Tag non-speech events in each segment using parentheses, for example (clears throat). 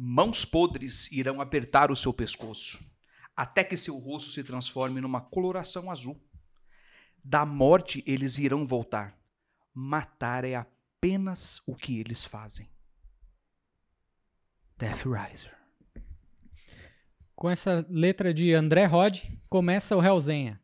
Mãos podres irão apertar o seu pescoço, até que seu rosto se transforme numa coloração azul. Da morte eles irão voltar. Matar é apenas o que eles fazem. Death Riser. Com essa letra de André Rod, começa o Hellzenha.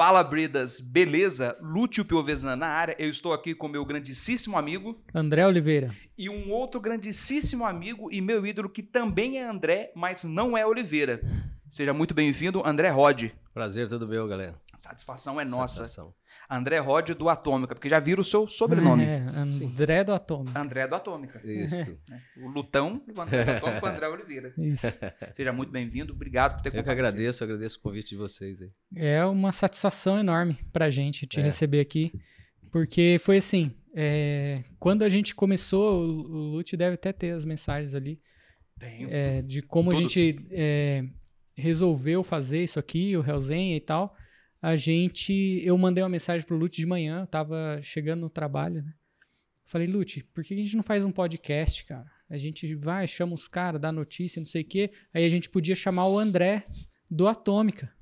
Fala, Bridas, beleza? Lúcio Piovesana na área. Eu estou aqui com meu grandíssimo amigo André Oliveira. e um outro grandíssimo amigo e meu ídolo que também é André, mas não é Oliveira. Seja muito bem-vindo, André Rod. Prazer, tudo meu, galera. A satisfação é nossa. Satisfação. André Rod do Atômica, porque já viram o seu sobrenome. É, André do Atômico. André do Atômica. Isso. O Lutão e o André do Atômica, o André Oliveira. Isso. (laughs) Seja muito bem-vindo, obrigado por ter Eu que agradeço, agradeço o convite de vocês aí. É uma satisfação enorme pra gente te É. receber aqui, porque foi assim, é, quando a gente começou, o, o Lute deve até ter as mensagens ali, Tenho. é, de como a Tudo. gente é, resolveu fazer isso aqui, o Hellzenha e tal. A gente, eu mandei uma mensagem pro Lute de manhã, eu tava chegando no trabalho, né? Falei, Lute, por que a gente não faz um podcast, cara? A gente vai, chama os caras, dá notícia, não sei o quê. Aí a gente podia chamar o André do Atômica.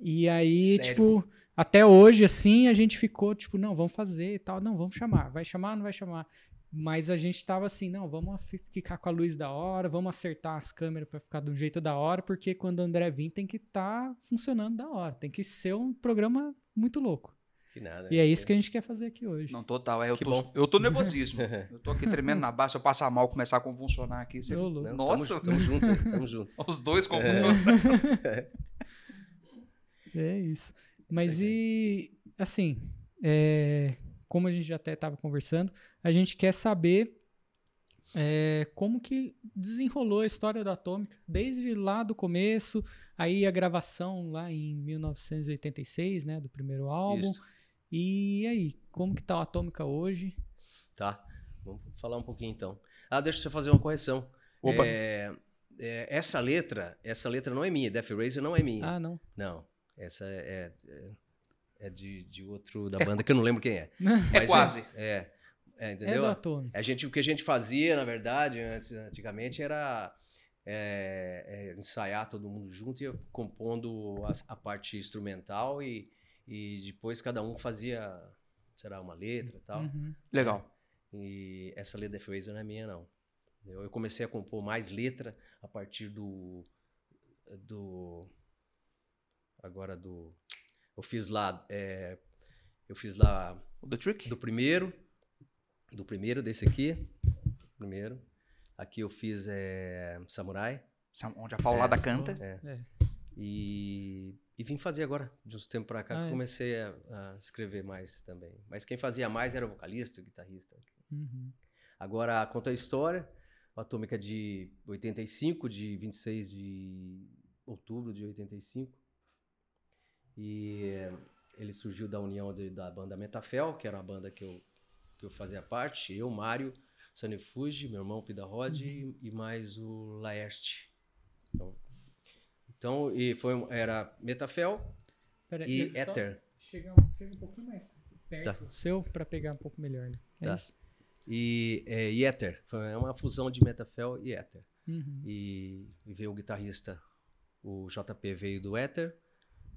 E aí, Sério? tipo, até hoje, assim, a gente ficou, tipo, não, vamos fazer e tal. Não, vamos chamar. Vai chamar, não vai chamar. Mas a gente tava assim, não, vamos fi- ficar com a luz da hora, vamos acertar as câmeras pra ficar de um jeito da hora, porque quando o André vir tem que estar funcionando da hora. Tem que ser um programa muito louco. Que nada. E é isso que a gente quer fazer aqui hoje. Não, total. É, eu, Que tô, bom. eu tô nervosíssimo. (laughs) eu tô aqui tremendo na base. Se eu passar mal, começar a convulsionar aqui. Você... Não, Nossa. Tamo, tamo junto tamo junto. (laughs) Os dois convulsionando. É (laughs) isso. Mas aí. e, assim, é, como a gente já até estava conversando, a gente quer saber é, como que desenrolou a história da Atômica, desde lá do começo, aí a gravação lá em 1986, né, do primeiro álbum. Isso. E aí, como que tá a Atômica hoje? Tá. Vamos falar um pouquinho então. Ah, deixa eu fazer uma correção. Opa. É, é, essa letra, essa letra não é minha, Death Razer não é minha. Ah, não. Não. Essa é, é, é de, de outro da banda que eu não lembro quem é. (laughs) É quase. É, é, É entendeu? do. A gente, o que a gente fazia, na verdade, antes, antigamente, era é, é, ensaiar todo mundo junto e ia compondo as- a, parte instrumental e, e depois cada um fazia, será, uma letra e tal. Uhum. Legal. E essa letra da Fraser não é minha, não. Eu, eu comecei a compor mais letra a partir do. do agora do. Eu fiz lá. é, eu fiz lá O The Trick? do primeiro, do primeiro desse aqui, primeiro. Aqui eu fiz é, Samurai Onde a Paulada canta. É. e, e vim fazer agora, de uns tempos pra cá, Ah, é. comecei a, a escrever mais também. Mas quem fazia mais era o vocalista, o guitarrista. Uhum. Agora, conta a história, o Atômica de 85, de 26 de outubro de 85. E ele surgiu da união de- da banda Metafel, que era uma banda que eu, que eu fazia parte, eu, Mário, Sanefuji, meu irmão Pida Rod e, e mais o Laerte. Então, então e foi, era Metafel Pera, e Ether. Chega um, chega um pouquinho mais perto Tá. do seu para pegar um pouco melhor. Né? É Tá. isso? E, é, e Ether. Foi uma fusão de Metafel e Ether. Uhum. e, e veio o guitarrista, o JP veio do Ether,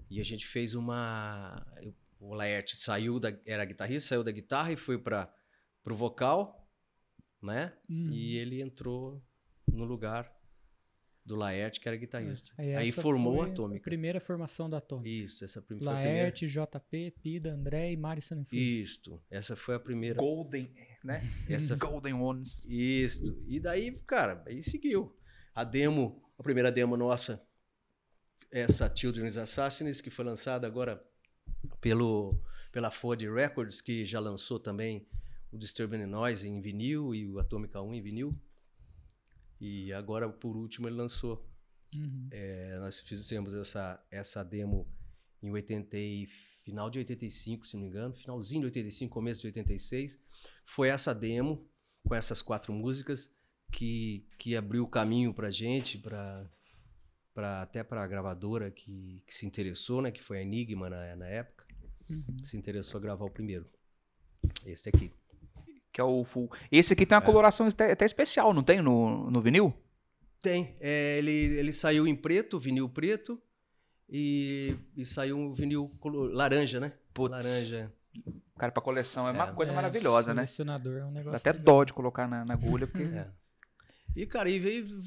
e a gente fez uma. eu- O Laerte saiu da. Era guitarrista, saiu da guitarra e foi para pro vocal, né? Uhum. E ele entrou no lugar do Laerte, que era guitarrista. Aí Aí, formou foi a Atômica. Primeira formação da Atômica. Isso, essa prim- foi a primeira. Laerte, JP, Pida, André e Mário Sanfus. Isto, essa foi a primeira. Golden, né? (laughs) Essa Golden Ones. Isso. E daí, cara, aí seguiu. A demo, a primeira demo nossa, essa Children's Assassins, que foi lançada agora pelo, pela Ford Records, que já lançou também o Disturbing Noise em vinil e o Atômica 1 em vinil. E agora, por último, ele lançou. Uhum. É, nós fizemos essa, essa demo em 80 e, final de 85, se não me engano, finalzinho de 85, começo de 86. Foi essa demo com essas quatro músicas que, que abriu o caminho pra gente, pra, pra, até pra gravadora que, que se interessou, né, que foi a Enigma na, na época. Uhum. se interessou a gravar o primeiro. Esse aqui. Que é o full. Esse aqui tem uma É. coloração até, até especial, não tem no, no vinil? Tem. É, ele, ele saiu em preto, vinil preto, e, e saiu um vinil colo- laranja, né? Putz. Laranja. Cara, pra coleção é uma É. coisa É, maravilhosa, né? Colecionador é um Dá negócio. até legal. dó de colocar na, na agulha, porque. É. E, cara, e veio.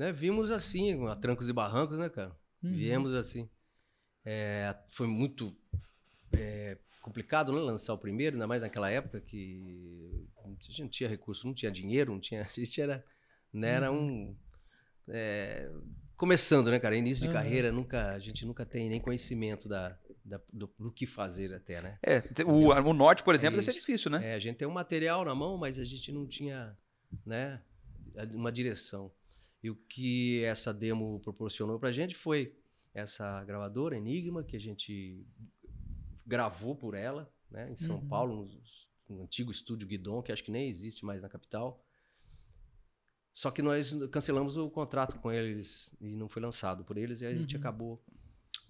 Né, vimos assim, a trancos e barrancos, né, cara? Uhum. Viemos assim. É, foi muito é, complicado, né, lançar o primeiro, ainda mais naquela época que a gente não tinha recurso, não tinha dinheiro, não tinha. (laughs) A gente era. Né, era um. é, começando, né, cara? Início de Uhum. carreira, nunca, a gente nunca tem nem conhecimento da, da- do, do que fazer até, né? É, o, o norte, por exemplo, É deve ser difícil, né? É, a gente tem um material na mão, mas a gente não tinha, né, uma direção. E o que essa demo proporcionou pra gente foi essa gravadora Enigma que a gente gravou por ela, né, em São Uhum. Paulo, no, no antigo estúdio Guidon, que acho que nem existe mais na capital. Só que nós cancelamos o contrato com eles e não foi lançado por eles e a gente Uhum. acabou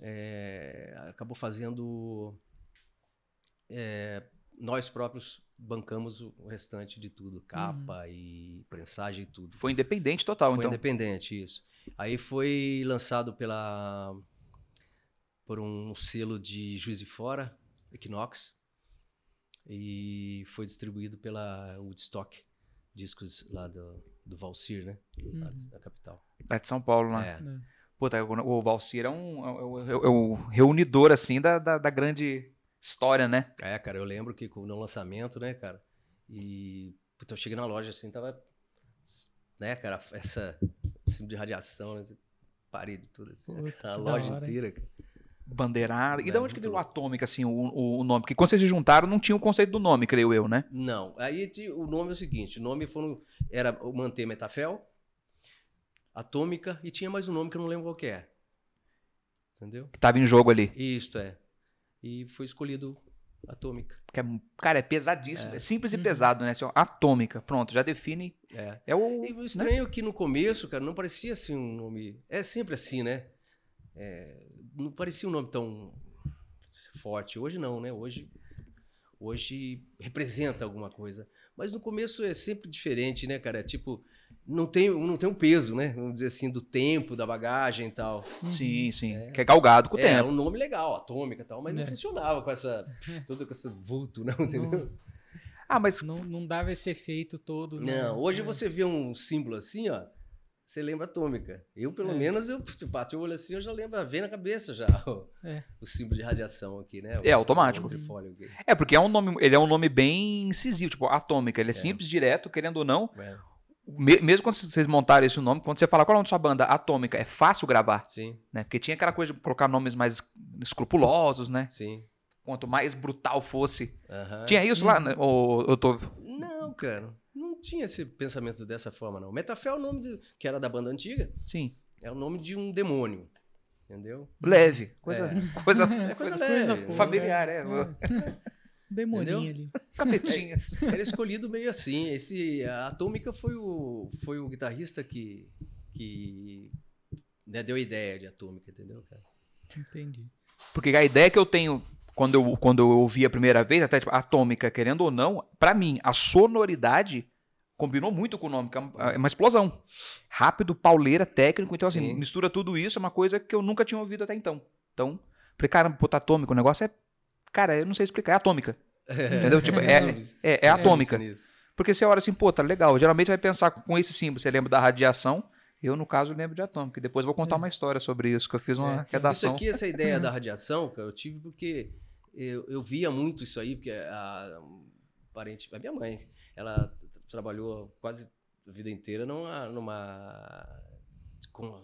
é, acabou fazendo é, nós próprios bancamos o restante de tudo, capa e prensagem e tudo. Foi independente total, Foi então. independente isso. Aí foi lançado pela por um selo de Juiz de Fora, Equinox, e foi distribuído pela Woodstock Discos lá do, do Valsir, né? Lá Uhum. da capital. Lá de São Paulo, lá. É. É. Puta, o, o Valcir é um, é o- é o- é o reunidor, assim, da, da, da grande história, né? É, cara, eu lembro que com- no lançamento, né, cara? E puta, eu cheguei na loja assim, tava né, cara, essa símbolo de radiação, né, parede tudo assim, Puta, a loja hora, inteira, cara. Bandeirada. E É, da onde que veio o. Atômica, assim, o, o, o nome? Porque quando vocês se juntaram, não tinha o conceito do nome, creio eu, né? Não, aí o nome é o seguinte, o nome foram, era o Manter Metafel, Atômica e tinha mais um nome que eu não lembro qual que é. Entendeu? Que tava em jogo ali. Isto é. E foi escolhido Atômica. Que é, cara, é pesadíssimo. É, simples e Uhum. pesado, né? Assim, ó, Atômica. Pronto, já define. É. É o. E o estranho é que no começo, cara, não parecia assim um nome. É sempre assim, né? É, não parecia um nome tão forte. Hoje não, né? Hoje, hoje representa alguma coisa. Mas no começo é sempre diferente, né, cara? É tipo, não tem, não tem um peso, né? Vamos dizer assim, do tempo, da bagagem e tal. Sim, sim. Que é galgado com o é, tempo. um nome legal, atômica e tal, mas É. não funcionava com essa. (laughs) Todo com esse vulto, não, entendeu? Não, Ah, mas não, não dava esse efeito todo. Não, né? hoje É. você vê um símbolo assim, ó, você lembra atômica. Eu, pelo É. menos, eu bati o olho assim, eu já lembro, vem na cabeça já o, É. o símbolo de radiação aqui, né? O- É automático. É, porque é um nome, ele é um nome bem incisivo, tipo, atômica. Ele é, É. simples, direto, querendo ou não. É, mesmo quando vocês montaram esse nome, quando você fala qual é o nome da sua banda, Atômica, é fácil gravar, sim, né? Porque tinha aquela coisa de colocar nomes mais escrupulosos, né? sim. Quanto mais brutal fosse. aham. Tinha isso lá, né? Ou eu tô. Não, cara, não tinha esse pensamento dessa forma, não. Metafel é o nome de- que era da banda antiga, Sim. é o nome de um demônio, entendeu? Leve. Coisa. coisa É coisa leve. boa, familiar, né? é. (laughs) Demoninho ali. (laughs) Capetinha. Era escolhido meio assim. Esse, a Atômica foi o, foi o guitarrista que, que né, deu a ideia de Atômica, entendeu, cara? Entendi. Porque a ideia que eu tenho quando eu, quando eu ouvi a primeira vez, até tipo, atômica, querendo ou não, pra mim, a sonoridade combinou muito com o nome, que é uma- é uma explosão. Rápido, pauleira, técnico. Então, assim, Sim. mistura tudo isso, é uma coisa que eu nunca tinha ouvido até então. Então, falei, caramba, puta atômico, o negócio é. Cara, eu não sei explicar, é atômica. Entendeu? Tipo, (laughs) é, é, é atômica. Nisso. Porque você olha assim, pô, tá legal. Geralmente vai pensar com esse símbolo, você lembra da radiação. Eu, no caso, lembro de atômica. E depois vou contar É. uma história sobre isso, que eu fiz uma É. Isso redação. aqui, essa ideia da (laughs) radiação, cara, eu tive porque eu, eu via muito isso aí, porque a, parente, a minha mãe, ela trabalhou quase a vida inteira numa, numa com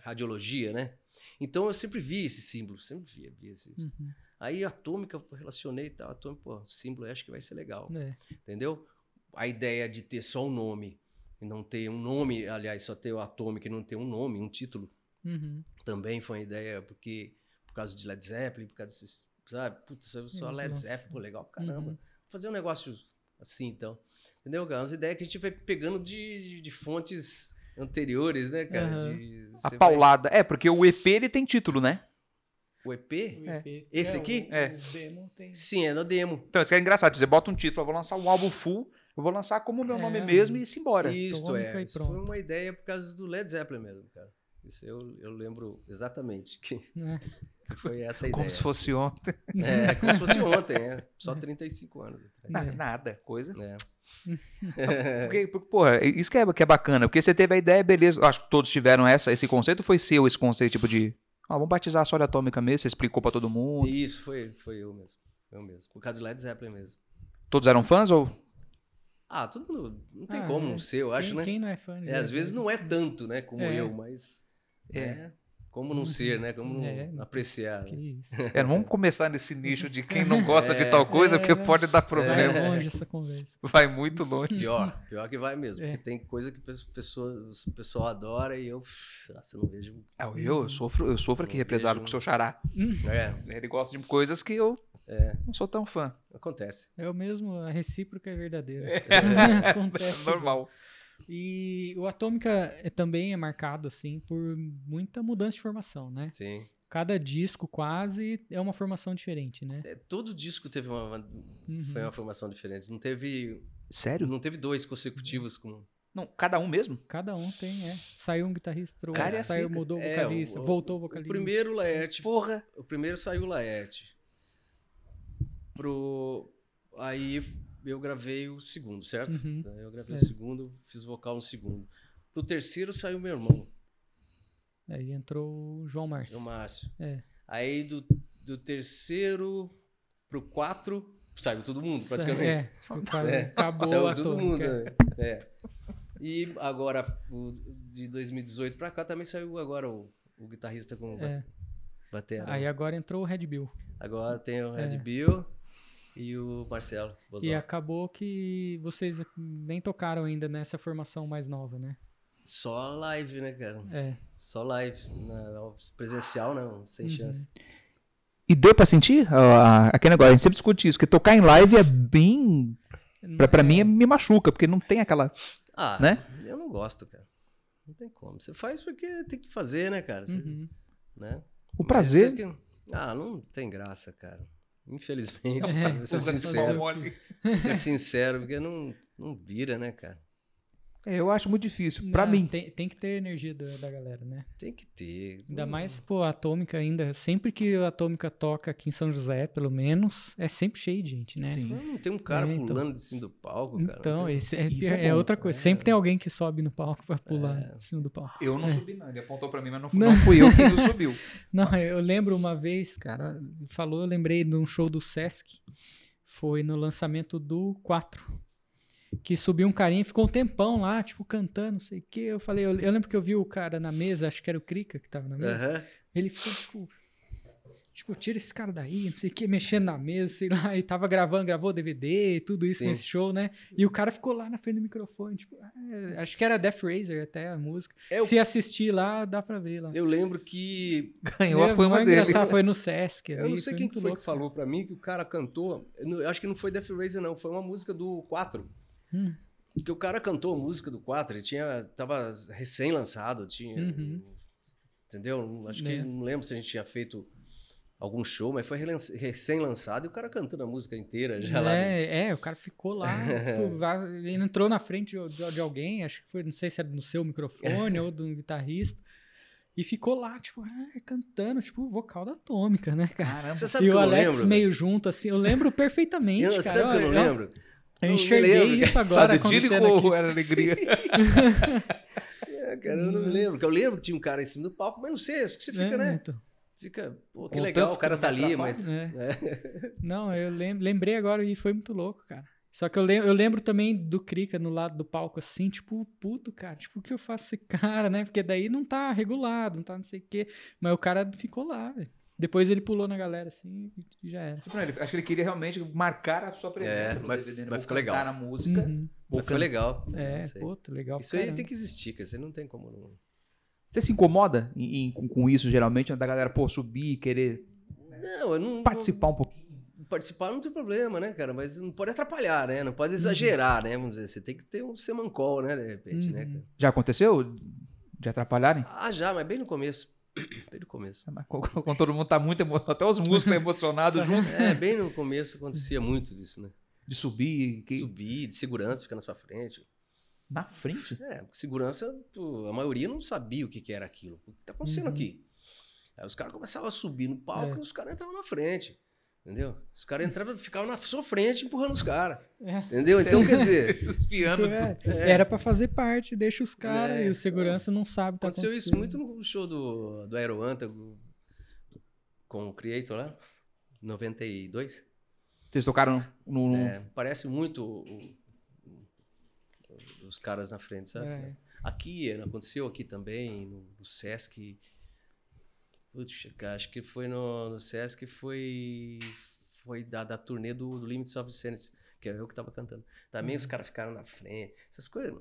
radiologia, né? Então eu sempre vi esse símbolo, sempre via, via esse, Uhum. Aí atômica, eu relacionei e tal, atômica, pô, símbolo, acho que vai ser legal, É. entendeu? A ideia de ter só um nome, e não ter um nome, aliás, só ter o atômica e não ter um nome, um título, Uhum. também foi uma ideia, porque por causa de Led Zeppelin, por causa desses, sabe? Putz, só Led lançam. Zeppelin, pô, legal pra caramba. Uhum. Fazer um negócio assim, então. Entendeu, cara? Umas ideias que a gente vai pegando de, de, de fontes anteriores, né, cara? Aham. De- A você vai- paulada. É, porque o EP ele tem título, né? O EP? EP. Esse É, aqui? o- É. o demo tem. Sim, é no demo. Então, isso que é engraçado. Você bota um título, eu vou lançar um álbum full, eu vou lançar como o meu É. nome mesmo e se embora. Isto Tônica é. Isso foi uma ideia por causa do Led Zeppelin mesmo, cara. Isso eu, eu lembro exatamente que, que (laughs) foi essa Como ideia. se fosse ontem. É, como se fosse ontem, é. Só 35 anos. Na- É. Nada, coisa. É. (laughs) Porque, porque, porra, isso que é, que é bacana. Porque você teve a ideia, beleza. Acho que todos tiveram essa, esse conceito. Ou foi seu esse conceito, tipo de. Ah, vamos batizar a Sória Atômica mesmo? Você explicou pra todo mundo. Isso, foi, foi eu mesmo. Eu mesmo. Por causa do Led Zeppelin mesmo. Todos eram fãs ou. Ah, todo mundo. Não tem Ah, como é. não ser, eu acho, quem, né? quem não é fã de É, às vezes não é tanto, né, como É. eu, mas. É. É. Como não ser, né? Como não É. apreciar. Que né? isso. É, não vamos começar nesse nicho de quem não gosta de É. tal coisa, É, porque né? pode dar Vai problema. longe essa conversa. Vai muito longe. Pior, pior que vai mesmo. É. Porque tem coisa que as pessoas, o pessoal adora e eu, nossa, não vejo. Ah, Eu, eu sofro, eu sofro aqui represado com o seu xará. É, Ele gosta de coisas que eu é, não sou tão fã. acontece. É o mesmo, a recíproca é verdadeira. É (laughs) Acontece. normal. E o Atômica é- também é marcado, assim, por muita mudança de formação, né? Sim. Cada disco quase é uma formação diferente, né? É, todo disco teve uma, uma- Uhum. foi uma formação diferente. Não teve, Sério? não teve dois consecutivos com. Não, cada um mesmo? Cada um tem, é. Saiu um guitarrista, trocou, Cara, é assim, saiu, mudou o É, vocalista, o- voltou o O vocalista. primeiro Laerte, Porra. o primeiro saiu o Laerte. Pro aí eu gravei o segundo, certo? Uhum. Aí Eu gravei É. o segundo, fiz vocal no segundo. Pro terceiro saiu meu irmão, Aí entrou o João Márcio. o Márcio. É. Aí do, do terceiro pro quatro saiu todo mundo, praticamente. É, É. acabou Saiu a todo mundo. Né? É. E agora, o, de 2018 pra cá, também saiu agora o, o guitarrista com É. batera. Aí agora entrou o Red Bill. Agora tem o Red É. Bill e o Marcelo. Bozó. E acabou que vocês nem tocaram ainda nessa formação mais nova, né? Só live, né, cara? É. Só live. Na, presencial, não, sem Uhum. chance. E deu pra sentir ah, aquele negócio? A gente sempre discute isso, que tocar em live é bem. Pra, pra mim, me machuca, porque não tem aquela. Ah, Né? eu não gosto, cara. Não tem como. Você faz porque tem que fazer, né, cara? Você- uhum. né? O prazer. que- Ah, não tem graça, cara. Infelizmente, É, pra ser fazer- sincero. ser sincero, porque não, não vira, né, cara? É, eu acho muito difícil. Pra Não, mim. Tem, tem que ter energia da, da galera, né? Tem que ter. Ainda Não- mais, pô, a Atômica ainda. Sempre que a Atômica toca aqui em São José, pelo menos, é sempre cheio de gente, né? Sim. Não, tem um cara É, então. pulando de cima do palco, cara. Então, tem- esse é, Isso é é outra coisa. É. Sempre tem alguém que sobe no palco pra pular É. em cima do palco. Eu não subi, não. Ele apontou pra mim, mas não, Não. não fui eu não subiu. (laughs) Não, eu lembro uma vez, cara, falou, eu lembrei de um show do Sesc. Foi no lançamento do 4. Que subiu um carinha e ficou um tempão lá, tipo, cantando, não sei o quê. Eu falei, eu, eu lembro que eu vi o cara na mesa, acho que era o Krika que tava na mesa. Aham. Ele ficou, tipo, tipo, tira esse cara daí, não sei o que, mexendo na mesa, sei lá, e tava gravando, gravou DVD, tudo isso Sim. nesse show, né? E o cara ficou lá na frente do microfone, tipo, ah, acho que era Death Razer até a música. É, eu- Se assistir lá, dá pra ver lá. Eu lembro que. Ganhou a fama foi dele. foi no Sesc Eu não ali, sei quem que foi louco. que falou pra mim que o cara cantou. eu acho que não foi Death Razer, não. Foi uma música do 4. Hum. Que o cara cantou a música do 4. Ele tinha. Tava recém-lançado. Tinha. Uhum. Entendeu? Acho que É. não lembro se a gente tinha feito algum show, mas foi recém-lançado e o cara cantando a música inteira já lá. dentro. É, é, o cara ficou lá, (laughs) tipo, ele entrou na frente de, de- alguém, acho que foi, não sei se era no seu microfone (laughs) ou do guitarrista, e ficou lá, tipo, ah, cantando, tipo, vocal da Atômica, né, cara? Caramba. Você sabe e que o Alex lembro? meio junto, assim, eu lembro (laughs) perfeitamente, Eu, cara. sabe que eu não lembro? Eu Eu me enxerguei lembro, isso agora acontecendo aqui. era alegria? (laughs) É, cara, eu não lembro. Porque eu lembro que tinha um cara em cima do palco, mas não sei, acho que você fica, É, né? então. Fica, pô, que Com legal, o cara tá ali, mas. É. É. (laughs) Não, eu lem- lembrei agora e foi muito louco, cara. Só que eu lembro, eu lembro também do Krika no lado do palco, assim, tipo, puto, cara, tipo, o que eu faço esse (laughs) cara, né? Porque daí não tá regulado, não tá não sei o quê. Mas o cara ficou lá, velho. Depois ele pulou na galera, assim, e já era. Tipo, ele- Acho que ele queria realmente marcar a sua presença É, no mas- DVD. né? mas Vou ficou legal. na música. Uhum. Mas foi legal. É, Isso aí. puto, legal. Isso pra aí caramba. tem que existir, cara. Você não tem como não. Você se incomoda em- em- com, com isso, geralmente, da galera, pô, subir, querer Não, eu não. participar um pouquinho? participar não tem problema, né, cara? Mas não pode atrapalhar, né? Não pode exagerar, né? Vamos dizer, você tem que ter um semancol, né? De repente, né, Uhum. cara? Já aconteceu de atrapalharem? Ah, já, mas bem no começo. Desde o começo. Mas Quando quando todo mundo tá muito emocionado, até os músicos estão emocionados (laughs) juntos. É, bem no começo acontecia muito disso, né? De subir. que- Subir, de segurança, ficar na sua frente. Na frente? É, segurança, a maioria não sabia o que, que era aquilo. O que tá acontecendo Uhum. aqui? Aí os caras começavam a subir no palco É. e os caras entravam na frente. Entendeu? Os caras entravam, ficavam na sua frente empurrando os caras. É. Entendeu? Então, quer dizer. (laughs) É, É. Era pra fazer parte, deixa os caras É, e o segurança não sabe o que tá aconteceu isso muito no show do, do Aeroântago com o Creator lá, 92. Vocês tocaram no. no- É, parece muito o- o- os caras na frente, sabe? É. Aqui, aconteceu aqui também, no, no Sesc. Putz, cara, acho que foi no, no Sesc, foi, foi da, da turnê do, do Limits of Sanity, que é eu que tava cantando. Também Uhum. os caras ficaram na frente, essas coisas.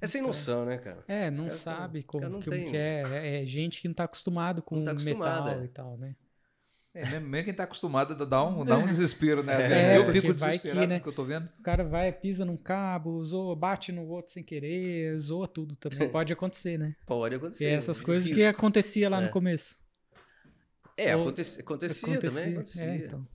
É sem noção, né, cara? É, Os não são- sabe os como, não como têm- que é. É gente que não tá acostumado com Não tá acostumado, metal é. e tal, né? É, mesmo, mesmo quem tá acostumado dá um, dá um (laughs) desespero, né? É, eu fico vai que, desesperado né? que eu tô vendo. O cara vai, pisa num cabo, zoa, bate no outro sem querer, zoa tudo também. (laughs) Pode acontecer, né? Pode E acontecer. é essas é coisas que risco. acontecia lá no É. começo. É, Ou- acontecia, acontecia, também, acontecia. É, então.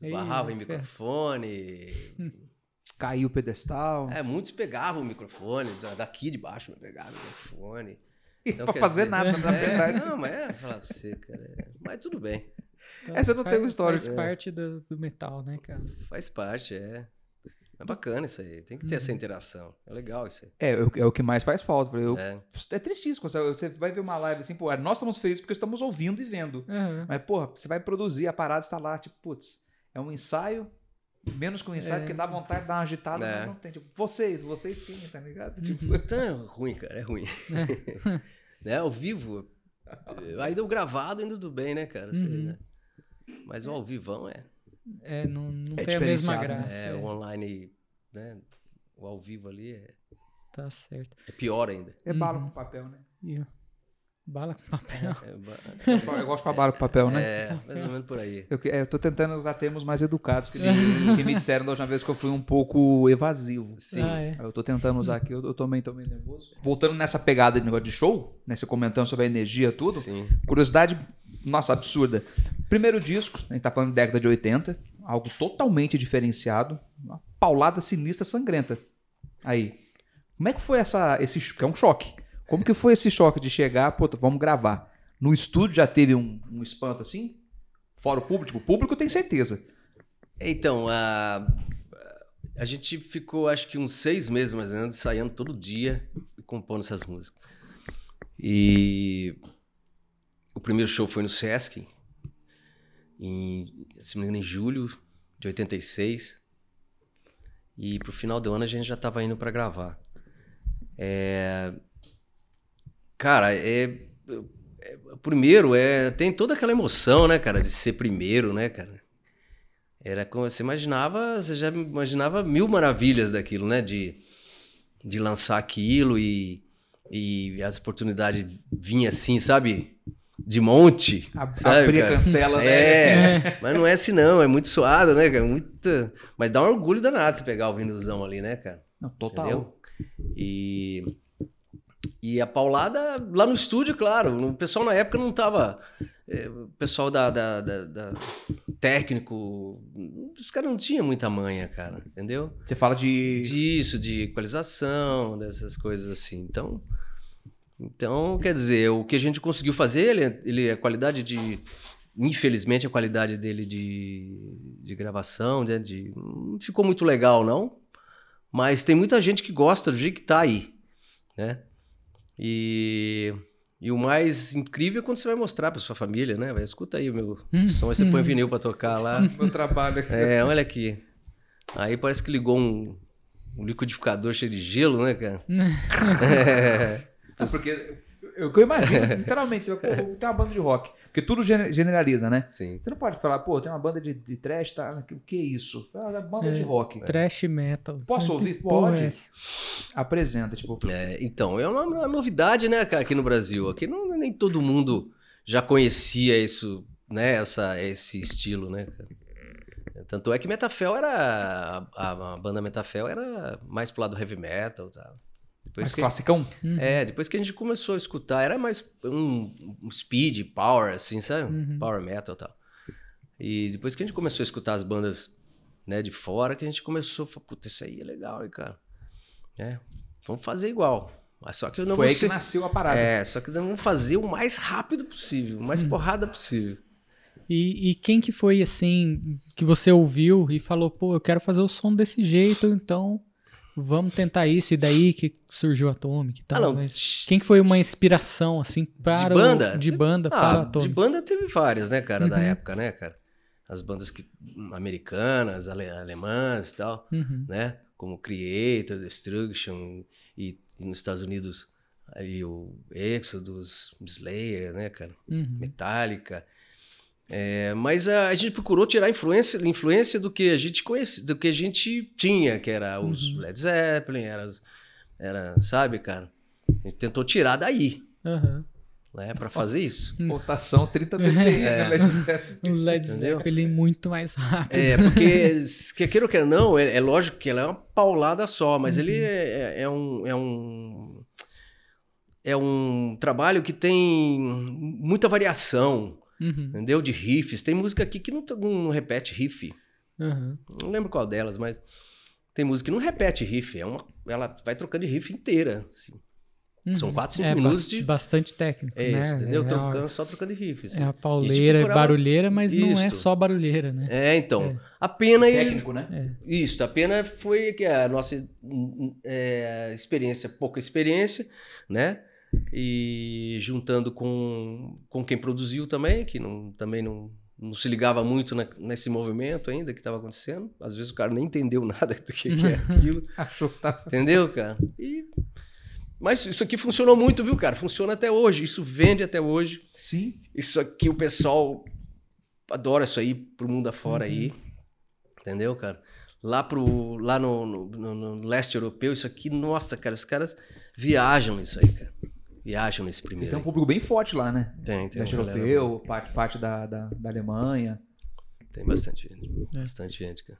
Em ferro. microfone. (laughs) Caiu o pedestal. É, muitos pegavam o microfone, da- daqui de baixo, pegavam o microfone. (laughs) Então, pra fazer dizer, nada, na (laughs) é, verdade. Não, mas é, falar pra você, cara. é- Mas tudo bem. Então, Essa eu não faz- tenho história. Faz É. parte do, do metal, né, cara? Faz parte, é. É bacana isso aí. Tem que ter Uhum. essa interação. É legal isso aí. É, é o- é o que mais faz falta. Eu, É. é tristíssimo. Você, vai ver uma live assim, pô, nós estamos felizes porque estamos ouvindo e vendo. Aham. Mas, porra, você vai produzir, a parada está lá, tipo, putz, é um ensaio, menos que um ensaio, É. porque dá vontade de dar uma agitada, É. mas não tem. Tipo, vocês, vocês quem, tá ligado? Tipo, Uhum. Então é ruim, cara. É ruim. (laughs) né? Ao vivo. Ainda o gravado ainda tudo bem, né, cara? Você, Uhum. né? Mas o ao vivão é. É, não, não É tem a mesma né? graça. É, é. o online, né? O ao vivo ali é, Tá certo. é pior ainda. é bala Uhum. com papel, né? Ó, bala com papel. É, ba- Eu gosto de bala com papel, né? é, mais ou menos por aí. Eu, é, eu tô tentando usar termos mais educados, que, me- que me disseram da última vez que eu fui um pouco evasivo. Sim. Ah, é. Eu tô tentando usar aqui, eu, eu tô meio, tô meio nervoso. Voltando nessa pegada de negócio de show, né? Você comentando sobre a energia tudo. Sim. Curiosidade, nossa, absurda. Primeiro disco, a gente tá falando de década de 80, algo totalmente diferenciado, uma paulada sinistra sangrenta. Aí, como é que foi essa, esse, que é um choque, como que foi esse choque de chegar, pô, vamos gravar? No estúdio já teve um, um espanto assim? Fora o público? O público tem certeza. Então, a, a gente ficou acho que uns seis meses mais ou menos ensaiando todo dia e compondo essas músicas. E o primeiro show foi no Sesc, em, se me engano, em julho de 86. E pro final do ano a gente já tava indo para gravar. É, Cara, é, é- Primeiro, é, tem toda aquela emoção, né, cara, de ser primeiro, né, cara? Era como você imaginava, você já imaginava mil maravilhas daquilo, né? De, de lançar aquilo e, e as oportunidades vinham assim, sabe? De monte. A, sabe, a cancela, né? É, (laughs) mas não é assim não, é muito suado, né, cara? Muito... Mas dá um orgulho danado você pegar o vinilzão ali, né, cara? Não, total. Entendeu? E, e a paulada lá no estúdio, claro. O pessoal na época não tava. é, O pessoal da, da, da- da- técnico. Os caras não tinham muita manha, cara. Entendeu? Você fala de... Disso, de equalização, dessas coisas assim. Então. Então, quer dizer, o que a gente conseguiu fazer, ele, ele a qualidade de. Infelizmente, a qualidade dele de, de gravação, né, de, não ficou muito legal, não. Mas tem muita gente que gosta do jeito que tá aí, né? E, e o mais incrível é quando você vai mostrar pra sua família, né? Vai, escuta aí o meu som, aí você põe vinil pra tocar lá. (laughs) Meu trabalho aqui. É, olha aqui. Aí parece que ligou um, um liquidificador cheio de gelo, né, cara? (laughs) (laughs) É. É porque eu, eu imagino, (laughs) literalmente, você vai, pô, tem uma banda de rock. Porque tudo gene- generaliza, né? Sim. Você não pode falar, pô, tem uma banda de, de trash, tá? O que é isso? Ah, é banda É. de rock. Trash metal. Posso ouvir? porra Pode. é? Apresenta, tipo. É, então, é uma, uma novidade, né, cara, aqui no Brasil. Aqui não, nem todo mundo já conhecia isso, né, essa, esse estilo, né, cara. Tanto é que Metafel era. A, a banda Metafel era mais pro lado heavy metal, tá? Depois Mais que, classicão? Uhum. é, depois que a gente começou a escutar, era mais um, um speed, power, assim, sabe? Uhum. Power metal e tal. E depois que a gente começou a escutar as bandas né, de fora, que a gente começou a falar, puta, isso aí é legal, hein, cara. É, vamos fazer igual. Mas só que eu não Foi vou aí que ser... nasceu a parada. É, só que nós vamos fazer o mais rápido possível, o Uhum. mais porrada possível. E, e quem que foi assim que você ouviu e falou, pô, eu quero fazer o som desse jeito, então vamos tentar isso. E daí que surgiu a Atomic e tal. Ah, não. mas quem que foi uma inspiração assim para o- banda? de banda para a Ah, de Atomic? banda teve várias, né, cara, da Uhum. época, né, cara? As bandas que, americanas, ale, alemãs e tal, Uhum. né? Como Creator, Destruction e, e nos Estados Unidos aí o Exodus, Slayer, né, cara? Uhum. Metallica. É, mas a, a gente procurou tirar influência, influência do que a gente conhecia, do que a gente tinha, que era os Uhum. Led Zeppelin, era, era, sabe, cara? A gente tentou tirar daí, Aham. né, para fazer isso. (laughs) Rotação 30 BPM, É. né, Led Zeppelin. (laughs) O Led? Zeppelin muito mais rápido. É, porque, que queira ou queira não, é, é lógico que ela é uma paulada só, mas Uhum. ele é, é- é um. É um é um trabalho que tem muita variação, Uhum. entendeu? De riffs. Tem música aqui que não, não repete riff. Aham. Não lembro qual delas, mas tem música que não repete riff. É uma, ela vai trocando de riff inteira. assim. São Uhum. quatro, cinco É, minutos de- Bastante técnico, É né? isso, entendeu? É, Trocando, só trocando de riff. assim. é a pauleira, é procurava- barulheira, mas não é só barulheira, né? É, então. É. A pena ele, Técnico, né? Isso, a pena foi que a nossa hum, é, experiência, pouca experiência, né? E juntando com, com quem produziu também, que não, também não, não se ligava muito na- nesse movimento ainda que estava acontecendo. Às vezes o cara nem entendeu (laughs) nada do que, que é (laughs) aquilo, Achou que entendeu, cara? E- mas isso aqui funcionou muito, viu, cara? Funciona até hoje, isso vende até hoje. Sim. Isso aqui o pessoal adora isso aí pro mundo afora Uhum. aí. Entendeu, cara? Lá, pro, lá no, no- no- no leste europeu, isso aqui, nossa, cara, os caras viajam nisso aí, cara. Viajam nesse Vocês primeiro. têm um público bem forte lá, né? Tem, tem. Leste galera europeu, parte, parte da, da, da Alemanha. Tem bastante gente. É. Bastante gente, cara.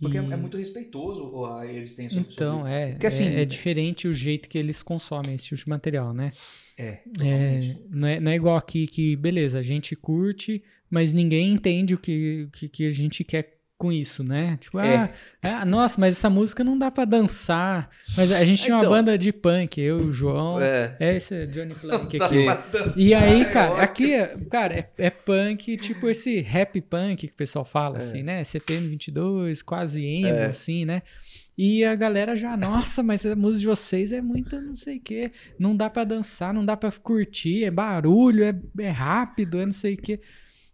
Porque é, E- é muito respeitoso ó, eles têm sobre- Então, sobre- é, Porque, assim, é, é diferente o jeito que eles consomem esse tipo de material, né? É, É, não, é, não é igual aqui que, beleza, a gente curte, mas ninguém entende o que, que, que a gente quer com isso, né? Tipo, É. ah, ah, nossa, mas essa música não dá pra dançar. Mas a gente tinha Então. uma banda de punk, eu, o João, é, É. esse é Johnny Plank aqui. dançar E aí, é cara, ótimo. aqui, é- cara, é, é punk, tipo esse rap punk que o pessoal fala, assim, né? CPM 22, quase emo, assim, né? E a galera já, nossa, mas a música de vocês é muita não sei o quê. Não dá pra dançar, não dá pra curtir, é barulho, é, é rápido, é não sei o quê.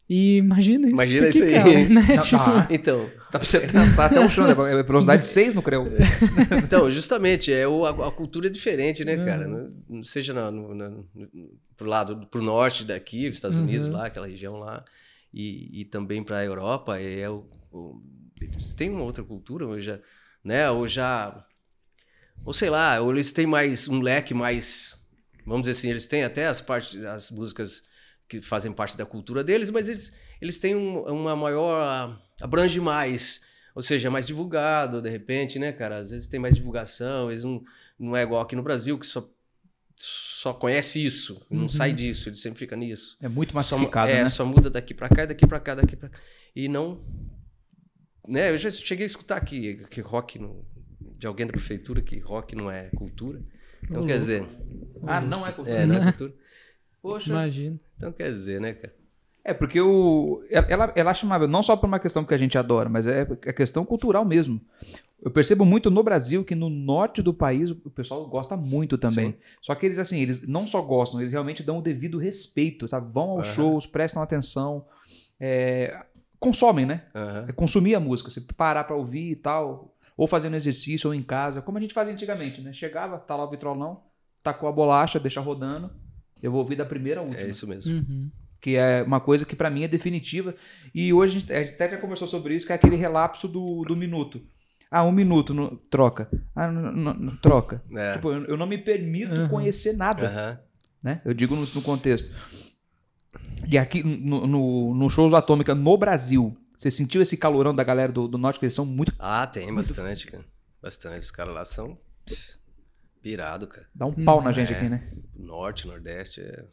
E imagina isso, Imagina isso aqui, isso aí. cara, né? (laughs) (laughs) Tipo, tá. Então, Dá pra você dançar até o chão, né? É velocidade (laughs) 6 no Creu. então, justamente, é o, a, a cultura é diferente, né, cara? Uhum. Não- Seja na, no, na- pro lado, pro norte daqui, os Estados Unidos Uhum. lá, aquela região lá, e, e também pra Europa, é o, o- eles têm uma outra cultura, ou já, né, ou já, ou sei lá, ou eles têm mais, um leque mais, vamos dizer assim, eles têm até as partes, as músicas que fazem parte da cultura deles, mas eles, eles têm um- uma maior, abrange mais, ou seja, é mais divulgado, de repente, né, cara? Às vezes tem mais divulgação, eles não, não é igual aqui no Brasil, que só, só conhece isso, não Uhum. sai disso, ele sempre fica nisso. É muito Só, massificado, é, né? só muda daqui pra cá, daqui pra cá, daqui pra cá. E não. Né, eu já cheguei a escutar que, que rock, não- de alguém da prefeitura, que rock não é cultura. Então Ô, quer dizer. Ah, não é cultura. É, não é (laughs) cultura. Poxa. Imagina. Então quer dizer, né, cara? É, porque o, ela, ela é chamável não só por uma questão que a gente adora, mas é a questão cultural mesmo. Eu percebo muito no Brasil que no norte do país o pessoal gosta muito também. Sim. Só que eles, assim, eles não só gostam, eles realmente dão o devido respeito, sabe? Vão aos Aham. shows, prestam atenção, é, consomem, né? Aham. É consumir a música, você parar pra ouvir e tal, ou fazendo exercício, ou em casa, como a gente fazia antigamente, né? Chegava, tá lá o vitrolão, tacou a bolacha, deixa rodando, eu vou ouvir da primeira à última É isso mesmo. Uhum. que é uma coisa que pra mim é definitiva. E hoje a gente, a gente até já conversou sobre isso, que é aquele relapso do, do minuto. Ah, um minuto, no- troca. Ah, n- n- n- troca. É. Tipo, eu, eu não me permito Uhum. conhecer nada, Aham. né? Eu digo no, no contexto. E aqui no, no, no shows Atômica no Brasil, você sentiu esse calorão da galera do, do Norte, que eles são muito... Ah, tem bastante, cara. Bastante. Os caras lá são pss, Pirado, cara. Dá um pau Hum, na gente é. aqui, né? Norte, Nordeste, é...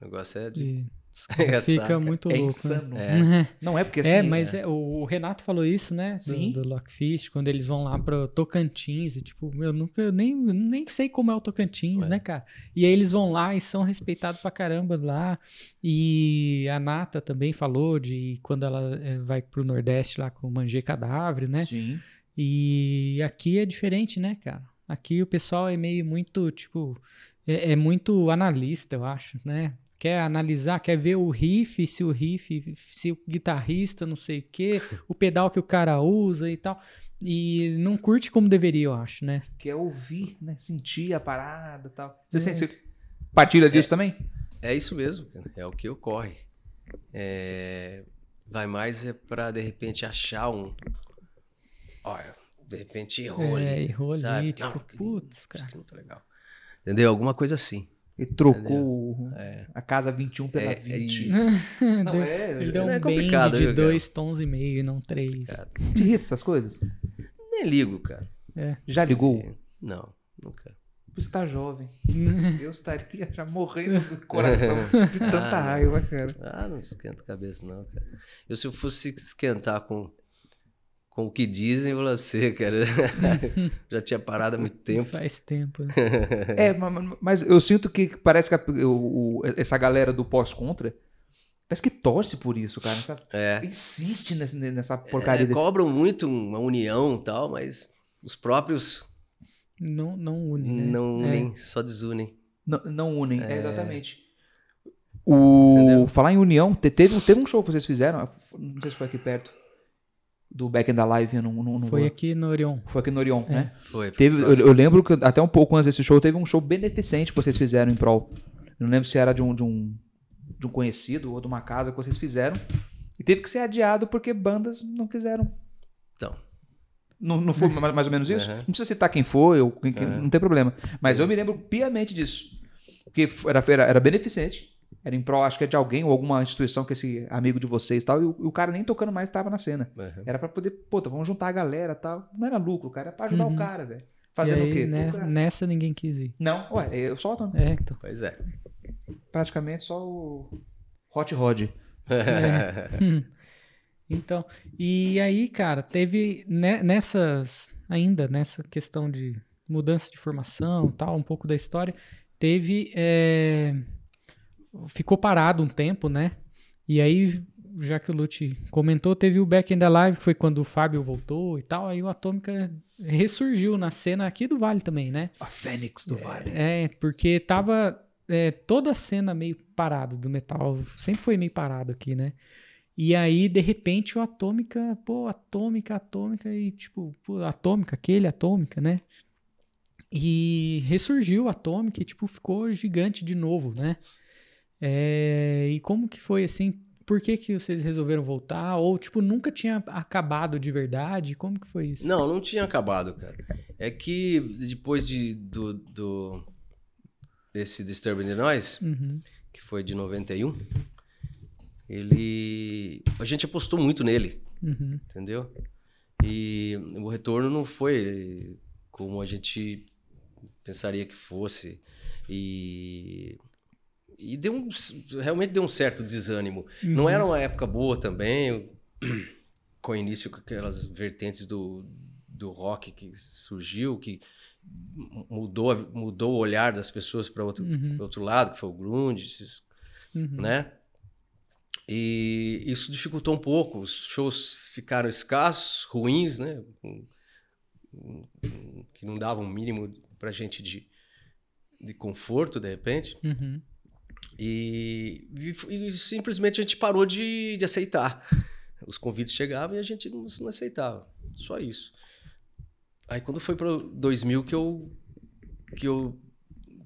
o negócio é de... (laughs) E É, fica saca. muito É louco. insano. Né? Não é porque assim. É, mas é, o, o Renato falou isso, né? Do, Sim. do Lockfist, quando eles vão lá pro Tocantins. E, tipo, eu nunca nem, nem sei como é o Tocantins, Ué. né, cara? E aí eles vão lá e são respeitados pra caramba lá. E a Nata também falou de quando ela eh, vai pro Nordeste lá com o Cadáver, né? Sim. E aqui é diferente, né, cara? Aqui o pessoal é meio muito, tipo, é, é muito analista, eu acho, né? Quer analisar, quer ver o riff, se o riff, se o guitarrista, não sei o quê, (laughs) o pedal que o cara usa e tal. E não curte como deveria, eu acho, né? Que é ouvir, né? Sentir a parada e tal. Você, É. sente- você partilha disso também? É isso mesmo, cara. É o que ocorre. É, Vai mais é pra, de repente, achar um... Olha, de repente errou É, ali, errou ali, sabe? tipo, que- putz, cara. não tá legal. Entendeu? Alguma coisa assim. Ele trocou É. a casa 21 pela É, é 20. isso. (laughs) Não, Deu- é. Ele deu É um complicado, viu, de cara? dois tons e meio e não três. Cara. Te irrita essas coisas? Nem ligo, cara. Já ligou? Não, nunca. Você tá jovem. (laughs) Eu estaria já morrendo do coração de (laughs) tanta Ah, não. raiva, cara. Ah, não esquenta a cabeça, não, cara. Eu, se eu fosse esquentar com, com o que dizem você, cara, (laughs) já tinha parado há muito tempo. Faz tempo. né? (laughs) É, ma- ma- mas eu sinto que parece que a- o- o- essa galera do pós-contra parece que torce por isso, cara. É. Insiste nessa, nessa porcaria É, desse. cobram muito uma união e tal, mas os próprios Não, não une, né? não É. unem, só desunem. Não, não unem, é, É. exatamente. O... Entendeu? Falar em união, te- teve, teve um show que vocês fizeram, não sei se foi aqui perto, do Back in the Live, eu não, não, não Foi aqui no Orion. foi aqui no Orion, É. né? Foi. Teve, eu, eu lembro que até um pouco antes desse show teve um show beneficente que vocês fizeram em prol. Eu não lembro se era de um, de um, de um conhecido ou de uma casa que vocês fizeram. E teve que ser adiado porque bandas não quiseram. Então, Não, não foi mais, mais ou menos isso? Aham. Não precisa citar quem foi, ou quem, Aham. não tem problema. Mas eu me lembro piamente disso. Porque era, era, era beneficente. Era em prol, acho que é de alguém ou alguma instituição que esse amigo de vocês e tal. E o, e o cara nem tocando mais estava na cena. uhum. Era pra poder, puta, vamos juntar a galera e tal. Não era lucro, cara. Era pra ajudar Uhum. o cara, velho. Fazendo e aí, o quê? Nessa, Tocar. nessa ninguém quis ir. Não, ué, eu só É, então. pois é. praticamente só o Hot Rod. Hum. (laughs) Então, e aí, cara, teve ne- nessas, ainda nessa questão de mudança de formação e tal, um pouco da história, teve, é, ficou parado um tempo, né? E aí, já que o Lute comentou, teve o Back in the Live, que foi quando o Fábio voltou e tal, aí o Atômica ressurgiu na cena aqui do Vale também, né? A Fênix do Vale. É, porque tava é, toda a cena meio parada do metal. Sempre foi meio parado aqui, né? E aí, de repente, o Atômica, pô, Atômica, Atômica, e tipo, pô, Atômica, aquele Atômica, né? E ressurgiu a Atômica e, tipo, ficou gigante de novo, né? É, e como que foi assim? Por que, que vocês resolveram voltar? Ou, tipo, nunca tinha acabado de verdade? Como que foi isso? Não, não tinha acabado, cara. É que depois de, do, do desse Disturbing the Noise, Uhum, que foi de 91, ele. A gente apostou muito nele, uhum, entendeu? E o retorno não foi como a gente pensaria que fosse. E. E deu um, realmente deu um certo desânimo. Não uhum. era uma época boa também, (clears throat) com o início com aquelas vertentes do, do rock que surgiu, que mudou, mudou o olhar das pessoas para outro, Uhum. outro lado, que foi o grunge, esses- Uhum. né? E isso dificultou um pouco. Os shows ficaram escassos, ruins, né? Que não davam o mínimo pra gente de, de conforto, de repente. Uhum. E, e- e simplesmente a gente parou de, de aceitar. Os convites chegavam e a gente não, não aceitava. Só isso. Aí quando foi para 2000 que eu, que eu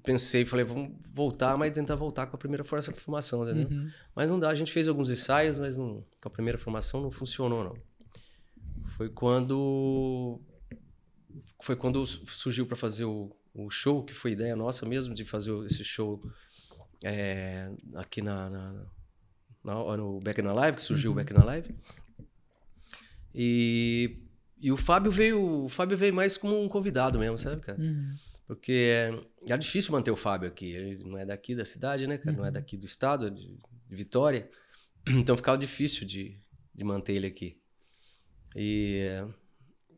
pensei, falei, vamos voltar, mas tentar voltar com a primeira força formação, entendeu? Uhum. Mas não dá, a gente fez alguns ensaios, mas não, com a primeira formação não funcionou, não. Foi quando foi quando surgiu para fazer o, o show, que foi ideia nossa mesmo de fazer esse show é, aqui na, na, na- no Back in Live, que surgiu Uhum. o Back in Live. E, e o Fábio veio, o Fábio veio mais como um convidado mesmo, sabe, cara? Uhum. Porque é, é difícil manter o Fábio aqui. Ele não é daqui da cidade, né, cara? Não é daqui do estado, de, de Vitória. (clears throat) Então ficava difícil de, de manter ele aqui. E,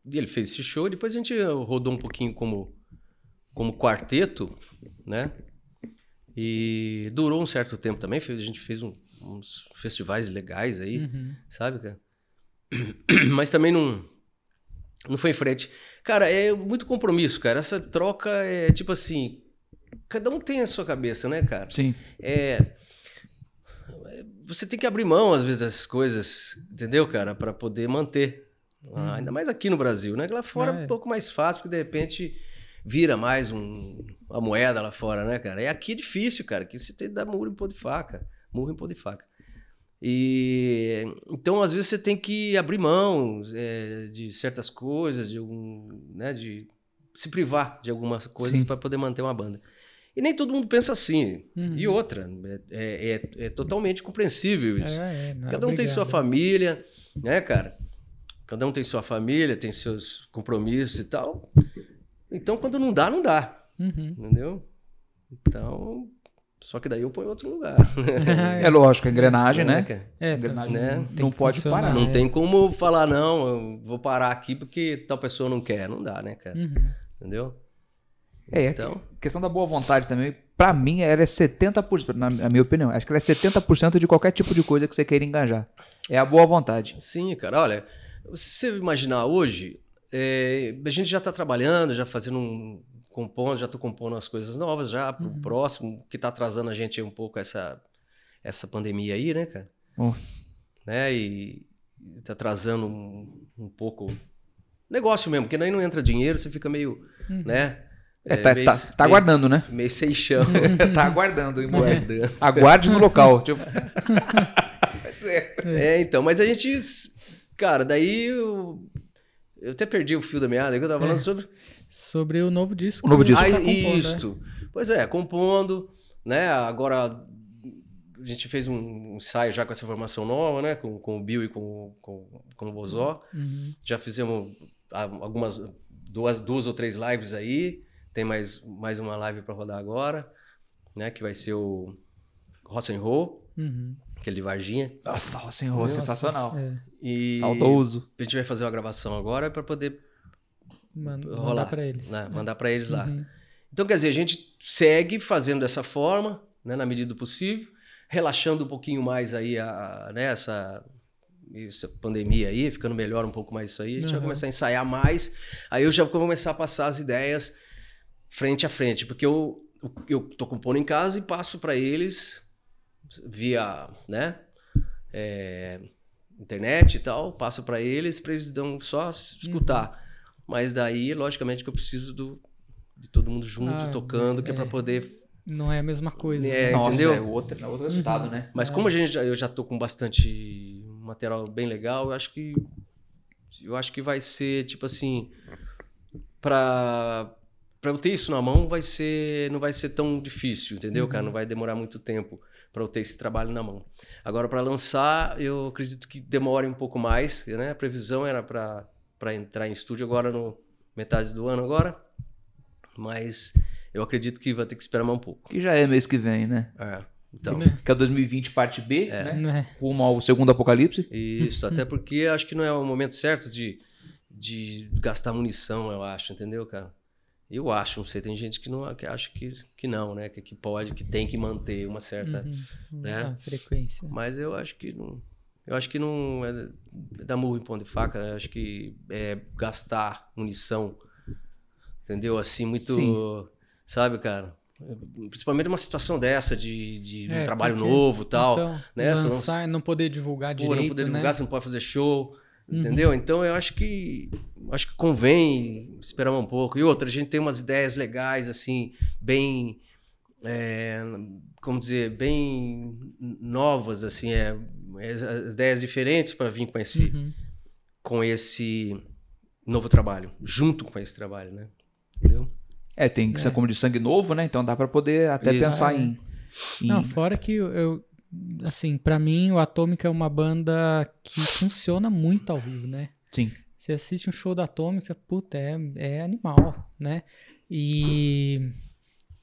e ele fez esse show. Depois a gente rodou um pouquinho como, como quarteto, né? E durou um certo tempo também. A gente fez um- uns festivais legais aí, Uhum. sabe, cara? (clears throat) Mas também não, não foi em frente. Cara, é muito compromisso, cara. Essa troca é tipo assim. Cada um tem a sua cabeça, né, cara? Sim. É. Você tem que abrir mão, às vezes, dessas coisas, entendeu, cara? Pra poder manter. Ah, Ainda mais aqui no Brasil, né? Lá fora é É. um pouco mais fácil, porque de repente vira mais um, uma moeda lá fora, né, cara? E aqui é difícil, cara. Aqui você tem que dar murro em pão de faca. Murro em pão de faca. E então, às vezes, você tem que abrir mão é, de certas coisas, de algum, né, de se privar de algumas coisas para poder manter uma banda. E nem todo mundo pensa assim. Uhum. E outra, é, é- é totalmente compreensível isso. É, é, não é Cada um tem sua obrigado. família, né, cara? Cada um tem sua família, tem seus compromissos e tal. Então, quando não dá, não dá, Uhum. entendeu? Então, só que daí eu ponho em outro lugar. (laughs) É lógico, a engrenagem, Né, né? cara? É, Engrenagem né? não, Tem não pode funcionar, parar. Não é. tem como falar, não, eu vou parar aqui porque tal pessoa não quer. Não dá, né, cara? Uhum. Entendeu? É, Então, a questão da boa vontade também, pra mim, ela é 70%, na na minha opinião, acho que ela é 70% de qualquer tipo de coisa que você queira engajar. É a boa vontade. sim, cara, olha, se você imaginar hoje, é, a gente já tá trabalhando, já fazendo um. compondo, já tô compondo as coisas novas já pro Uhum. próximo, que tá atrasando a gente um pouco essa, essa pandemia aí, né, cara? Oh. Né? E, e tá atrasando um, um pouco negócio mesmo, porque daí não entra dinheiro, você fica meio, Uhum. né? É, tá, meio, tá, tá meio- aguardando, né? Meio sem chão, (laughs) tá aguardando, embora. guardando. Aguarde no local. (laughs) Tipo... (laughs) É, então, mas a gente. Cara, daí eu. Eu até perdi o fio da meada, que eu tava falando É. sobre. Sobre o novo disco. O novo você disco. tá Ah, compondo, né? isto. Pois é, compondo, né? Agora a gente fez um ensaio já com essa formação nova, né? Com, com o Bill e com, com, com o Bozó. Uhum. Já fizemos ah, algumas, duas, duas ou três lives aí. Tem mais, mais uma live para rodar agora, né? Que vai ser o Rock and Roll, Uhum. Aquele de Varginha. Nossa, o senhor, Nossa. sensacional. É. E Saudoso. a gente vai fazer uma gravação agora para poder Man- rolar, mandar pra eles. né, Mandar para eles lá. Uhum. Então, quer dizer, a gente segue fazendo dessa forma, né, na medida do possível, relaxando um pouquinho mais aí a, né, essa, essa pandemia aí, ficando melhor um pouco mais isso aí. A gente vai Uhum. começar a ensaiar mais. Aí eu já vou começar a passar as ideias frente a frente, porque eu, eu tô compondo em casa e passo para eles via, né, é, internet e tal, passo para eles para eles dão só escutar. Uhum. Mas daí, logicamente, que eu preciso do, de todo mundo junto, Ah, tocando, que é é. para poder. Não é a mesma coisa. É, né? Nossa, entendeu? é outro, é outro resultado, Uhum. né? Mas como a gente já, eu já tô com bastante material bem legal, eu acho que eu acho que vai ser tipo assim para para eu ter isso na mão vai ser não vai ser tão difícil, entendeu, cara? Uhum. Não vai demorar muito tempo para eu ter esse trabalho na mão. Agora para lançar, eu acredito que demore um pouco mais, né? A previsão era para para entrar em estúdio agora no metade do ano agora, mas eu acredito que vai ter que esperar mais um pouco. Que já é mês que vem, né? É. Então, Né? Que é 2020 parte B, né? Né? Rumo ao segundo apocalipse. Isso, até (laughs) porque acho que não é o momento certo de, de gastar munição, eu acho, entendeu, cara? Eu acho, não sei, tem gente que, não, que acha que, que não, né? Que, que pode, que tem que manter uma certa. Uhum. né? A frequência. Mas eu acho que não. Eu acho que não é dar murro em pão de faca, né? acho que é gastar munição, entendeu? Assim, muito. Sim. Sabe, cara? Principalmente numa situação dessa de, de um É, trabalho porque- novo e tal. Então, né? Não- lançar e não poder divulgar Pô, direito, não poder né? divulgar, você não pode fazer show, Uhum. entendeu? Então eu acho que acho que convém esperar um pouco. E outra, a gente tem umas ideias legais, assim, bem. é, como dizer, bem novas, assim, é, as- as ideias diferentes para vir com esse, Uhum. com esse novo trabalho, junto com esse trabalho, né? Entendeu? É, tem que ser como de sangue novo, né? Então dá pra poder até Isso. pensar É. em, em- Não, fora que eu, eu- assim, pra mim o Atômica é uma banda que funciona muito ao vivo, né? Sim. Você assiste um show da Atômica, puta, é, é animal, né? E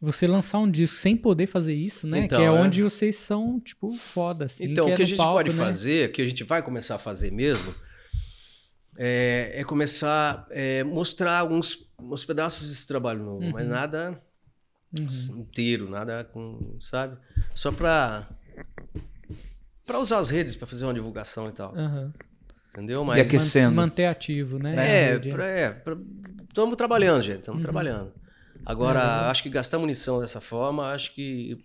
você lançar um disco sem poder fazer isso, né? Então, que é, é. onde vocês são, tipo, foda, assim. Então, que o é que a no gente palco, pode né? fazer, que a gente vai começar a fazer mesmo, é, é começar a mostrar alguns, uns pedaços desse trabalho novo, mas Uhum. nada Uhum. inteiro, nada com, sabe? Só pra, pra usar as redes, pra fazer uma divulgação e tal, Aham. entendeu? E Mas aqui- Aquecendo. Man- Manter ativo, né? é, pra, é, estamos trabalhando, gente, estamos Uhum. trabalhando. Agora, É. acho que gastar munição dessa forma, acho que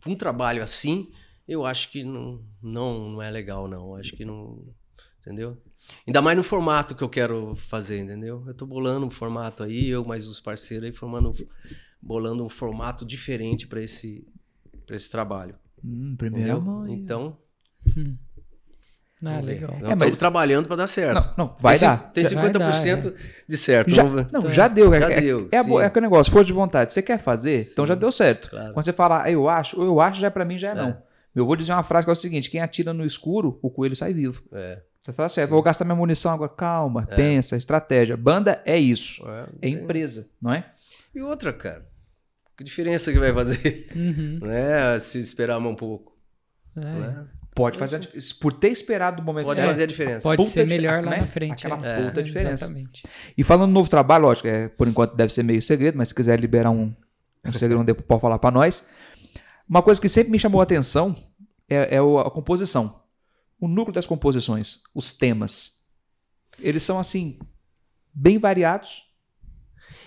pra um trabalho assim, eu acho que não, não, não é legal, não. Acho que não. Entendeu? Ainda mais no formato que eu quero fazer, entendeu? Eu tô bolando um formato aí, eu mais os parceiros aí, formando, bolando um formato diferente para esse, pra esse trabalho. Hum, primeira Entendeu? mão. Então, Hum. Ah, legal. Nós É, estamos mas- trabalhando para dar certo. Não, não, vai tem, dar. Tem Vai 50% de certo. Já, não, Tá. já deu. Já é, é- deu, É, bo- é aquele negócio, força de vontade. Você quer fazer, então Sim. já deu certo. Claro. Quando você falar, "Ah, eu acho, eu acho, já pra mim já é, É. não. Eu vou dizer uma frase que é o seguinte: quem atira no escuro, o coelho sai vivo. É. Você fala certo, vou gastar minha munição agora. Calma, pensa, estratégia. Banda é isso. É, É empresa, não é? E outra, cara. Que diferença que vai fazer, Uhum. (laughs) né? Se esperar mais um pouco. É. né? Pode fazer a Por ter esperado o momento Pode certo. fazer a diferença. Pode Puta ser melhor lá né? na frente. Aquela é. puta É, diferença. Exatamente. E falando no novo trabalho, lógico, é, por enquanto deve ser meio segredo, mas se quiser liberar um, um segredo, depois pode falar pra nós. Uma coisa que sempre me chamou a atenção é, é a composição. O núcleo das composições, os temas. Eles são, assim, bem variados.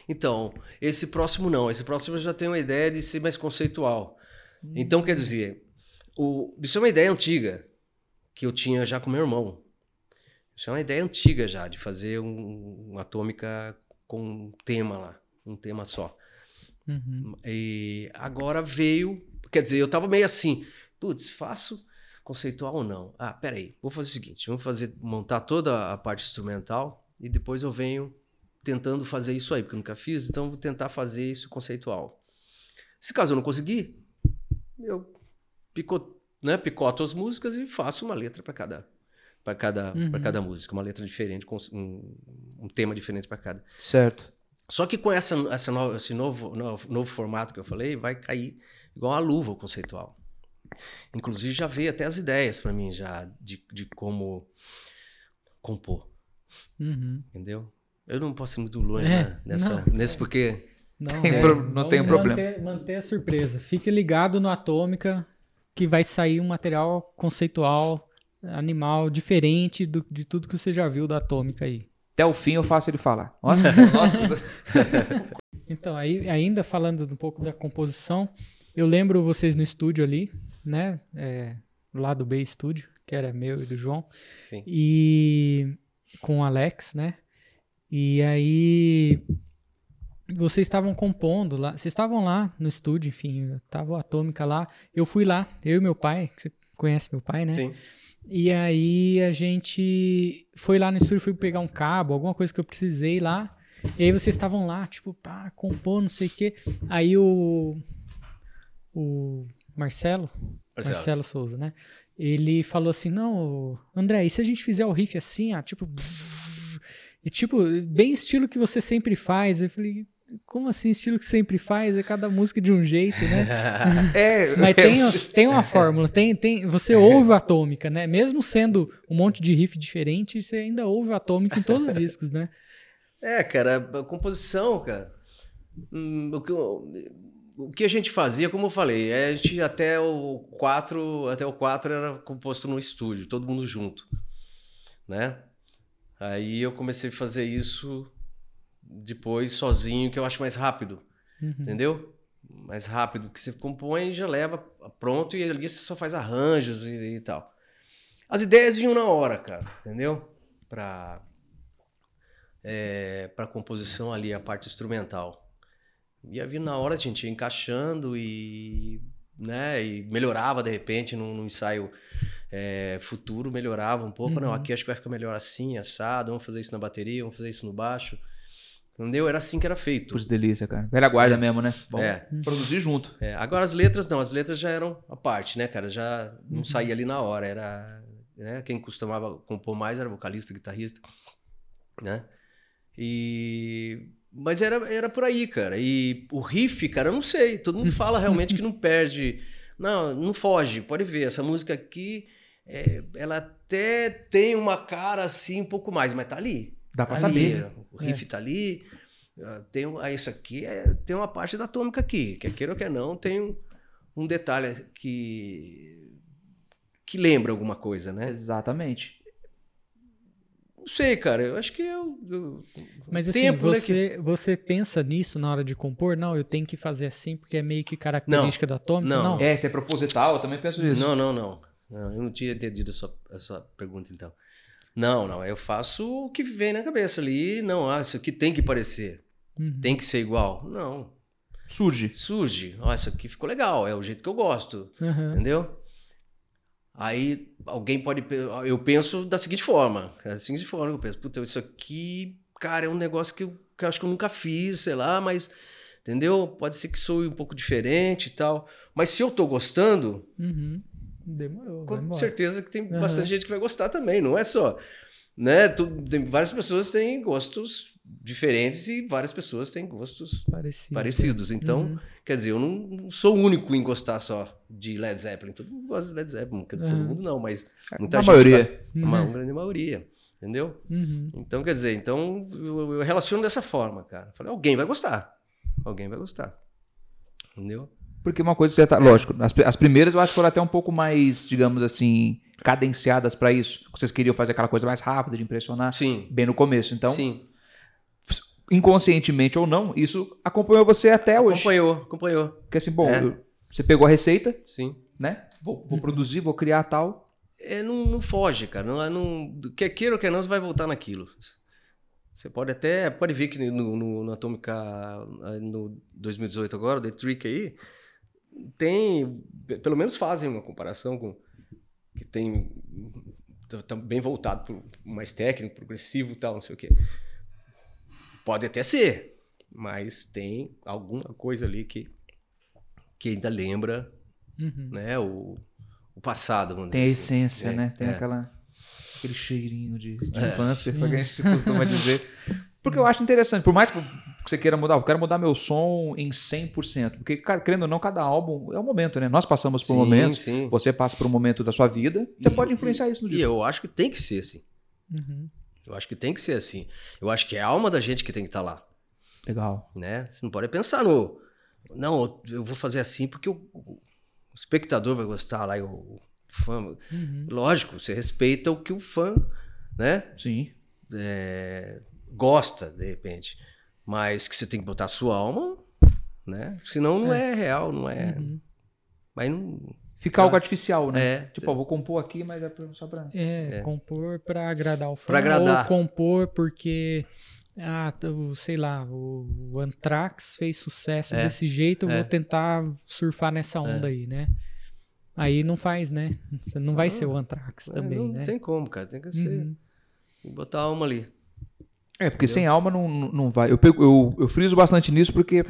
Então, esse próximo não. Esse próximo eu já tenho uma ideia de ser mais conceitual. Então, quer dizer, o, isso é uma ideia antiga que eu tinha já com meu irmão. Isso é uma ideia antiga já, de fazer um, uma atômica com um tema lá, um tema só. Uhum. E agora veio. Quer dizer, eu tava meio assim, putz, faço conceitual ou não? Ah, peraí, vou fazer o seguinte: vamos fazer, montar toda a parte instrumental e depois eu venho tentando fazer isso aí, porque eu nunca fiz, então vou tentar fazer isso conceitual. Se caso eu não conseguir, eu pico, né, picoto as músicas e faço uma letra para cada. Para cada, Uhum. pra cada música, uma letra diferente, com um, um tema diferente para cada. Certo. Só que com essa, essa no- esse novo, novo, novo formato que eu falei, vai cair igual a luva o conceitual. Inclusive já veio até as ideias para mim já de, de como compor, Uhum. entendeu? Eu não posso ir muito longe É, né, nessa, não. nesse porque Não, Tem é, pro- não tem problema. Manter, manter a surpresa. Fique ligado no Atômica que vai sair um material conceitual, animal, diferente do- de tudo que você já viu da Atômica aí. Até o fim eu faço ele falar. (laughs) Nossa, nossa. (laughs) Então, aí, ainda falando um pouco da composição, eu lembro vocês no estúdio ali, né? É, lá do B Studio, que era meu e do João. sim. e com o Alex, né? E aí vocês estavam compondo lá, vocês estavam lá no estúdio, enfim, tava o Atômica lá. Eu fui lá, eu e meu pai, que você conhece meu pai, né? Sim. E aí a gente foi lá no estúdio, fui pegar um cabo, alguma coisa que eu precisei lá. E aí vocês estavam lá, tipo, pá, compor, não sei o quê. Aí o o Marcelo, Marcelo. Marcelo Souza, né? Ele falou assim: não, André, e se a gente fizer o riff assim, ó, tipo. E tipo, bem estilo que você sempre faz. Eu falei, como assim, estilo que sempre faz? É cada música de um jeito, né? (laughs) É, Mas tem, tem uma fórmula, tem, tem, você ouve a atômica, né? Mesmo sendo um monte de riff diferente, você ainda ouve a atômica em todos os (laughs) discos, né? É, cara, a composição, cara. hum, o, que, o que a gente fazia, como eu falei, a gente até o 4, até o 4 era composto no estúdio, todo mundo junto, né? Aí eu comecei a fazer isso depois sozinho, que eu acho mais rápido, Uhum. entendeu? Mais rápido, que você compõe e já leva pronto e ali você só faz arranjos e, e tal. As ideias vinham na hora, cara, entendeu? Pra, é, pra composição ali, a parte instrumental. Ia vir na hora, a gente ia encaixando e, né, e melhorava de repente num, num ensaio é, futuro, melhorava um pouco. Não, Uhum. aqui acho que vai ficar melhor assim, assado, vamos fazer isso na bateria, vamos fazer isso no baixo. Entendeu? Era assim que era feito. Putz, delícia, cara. Velha guarda mesmo, né? Vamos É. produzir junto. É, agora as letras não, as letras já eram a parte, né, cara? Já não Uhum. saía ali na hora, era, né, quem costumava compor mais era vocalista, guitarrista, né? E Mas era, era por aí, cara. E o riff, cara, eu não sei. Todo mundo (laughs) fala realmente que não perde. Não, não foge. Pode ver, essa música aqui, é, ela até tem uma cara assim um pouco mais, mas tá ali. Dá pra Tá saber. ali, O riff tá ali. ah, Tem, ah, isso aqui é, tem uma parte da atômica aqui. Quer queira ou quer não, tem um, um detalhe que, que lembra alguma coisa, né? Exatamente. Não sei, cara. Eu acho que eu. eu- Mas assim, tempo, né, você, você pensa nisso na hora de compor? Não, eu tenho que fazer assim porque é meio que característica da atômica? Não. Não. É, se é proposital, eu também penso isso. Não, não, não, Não, Eu não tinha entendido a sua, a sua pergunta, então. Não, não. Eu faço o que vem na cabeça ali. Não, ah, isso aqui tem que parecer. Uhum. Tem que ser igual. Não. Surge. Surge. Ó, isso aqui ficou legal. É o jeito que eu gosto. Aham. Entendeu? Aí alguém pode. Eu penso da seguinte forma. Da seguinte forma, eu penso, puta, isso aqui, cara, é um negócio que eu, que eu acho que eu nunca fiz, sei lá, mas. Entendeu? Pode ser que soe um pouco diferente e tal. Mas se eu tô gostando, Uhum. Demorou. vai com certeza que tem Aham. bastante gente que vai gostar também, não é só. Né? Tu- tem, várias pessoas têm gostos diferentes e várias pessoas têm gostos Parecido. parecidos. Então, Uhum. quer dizer, eu não, sou o único em gostar só de Led Zeppelin. Todo mundo gosta de Led Zeppelin, quer dizer, todo Aham. mundo não, mas muita A gente maioria. gosta. uma Uhum. grande maioria, entendeu? Uhum. Então, quer dizer, então eu, eu relaciono dessa forma, cara. Falei, alguém vai gostar. Alguém vai gostar. Entendeu? Porque uma coisa que você tá. Lógico, as, as primeiras eu acho que foram até um pouco mais, digamos assim, cadenciadas pra isso. Vocês queriam fazer aquela coisa mais rápida, de impressionar, Sim. bem no começo. Então, sim. inconscientemente ou não, isso acompanhou você até hoje. Acompanhou, acompanhou. Porque assim, bom, É. eu- você pegou a receita, Sim. né? Vou, vou produzir, vou criar tal. É, não, não foge, cara. Não, não, quer queira ou quer não, você vai voltar naquilo. Você pode até. Pode ver que no, no, no Atômica ah, no 2018 agora, o The Trick aí, tem. pe- Pelo menos fazem uma comparação com. Que tem. tá- tá bem voltado para mais técnico, progressivo e tal, não sei o quê. Pode até ser, mas tem alguma coisa ali que, que ainda lembra Uhum. né, o, o passado. vamos Tem a dizer assim. essência, É, né? Tem é. aquela, aquele cheirinho de, de É. infância, que a (laughs) gente costuma dizer. Porque eu acho interessante, por mais que você queira mudar, eu quero mudar meu som em 100%. Porque, querendo ou não, cada álbum é um momento, né? Nós passamos por Sim, momentos, sim. você passa por um momento da sua vida, você E- pode influenciar isso no E disco. eu acho que tem que ser assim. Uhum. Eu acho que tem que ser assim. Eu acho que é a alma da gente que tem que estar lá, Legal. né? Você não pode pensar no... Não, eu vou fazer assim porque o, o espectador vai gostar lá, e o, o fã... Uhum. Lógico, você respeita o que o fã, né? Sim. é, gosta, de repente. Mas que você tem que botar a sua alma, né? Senão não é, real, não é... Uhum. Mas não... Fica algo artificial, né? É, Tipo, ó, vou compor aqui, mas é só pra. É, compor pra agradar o fã. Pra agradar. Ou compor porque, ah, o, sei lá, o, o Anthrax fez sucesso É, desse jeito, eu é. vou tentar surfar nessa onda aí, né? Aí não faz, né? Você não vai ser o Anthrax é, também, não, né? não tem como, cara. Tem que ser... Uhum. Botar a alma ali. É, porque sem alma não, não vai. Eu, pego- eu, eu friso bastante nisso porque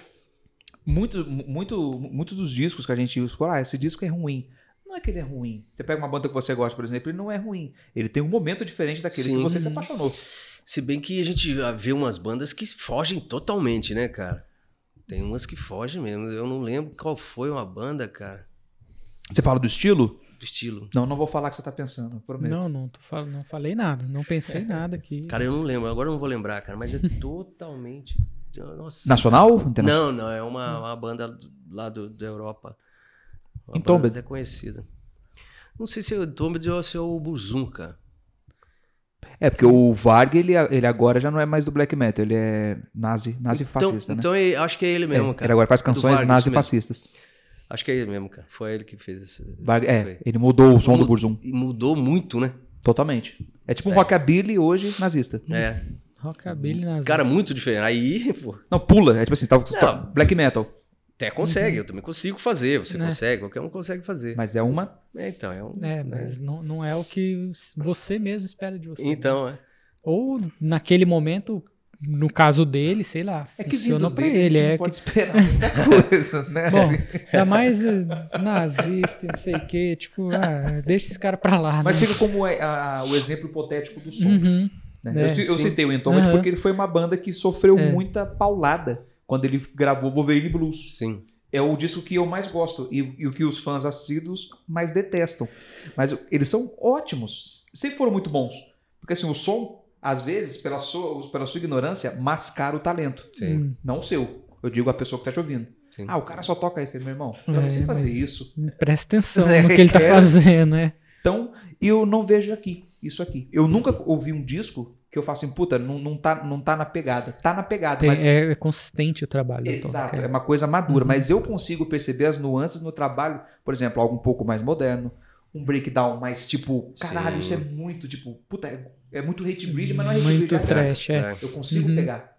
muito, muito, muitos dos discos que a gente usa, ah, esse disco é ruim. Não é que ele é ruim. Você pega uma banda que você gosta, por exemplo, ele não é ruim. Ele tem um momento diferente daquele Sim. que você se apaixonou. Se bem que a gente ah, vê umas bandas que fogem totalmente, né, cara? Tem umas que fogem mesmo. Eu não lembro qual foi uma banda, cara, Você fala do estilo? Estilo. Não, não vou falar o que você tá pensando, prometo. Não, não, tô fal- não falei nada, não pensei nada aqui. Cara, eu não lembro, agora eu não vou lembrar, cara, mas é (laughs) totalmente. Nossa. Nacional? Internacional? Não, não, é uma, uma banda lá do, da Europa. Uma Entombed? banda até conhecida. Não sei se é o Entombed ou se é o Buzum, cara. É, porque o Varg, ele, ele agora já não é mais do black metal, ele é nazi, nazi então, fascista, né? Então é- acho que é ele mesmo, É, cara. ele agora faz canções Varg, nazi isso mesmo. Acho que é ele mesmo, cara. Foi ele que fez esse. É, foi. ele mudou o som do Burzum. E mudou muito, né? Totalmente. É tipo um É. rockabilly hoje nazista. É. Rockabilly nas Cara, muito diferente. Aí, pô, Não, pula. É tipo assim, tá, tá- black metal. até consegue. Eu também consigo fazer. Você Né. consegue, qualquer um consegue fazer. Mas é uma. É, então, é um. É, mas não, não é o que você mesmo espera de você. né? Então, é. Ou naquele momento, no caso dele, sei lá, É que funcionou dele, ele. a É não que, pode esperar muita coisa, né? (laughs) bom, ainda mais eh, nazista, não sei o quê. Tipo, ah, deixa esse cara pra lá. Mas né? fica como é, a- o exemplo hipotético do som. Uhum, né? É, eu, eu citei o Entombed Aham. porque ele foi uma banda que sofreu É. muita paulada quando ele gravou Wolverine Blues. Sim. É o disco que eu mais gosto e, e o que os fãs assíduos mais detestam. Mas eles são ótimos, sempre foram muito bons. Porque assim, o som, às vezes, pela sua, pela sua ignorância, mascara o talento. Sim. Hum, Não o seu. Eu digo a pessoa que tá te ouvindo. sim. Ah, o cara só toca aí, meu irmão. Eu não É, sei fazer isso. presta atenção (laughs) É, no que ele tá é. fazendo, né? Então, eu não vejo aqui, isso aqui. Eu nunca ouvi um disco que eu faço assim, puta, não, não, tá, não tá na pegada. Tá na pegada, Tem- mas. é, é consistente o trabalho. Tom, Exato, é uma coisa madura, Uhum. mas eu consigo perceber as nuances no trabalho, por exemplo, algo um pouco mais moderno, um breakdown mais tipo, caralho, Sim. isso é muito, tipo, puta, é, é muito hate breed, mas não é hate Muito breed, é- trash, é. É. Eu consigo Uhum. pegar.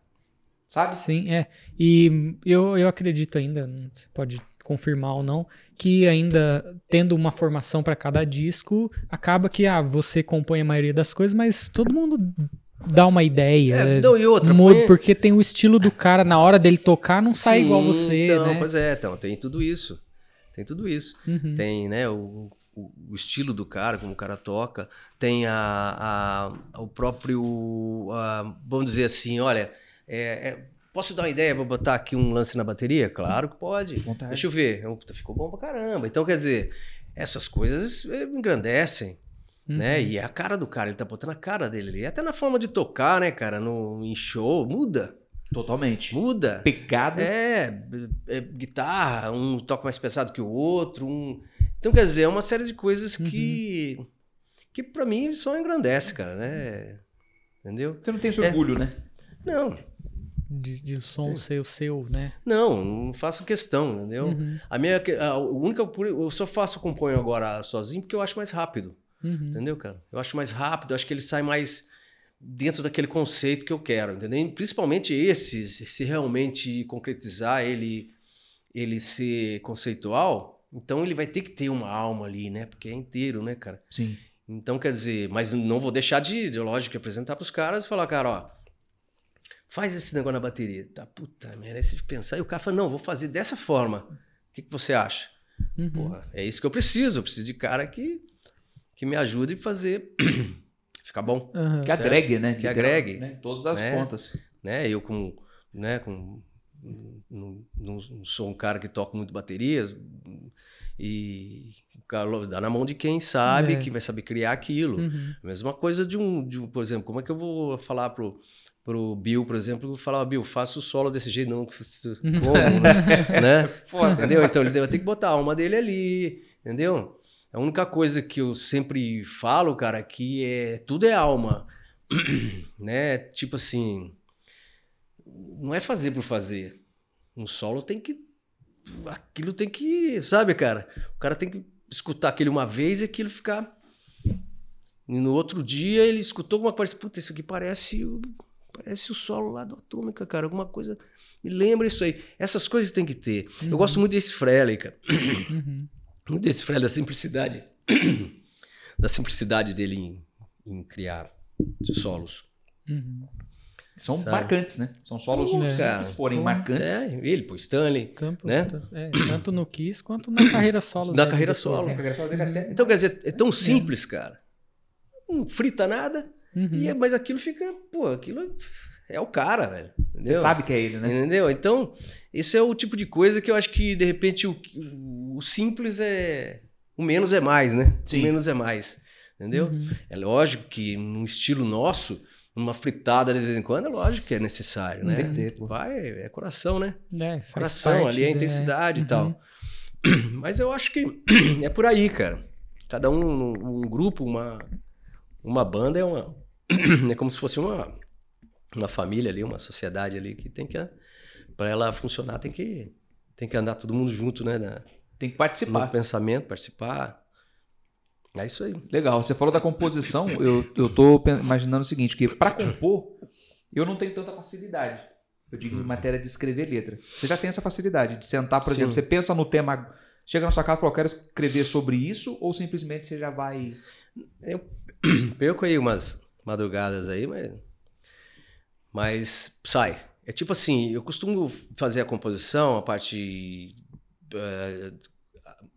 Sabe? Sim, é. E eu, eu acredito ainda, não- você pode confirmar ou não, que ainda tendo uma formação para cada disco, acaba que ah, você compõe a maioria das coisas, mas todo mundo dá uma ideia. É, não, e outra, muda, põe- porque tem o estilo do cara na hora dele tocar, não sai Sim, igual você, então, né? Pois é, então, tem tudo isso. Tem tudo isso. Uhum. Tem, né, o, o, o estilo do cara, como o cara toca, tem a, a- o próprio, a- vamos dizer assim, olha, é- é- posso dar uma ideia para botar aqui um lance na bateria? Claro que pode. Vontade. Deixa eu ver. Puta, Ficou bom pra caramba. Então, quer dizer, essas coisas eh, engrandecem, Uhum. né? E é a cara do cara, ele tá botando a cara dele ali. Até na forma de tocar, né, cara, no, em show, muda, Totalmente. muda. Pegada. É, é, guitarra, um toca mais pesado que o outro. um- Então, quer dizer, é uma série de coisas que, que para mim só engrandece, cara, né? Entendeu? Você não tem esse É. orgulho, né? Não, De, de o som Sim. ser o seu, né? não, não faço questão, entendeu? Uhum. A minha, a única, eu só faço, componho agora sozinho porque eu acho mais rápido, Uhum. entendeu, cara? Eu acho mais rápido, eu acho que ele sai mais dentro daquele conceito que eu quero, entendeu? E principalmente esse, se realmente concretizar ele, ele ser conceitual, então ele vai ter que ter uma alma ali, né? Porque é inteiro, né, cara? Sim. Então, quer dizer, mas não vou deixar de, de lógico, apresentar pros caras e falar, cara, ó, faz esse negócio na bateria. Tá, puta, merece pensar. E o cara fala, não, vou fazer dessa forma. O que, que você acha? Uhum. Porra, é isso que eu preciso. Eu preciso de cara que, que me ajude a fazer (clears throat) ficar bom, Aham. Que agregue, né? Que agregue. Né? Todas as Né? pontas. né? Eu com, né, com não, não- não sou um cara que toca muito baterias e o cara dá na mão de quem sabe, É. que vai saber criar aquilo. Uhum. Mesma coisa de um, de um, por exemplo, como é que eu vou falar pro, pro Bill, por exemplo, falar, Bill, faça o solo desse jeito, não, (laughs) como, né? né? Foda. Entendeu? Então ele vai ter que botar a alma dele ali, entendeu? A única coisa que eu sempre falo, cara, que é tudo é alma, (clears throat) né? Tipo assim, não é fazer por fazer. Um solo tem que aquilo tem que, sabe, cara? O cara tem que escutar aquilo uma vez e aquilo ficar e no outro dia ele escutou alguma coisa, puta, isso aqui parece o parece o solo lá do Atômica, cara, alguma coisa me lembra isso aí. Essas coisas tem que ter. Eu Uhum. gosto muito desse Frehley, cara. Uhum. Muito desse Frehley, da simplicidade. (clears throat) da simplicidade dele em, em criar solos. Uhum. São Sabe? marcantes, né? São solos É. simples, porém Pô, marcantes. É, ele, pô, Stanley. Tanto, Né? tanto- é, tanto no Kiss quanto na carreira solo. Na dele carreira depois, solo. né? Então, quer dizer, é tão simples, cara. Não frita nada, Uhum. e é- mas aquilo fica, pô, aquilo é o cara, velho. Você Entendeu? sabe que é ele, né? Entendeu? Então, esse é o tipo de coisa que eu acho que, de repente, o, o simples é. O menos é mais, né? Sim. O menos é mais. Entendeu? Uhum. É lógico que num estilo nosso, uma fritada de vez em quando, é lógico que é necessário, né? Tem que ter. Vai, é coração, né? É, Coração, ali é a da- intensidade Uhum. e tal. (clears throat) Mas eu acho que (clears throat) é por aí, cara. Cada um, um grupo, uma, uma banda é uma. (clears throat) É como se fosse uma, uma família ali, uma sociedade ali que tem que. Para ela funcionar, tem que, tem que andar todo mundo junto, né? Na, Tem que no participar. pensamento, participar. É isso aí. Legal. Você falou da composição. Eu, eu tô imaginando o seguinte, que para compor, eu não tenho tanta facilidade. Eu digo em matéria de escrever letra. Você já tem essa facilidade de sentar, por Sim. exemplo, você pensa no tema, chega na sua casa e fala, eu quero escrever sobre isso, ou simplesmente você já vai... (clears throat) Perco aí umas madrugadas aí, mas. Mas sai. É tipo assim, eu costumo fazer a composição, a parte eh,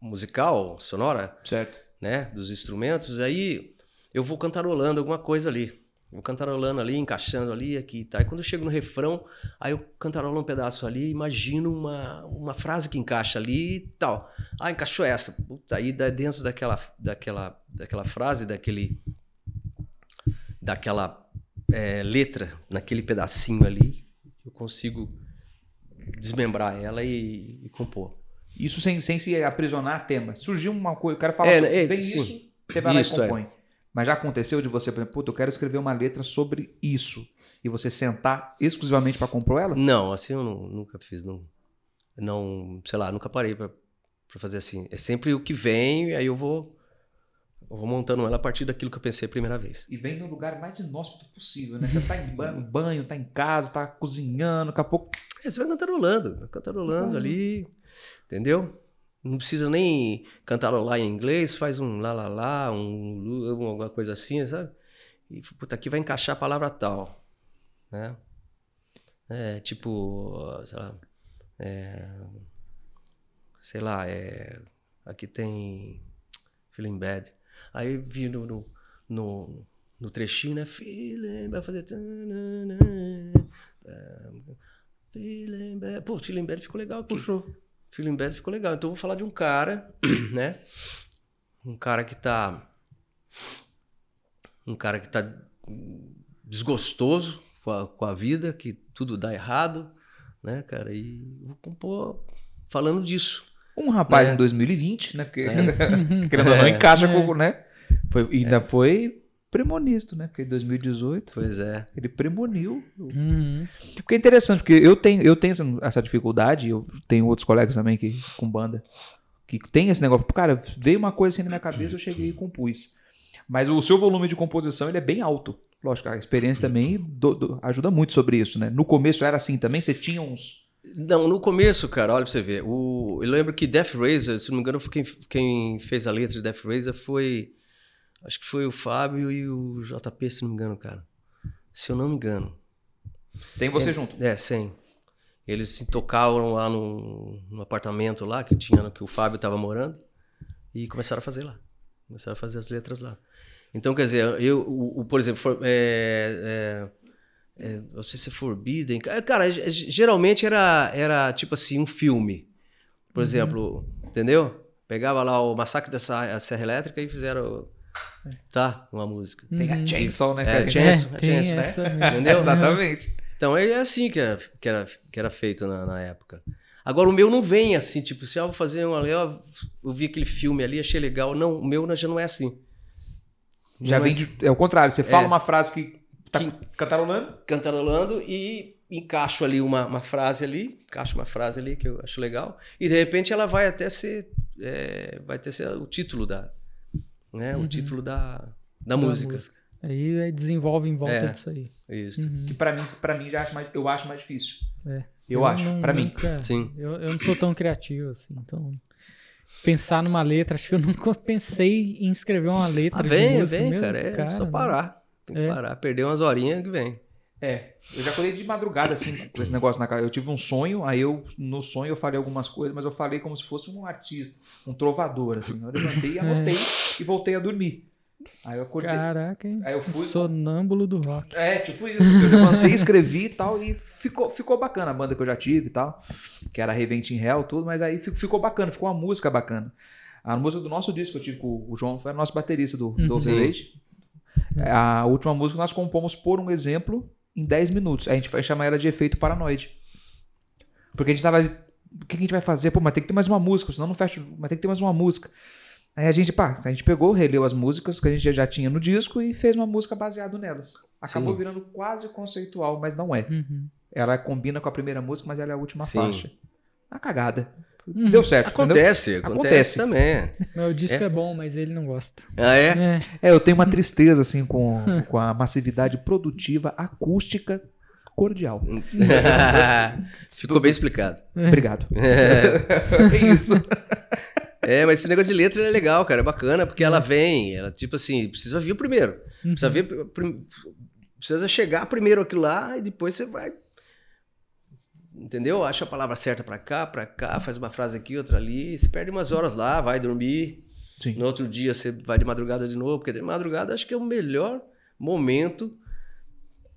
musical, sonora, Certo. Né? Dos instrumentos, aí eu vou cantarolando alguma coisa ali. Vou cantarolando ali, encaixando ali, aqui e tá. E quando eu chego no refrão, aí eu cantarolo um pedaço ali, imagino uma, uma frase que encaixa ali e tal. Ah, encaixou essa. Puta, aí dentro daquela, daquela, daquela frase, daquele. daquela é, letra, naquele pedacinho ali, eu consigo desmembrar ela e, e compor. Isso sem, sem se aprisionar a tema. Surgiu uma coisa, o cara fala, É, é, vem sim. isso, você vai Isso, lá e compõe. Mas já aconteceu de você, por exemplo, puta, eu quero escrever uma letra sobre isso. E você sentar exclusivamente para compor ela? Não, assim eu não- nunca fiz, não, não, sei lá, nunca parei pra fazer assim. É sempre o que vem, e aí eu vou, eu vou montando ela a partir daquilo que eu pensei a primeira vez. E vem no lugar mais inóspito possível, né? Você tá em ba- banho, tá em casa, tá cozinhando, daqui a pouco. É, você vai cantarolando, vai cantarolando Uhum. ali, entendeu? Não precisa nem cantarolar em inglês, faz um lá lá lá, um alguma coisa assim, sabe? E puta, aqui vai encaixar a palavra tal, né? É, tipo, sei lá, é, sei lá, é, aqui tem Feeling Bad. Aí vi no, no, no, no trechinho, né? Feeling, vai fazer... Feeling Bad. Pô, Feeling Bad ficou legal aqui. Puxou. Feeling Bad ficou legal. Então eu vou falar de um cara, (clears throat) né? Um cara que tá. Um cara que tá desgostoso com a, com a vida, que tudo dá errado, né, cara? E vou compor falando disso. Um rapaz É. em 2020, né? Porque, Uhum. querendo ou não, É. encaixa É. com, né? Foi, ainda foi premonisto, né? Porque em 2018 Pois é. ele premoniu. Uhum. Porque é interessante, porque eu tenho, eu tenho essa- dificuldade, eu tenho outros colegas também que com banda, que tem esse negócio. Cara, veio uma coisa assim na minha cabeça, eu cheguei e compus. Mas o seu volume de composição ele é bem alto. Lógico, a experiência também do- do- ajuda muito sobre isso, né? No começo era assim também, você tinha uns. Não, no começo, cara, olha pra você ver. O, eu lembro que Death Razor, se não me engano, foi quem, quem fez a letra de Death Razor foi. Acho que foi o Fábio e o JP, se não me engano, cara. Se eu não me engano. Sem você junto. É, sim. Eles se tocavam lá num, num apartamento lá que tinha que o Fábio estava morando e começaram a fazer lá. Começaram a fazer as letras lá. Então, quer dizer, eu, o, o- por exemplo, for- é, é, é, não sei se é Forbidden. é, Cara, ge- geralmente era, era tipo assim, um filme. Por exemplo, entendeu? Pegava lá o Massacre da Serra Elétrica e fizeram. Tá, uma música. Tem a Uhum. Chainsaw, né? É, cara? Chainsaw. É, é tem Chainsaw, né? essa. (laughs) Entendeu? Exatamente. Então é assim que era, que era, que era feito na, na época. Agora o meu não vem assim, tipo, se eu vou fazer um ali, ó, eu vi aquele filme ali, achei legal. Não, o meu já não é assim. Já Não vem é de, é o contrário, você fala É. uma frase que tá Que- cantarolando, cantarolando e encaixo ali uma, uma frase ali, encaixo uma frase ali que eu acho legal, e de repente ela vai até ser, é, vai até ser o título da, né, o Uhum. título da, da, Da música. Aí, aí desenvolve em volta É. disso aí. Isso. Uhum. que pra mim, para mim já acho mais, eu acho mais difícil. É. Eu, acho, não- pra mim. nunca- (laughs) Sim. Eu, eu não sou tão criativo assim, então. Pensar numa letra, acho que eu (laughs) nunca pensei em escrever uma letra Ah, de vem, música. vem, meu, cara, é só não. parar. Tem que É. parar, perder umas horinhas que vem. É, eu já acordei de madrugada, assim, com esse negócio na cara. Eu tive um sonho, aí eu, no sonho, eu falei algumas coisas, mas eu falei como se fosse um artista, um trovador, assim. Eu levantei e (laughs) anotei e voltei a dormir. Aí eu acordei. Caraca, hein? Aí eu fui- Sonâmbulo do rock. É, tipo isso. Eu levantei, escrevi e tal, e ficou, ficou bacana a banda que eu já tive e tal, que era Revent in Hell, tudo, mas aí fi- ficou bacana, ficou uma música bacana. A música do nosso disco que eu tive com o João foi o nosso baterista do, do Uhum. A última música nós compomos por um exemplo em 10 minutos. A gente vai chamar ela de efeito paranoide. Porque a gente tava. O que a gente vai fazer? Pô, mas tem que ter mais uma música, senão não fecha. Mas tem que ter mais uma música. Aí a gente, pá, a gente pegou, releu as músicas que a gente já tinha no disco e fez uma música baseada nelas. Acabou Sim. virando quase conceitual, mas não é. Uhum. Ela combina com a primeira música, mas ela é a última Sim. faixa. Uma cagada. Uhum. Deu certo. Acontece, acontece, Acontece. também. Meu disco É. é. bom, mas ele não gosta. Ah, é? É. É, eu tenho uma tristeza, assim, com, (laughs) com a massividade produtiva acústica cordial. (laughs) Ficou bem explicado. Obrigado. (laughs) É. É isso. É, mas esse negócio de letra é legal, cara, é bacana, porque ela vem, ela, tipo assim, precisa vir primeiro. Uhum. Precisa ver, prim- precisa chegar primeiro aquilo lá e depois você vai. Entendeu? Acha a palavra certa pra cá, pra cá, faz uma frase aqui, outra ali, você perde umas horas lá, vai dormir. Sim. No outro dia você vai de madrugada de novo, porque de madrugada acho que é o melhor momento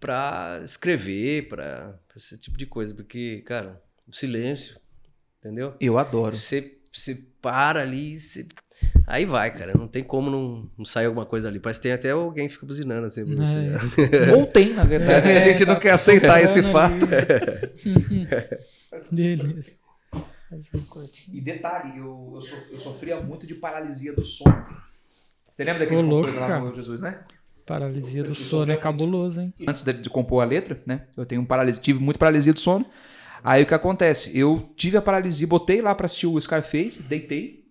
pra escrever, pra, pra esse tipo de coisa. Porque, cara, o silêncio, entendeu? Eu adoro. Você, você para ali, você... aí vai, cara. Não tem como não, não sair alguma coisa ali. Parece que tem até alguém que fica buzinando assim. pra você. Ou tem, na verdade. É, a gente não tá quer aceitar esse fato. Beleza. Um. E detalhe, eu, eu, sof- eu sofria muito de paralisia do sono. Você lembra daquele louco, lá no Jesus, né? Paralisia do sono é cabuloso, hein? Antes de, de compor a letra, né? Eu tenho paralisia, tive muito paralisia do sono. Aí o que acontece? Eu tive a paralisia, botei lá pra assistir o Scarface, deitei.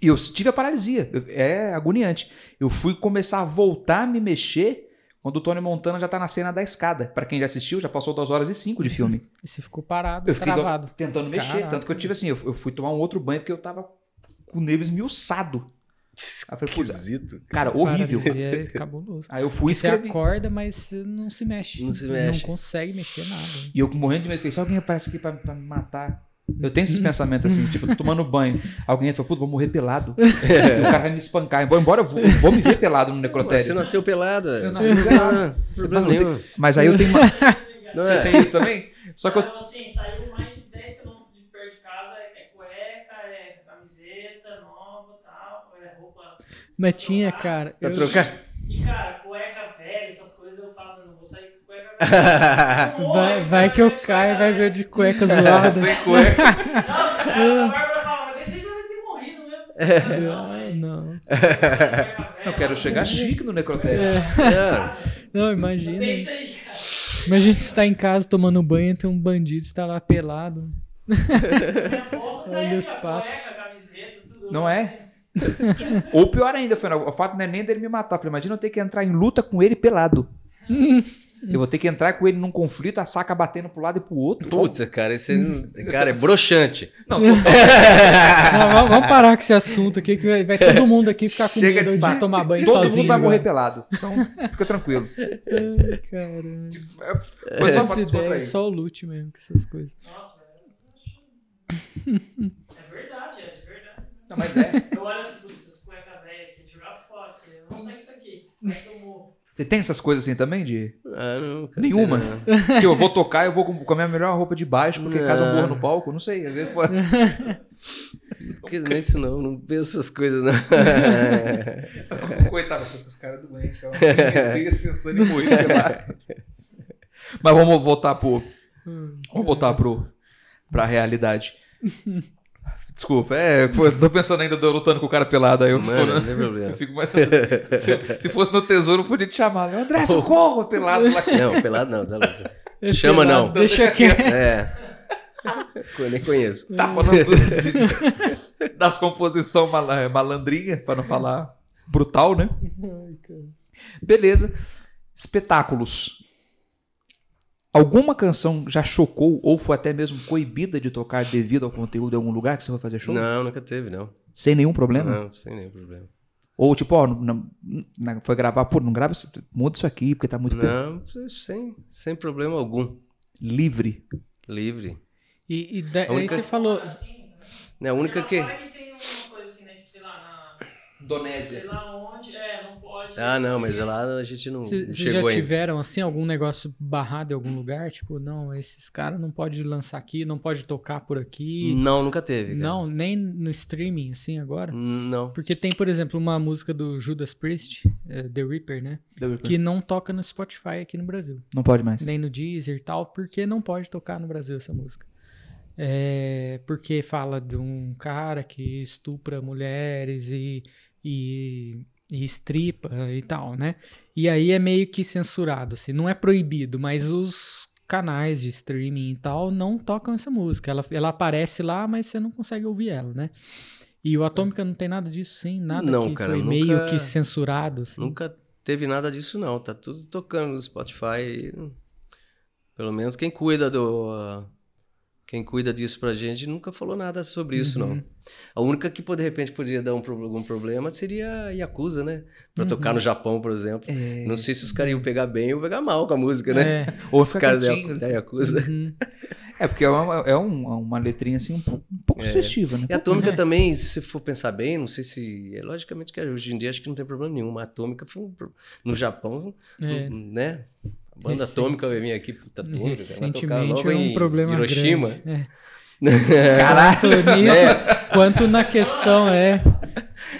E eu tive a paralisia. É agoniante. Eu fui começar a voltar a me mexer quando o Tony Montana já tá na cena da escada. Pra quem já assistiu, já passou 2 horas e 5 de filme. (laughs) E você ficou parado, Eu travado. tentando mexer. Caraca. Tanto que eu tive assim, eu, eu fui tomar um outro banho porque eu tava com o nervo esmiuçado. Aí eu falei, putz, Esquisito. cara, horrível. Paralisia é (laughs) cabuloso. Aí eu fui Você escrever. acorda, mas você não se mexe. Não se mexe. Não consegue mexer nada. E eu morrendo de medo, se alguém aparece aqui pra, pra me matar. Eu tenho esses pensamentos assim, tipo, tô tomando banho. Alguém fala, puta, vou morrer pelado. (laughs) o cara vai me espancar. Embora embora eu vou, vou me ver pelado no necrotério. Você nasceu pelado. Eu velho. nasci pelado. Não problema Não. Mas aí eu tenho uma... (laughs) Não Você é? tem isso também? Só que eu... Então, assim, saiu mais de 10 km de perto de casa, é é cueca, é camiseta nova tal, é roupa. Mas tinha, cara. Pra eu- trocar? E, cara, cueca velha, essas coisas, eu falo, não vou sair com cueca velha. Não vou, (laughs) Vai, vai que eu caio e vai ver de cueca Sem zoada. cueca. Nossa, cara, a Bárbara fala, mas (laughs) você já vai ter morrido mesmo. Não, não. Eu quero chegar chique no necrotério. É. É. Não, imagina. isso aí, cara. Imagina você tá em casa tomando banho e tem um bandido, você tá lá pelado. Bolsa Olha os papos. Não é? Ou pior ainda, foi, o fato não é nem dele me matar. Falei, imagina eu ter que entrar em luta com ele pelado. Eu vou ter que entrar com ele num conflito, a saca batendo pro lado e pro outro. Putz, cara, esse é, cara, é broxante. Não, (laughs) Não, vamos- vamos parar com esse assunto aqui, que vai, todo mundo aqui ficar com Chega medo de de, tomar banho todo sozinho. mundo vai morrer agora. pelado. Então, fica tranquilo. Ai, caramba. Foi só Essa pra ideia é só o loot mesmo, com essas coisas. Nossa, velho. É verdade, é de verdade. Não, mas é. Eu olho essas cuecas velhas aqui, jogar fora, eu não sei isso aqui. Que eu. Você tem essas coisas assim também, de... Ah, não, Nenhuma? (laughs) não. Que eu vou tocar, eu vou com a minha melhor roupa de baixo, porque caso eu morra Não. no palco, não sei. Às vezes pode... (laughs) Que não é isso não, não penso essas coisas não. (laughs) Coitado, esses caras doentes. Fica pensando em morrer. Mas vamos voltar pro... Vamos voltar pro, pra realidade. Desculpa, é, pô, tô pensando ainda, eu lutando com o cara pelado, aí eu, tô, Mano, não né? tem problema. (laughs) eu fico mais... se, se fosse no tesouro, eu podia te chamar. né? André, socorro, pelado lá. (laughs) Não, pelado não, tá louco. É Chama pelado, não. Deixa quieto. É. Eu nem conheço. Tá falando do- de- (laughs) das composições mal, malandrinha, pra não falar brutal, né? Beleza. Espetáculos. Alguma canção já chocou ou foi até mesmo coibida de tocar devido ao conteúdo em algum lugar que você foi fazer show? Não, nunca teve, não. Sem nenhum problema? Não, sem nenhum problema. Ou tipo, ó, não- não- foi gravar, pô, não grava muda isso aqui, porque tá muito pesado. Não, sem, sem problema algum. livre. Livre. E, e da- única- aí você falou. Assim, É a única que. Que tem uma coisa assim, né? Tipo, sei lá, na. Sei Indonésia. lá onde. É, não pode. Ah, não, mas lá a gente não, não Vocês já chegou ainda. tiveram assim algum negócio barrado em algum lugar? Tipo, não, esses caras não pode lançar aqui, não pode tocar por aqui. Não, nunca teve. cara. Não, nem no streaming assim agora. Não. Porque tem, por exemplo, uma música do Judas Priest, eh, The Reaper, né? Que não toca no Spotify aqui no Brasil. Não pode mais. Nem no Deezer e tal, porque não pode tocar no Brasil essa música. É, porque fala de um cara que estupra mulheres e, e, e estripa e tal, né? E aí é meio que censurado, assim. Não é proibido, mas os canais de streaming e tal não tocam essa música. Ela, ela aparece lá, mas você não consegue ouvir ela, né? E o Atômica não tem nada disso, sim? Nada Não, que cara, foi nunca- meio que censurado, assim? Nunca teve nada disso, não. Tá tudo tocando no Spotify. Pelo menos quem cuida do. Quem cuida disso pra gente nunca falou nada sobre isso, Uhum. não. A única que, de repente, poderia dar um, algum problema seria a Yakuza, né? Pra Uhum. tocar no Japão, por exemplo. É, Não sei se os caras iam pegar bem ou pegar mal com a música, né? É. (laughs) ou Os caras da, da Yakuza. Uhum. É, porque é uma, é um- uma letrinha assim um pouco, um pouco É. sugestiva, né? E a Atômica É. também, se você for pensar bem, não sei se. É logicamente que hoje em dia acho que não tem problema nenhum. A Atômica foi um no Japão, É. né? A banda Recente. atômica vai vir aqui, puta atômica, vai Recentemente é um em problema Hiroshima. grande. É. (laughs) Caraca! Tanto nisso, quanto na questão é...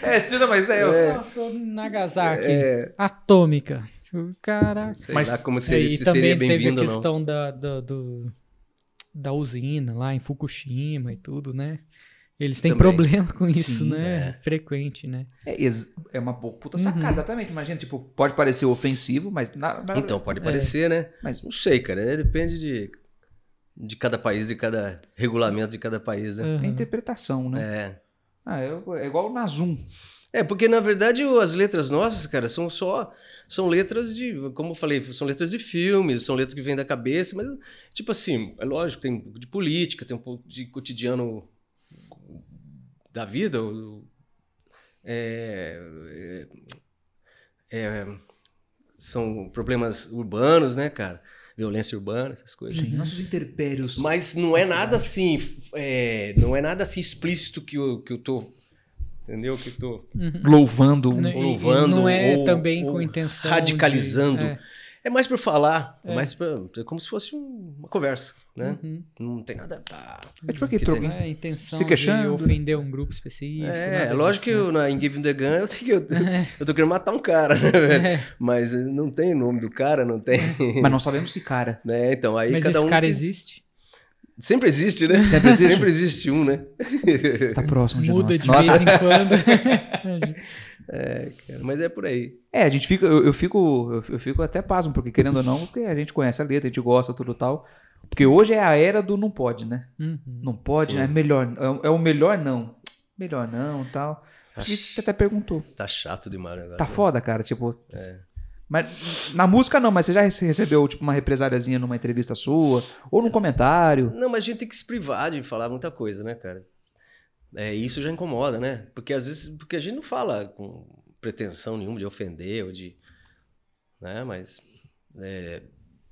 É, tudo, mas é. Em Nagasaki, É, atômica. Tipo, Caraca. sei Mas- lá como É, seria, e se também seria teve a bem-vindo ou não. questão da, da, do- da usina lá em Fukushima e tudo, né? Eles têm Também. problema com isso, Sim, né? Frequente, né? É, é uma puta Uhum. sacada também. Imagina, tipo, pode parecer ofensivo, mas. Na, na- Então, pode É. parecer, né? Mas Não sei, cara. né? Depende de, de cada país, de cada regulamento de cada país, né? é Aham. interpretação, né? É. Ah, é, é igual na Zoom. É, porque na verdade as letras nossas, cara, são só. São letras de. Como eu falei, são letras de filmes, são letras que vêm da cabeça, mas, tipo assim, é lógico, tem um pouco de política, tem um pouco de cotidiano da vida. o- é, é, é, são problemas urbanos, né, cara? Violência urbana, essas coisas. Sim, nossos interpérios. Mas não é nada assim, é, não é nada assim explícito que eu, que eu tô, entendeu? Que eu tô Uhum. louvando um. Não- e- e louvando não é ou- também ou com intenção radicalizando. de- é. É mais por falar, é, É. mais pra, é como se fosse um- uma conversa, né? Uhum. Não tem nada. Ah, É tipo aqui, troca- é a intenção Se de queixando. ofender um grupo específico. é, lógico que disso, eu, na, em Giving the Gun eu, tenho, que- eu, (laughs) eu tô querendo matar um cara, né, velho? né? É, Mas eh, não tem o nome do cara, não tem. (laughs) Mas não sabemos que cara. né? Então aí Mas cada esse um. cara tem- existe? Sempre existe, né? Sempre existe? (laughs) Sempre existe um, né? Está próximo de Muda nós. de Nossa. vez em quando. É, cara, mas é por aí. É, a gente fica, eu, eu fico, eu, eu fico até pasmo, porque querendo ou não, porque a gente conhece a letra, a gente gosta, tudo tal. Porque hoje é a era do não pode, né? Uhum. Não pode, Sim. né? É melhor, é, é o melhor não. Melhor não, tal. Tá, A gente até perguntou. tá chato demais negócio. Tá né? foda, cara, tipo. É. Mas na música não, mas você já rece- recebeu tipo uma represáriazinha numa entrevista sua ou num comentário? Não, mas a gente tem que se privar de falar muita coisa, né, cara? É, isso já incomoda, né? Porque às vezes, porque a gente não fala com pretensão nenhuma de ofender ou de, né? Mas é,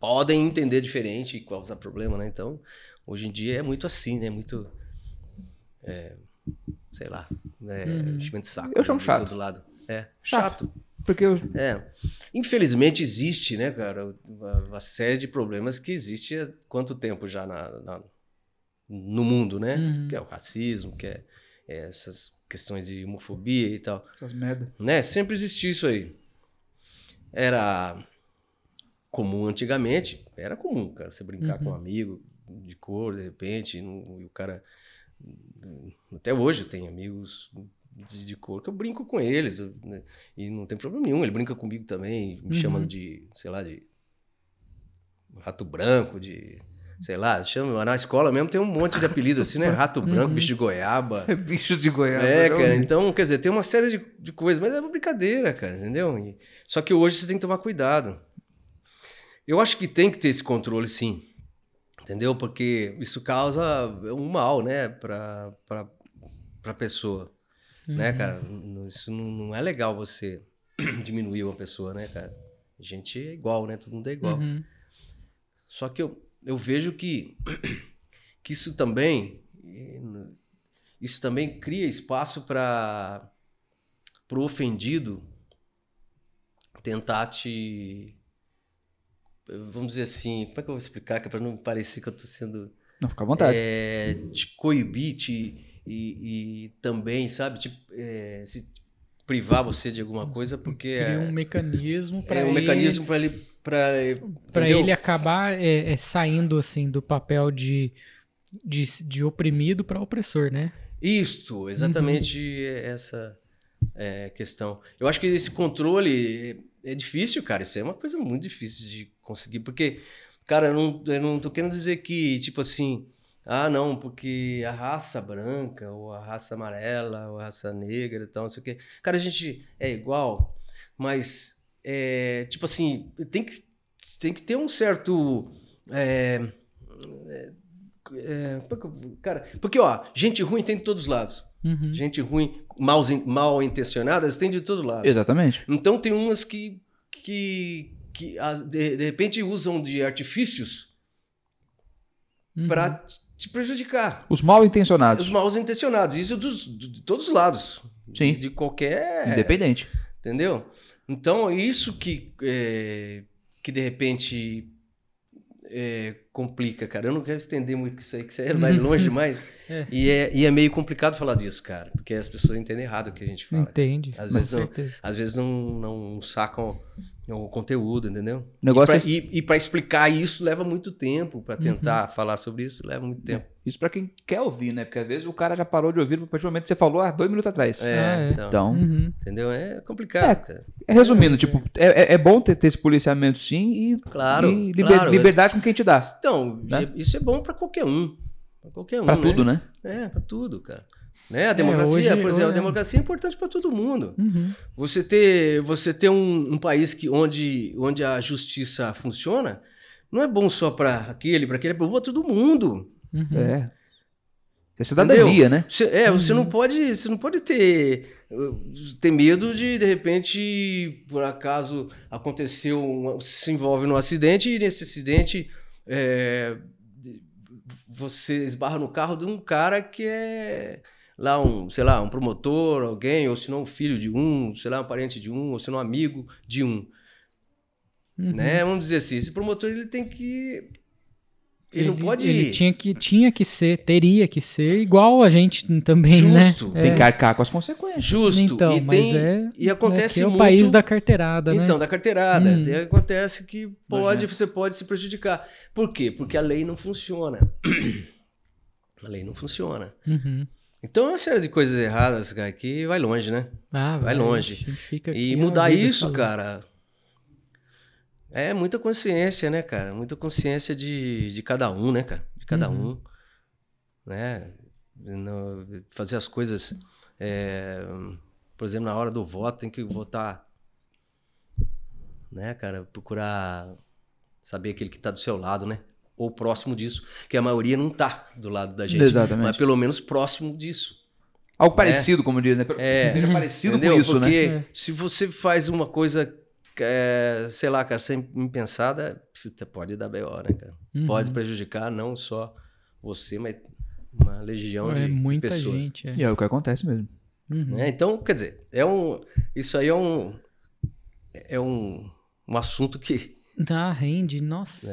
podem entender diferente e causar problema, né? Então, hoje em dia é muito assim, né? Muito, é, sei lá, né? Enchimento de saco. Eu chamo de chato. todo lado. É, Chato. chato. Porque eu, É. Infelizmente existe, né, cara, uma, uma série de problemas que existe há quanto tempo já na, na- no mundo, né? Uhum. Que é o racismo, que é, é essas questões de homofobia e tal, essas merda. né? Sempre existiu isso aí. Era comum antigamente, era comum, cara, você brincar Uhum. com um amigo de cor, de repente, não- e o cara até hoje eu tenho amigos de, de cor que eu brinco com eles né, e não tem problema nenhum. Ele brinca comigo também, me Uhum. chamando de, sei lá, de rato branco, de sei lá, chama na escola mesmo tem um monte de apelido assim, né? Rato branco, Uhum. bicho de goiaba. (laughs) Bicho de Goiás. É, cara, então, quer dizer, tem uma série de, de coisas, mas é uma brincadeira, cara, entendeu? E- só que hoje você tem que tomar cuidado. Eu acho que tem que ter esse controle, sim. Entendeu? Porque isso causa um mal, né, pra, pra, pra pessoa, né, Uhum. cara? N- Isso não, não é legal você (clears throat) diminuir uma pessoa, né, cara? A gente é igual, né? Todo mundo é igual. Uhum. Só que eu, eu vejo que, que isso também isso também cria espaço para o ofendido tentar te vamos dizer assim, como é que eu vou explicar que para não parecer que eu estou sendo Não, fica à vontade. é, te coibir te, e, e também, sabe, te, é, se privar você de alguma coisa porque Cria é, um mecanismo para é um ele, mecanismo para ele para pra ele acabar é, é, saindo assim do papel de, de, de oprimido para opressor, né? Isto, exatamente essa é, questão. Eu acho que esse controle é é difícil, cara. Isso é uma coisa muito difícil de conseguir, porque, cara, eu não, eu não tô querendo dizer que, tipo assim, ah, não, porque a raça branca, ou a raça amarela, ou a raça negra e tal, não sei o quê. Cara, a gente é igual, mas, é, tipo assim, tem que, tem que ter um certo. é, é, é, é cara, porque, ó, gente ruim tem de todos os lados. Uhum. Gente ruim, mal, mal intencionadas, tem de todo lado. Exatamente. Então tem umas que, que, que de, de repente usam de artifícios Uhum. para te prejudicar. Os mal intencionados. Os mal intencionados. Isso dos, de, de todos os lados. Sim. De qualquer. Independente. Entendeu? Então, isso que, é, que de repente é, complica, cara. Eu não quero estender muito com isso aí, que vai (laughs) longe demais. É. E, é, e é meio complicado falar disso, cara, porque as pessoas entendem errado o que a gente fala. Entende. Às com vezes não- certeza. Às vezes não, não sacam o conteúdo, entendeu? O negócio e, é pra, e pra explicar isso leva muito tempo. Pra tentar Uhum. falar sobre isso leva muito tempo. Isso pra quem quer ouvir, né? Porque às vezes o cara já parou de ouvir a partir do momento que você falou há dois minutos atrás. É, Ah, é. Então, Então, Uhum. entendeu? É complicado, cara. é, resumindo, tipo, é, é- é bom ter, ter esse policiamento sim e, Claro, e liber- claro. liberdade com quem te dá. Então, Né? isso é bom pra qualquer um. Pra qualquer um, Pra né? tudo, né? É, pra tudo, cara. Né? A democracia, hoje- por exemplo, a hoje- democracia é importante pra todo mundo. Uhum. Você ter, você ter um, um país que, onde, onde a justiça funciona, não é bom só pra aquele, pra aquele, é bom pra todo mundo. Uhum. É. É cidadania, né? Você, é, você Uhum. não pode, você não pode ter, uh, ter medo de, de repente, por acaso aconteceu, um, se envolve num acidente e nesse acidente é, você esbarra no carro de um cara que é lá um, sei lá, um promotor, alguém, ou se não um filho de um, sei lá, um parente de um, ou se não um amigo de um, Uhum. né? Vamos dizer assim, esse promotor ele tem que ele, não pode Ele tinha que, tinha que ser, teria que ser igual a gente também, Justo. né? Tem É. que arcar com as consequências. justo Então, e mas tem é- e acontece Aqui é o muito país da carteirada, né? Então, da carteirada. Hum. Acontece que pode, Nojento. você pode se prejudicar. Por quê? Porque a lei não funciona. (clears throat) A lei não funciona. Uhum. Então é uma série de coisas erradas, cara, que vai longe, né? Ah, Vai longe. gente fica E mudar isso, falando. cara, é muita consciência, né, cara? Muita consciência de, de cada um, né, cara? De cada Uhum. um. Né? No- fazer as coisas. é, por exemplo, na hora do voto, tem que votar. Né, cara? Procurar saber aquele que tá do seu lado, né? Ou próximo disso. Que a maioria não tá do lado da gente. Exatamente. Mas pelo menos próximo disso. Algo parecido, como diz, né? É. Seja parecido Entendeu? com isso, Porque né? É. se você faz uma coisa, é, sei lá, cara, sem pensada, você pode dar B.O., né, cara? Uhum. Pode prejudicar não só você, mas uma legião É de muita pessoas. gente. É. E é o que acontece mesmo. Uhum. né? Então, quer dizer, é um, isso aí é um, é um, um assunto que... Ah, rende, nossa.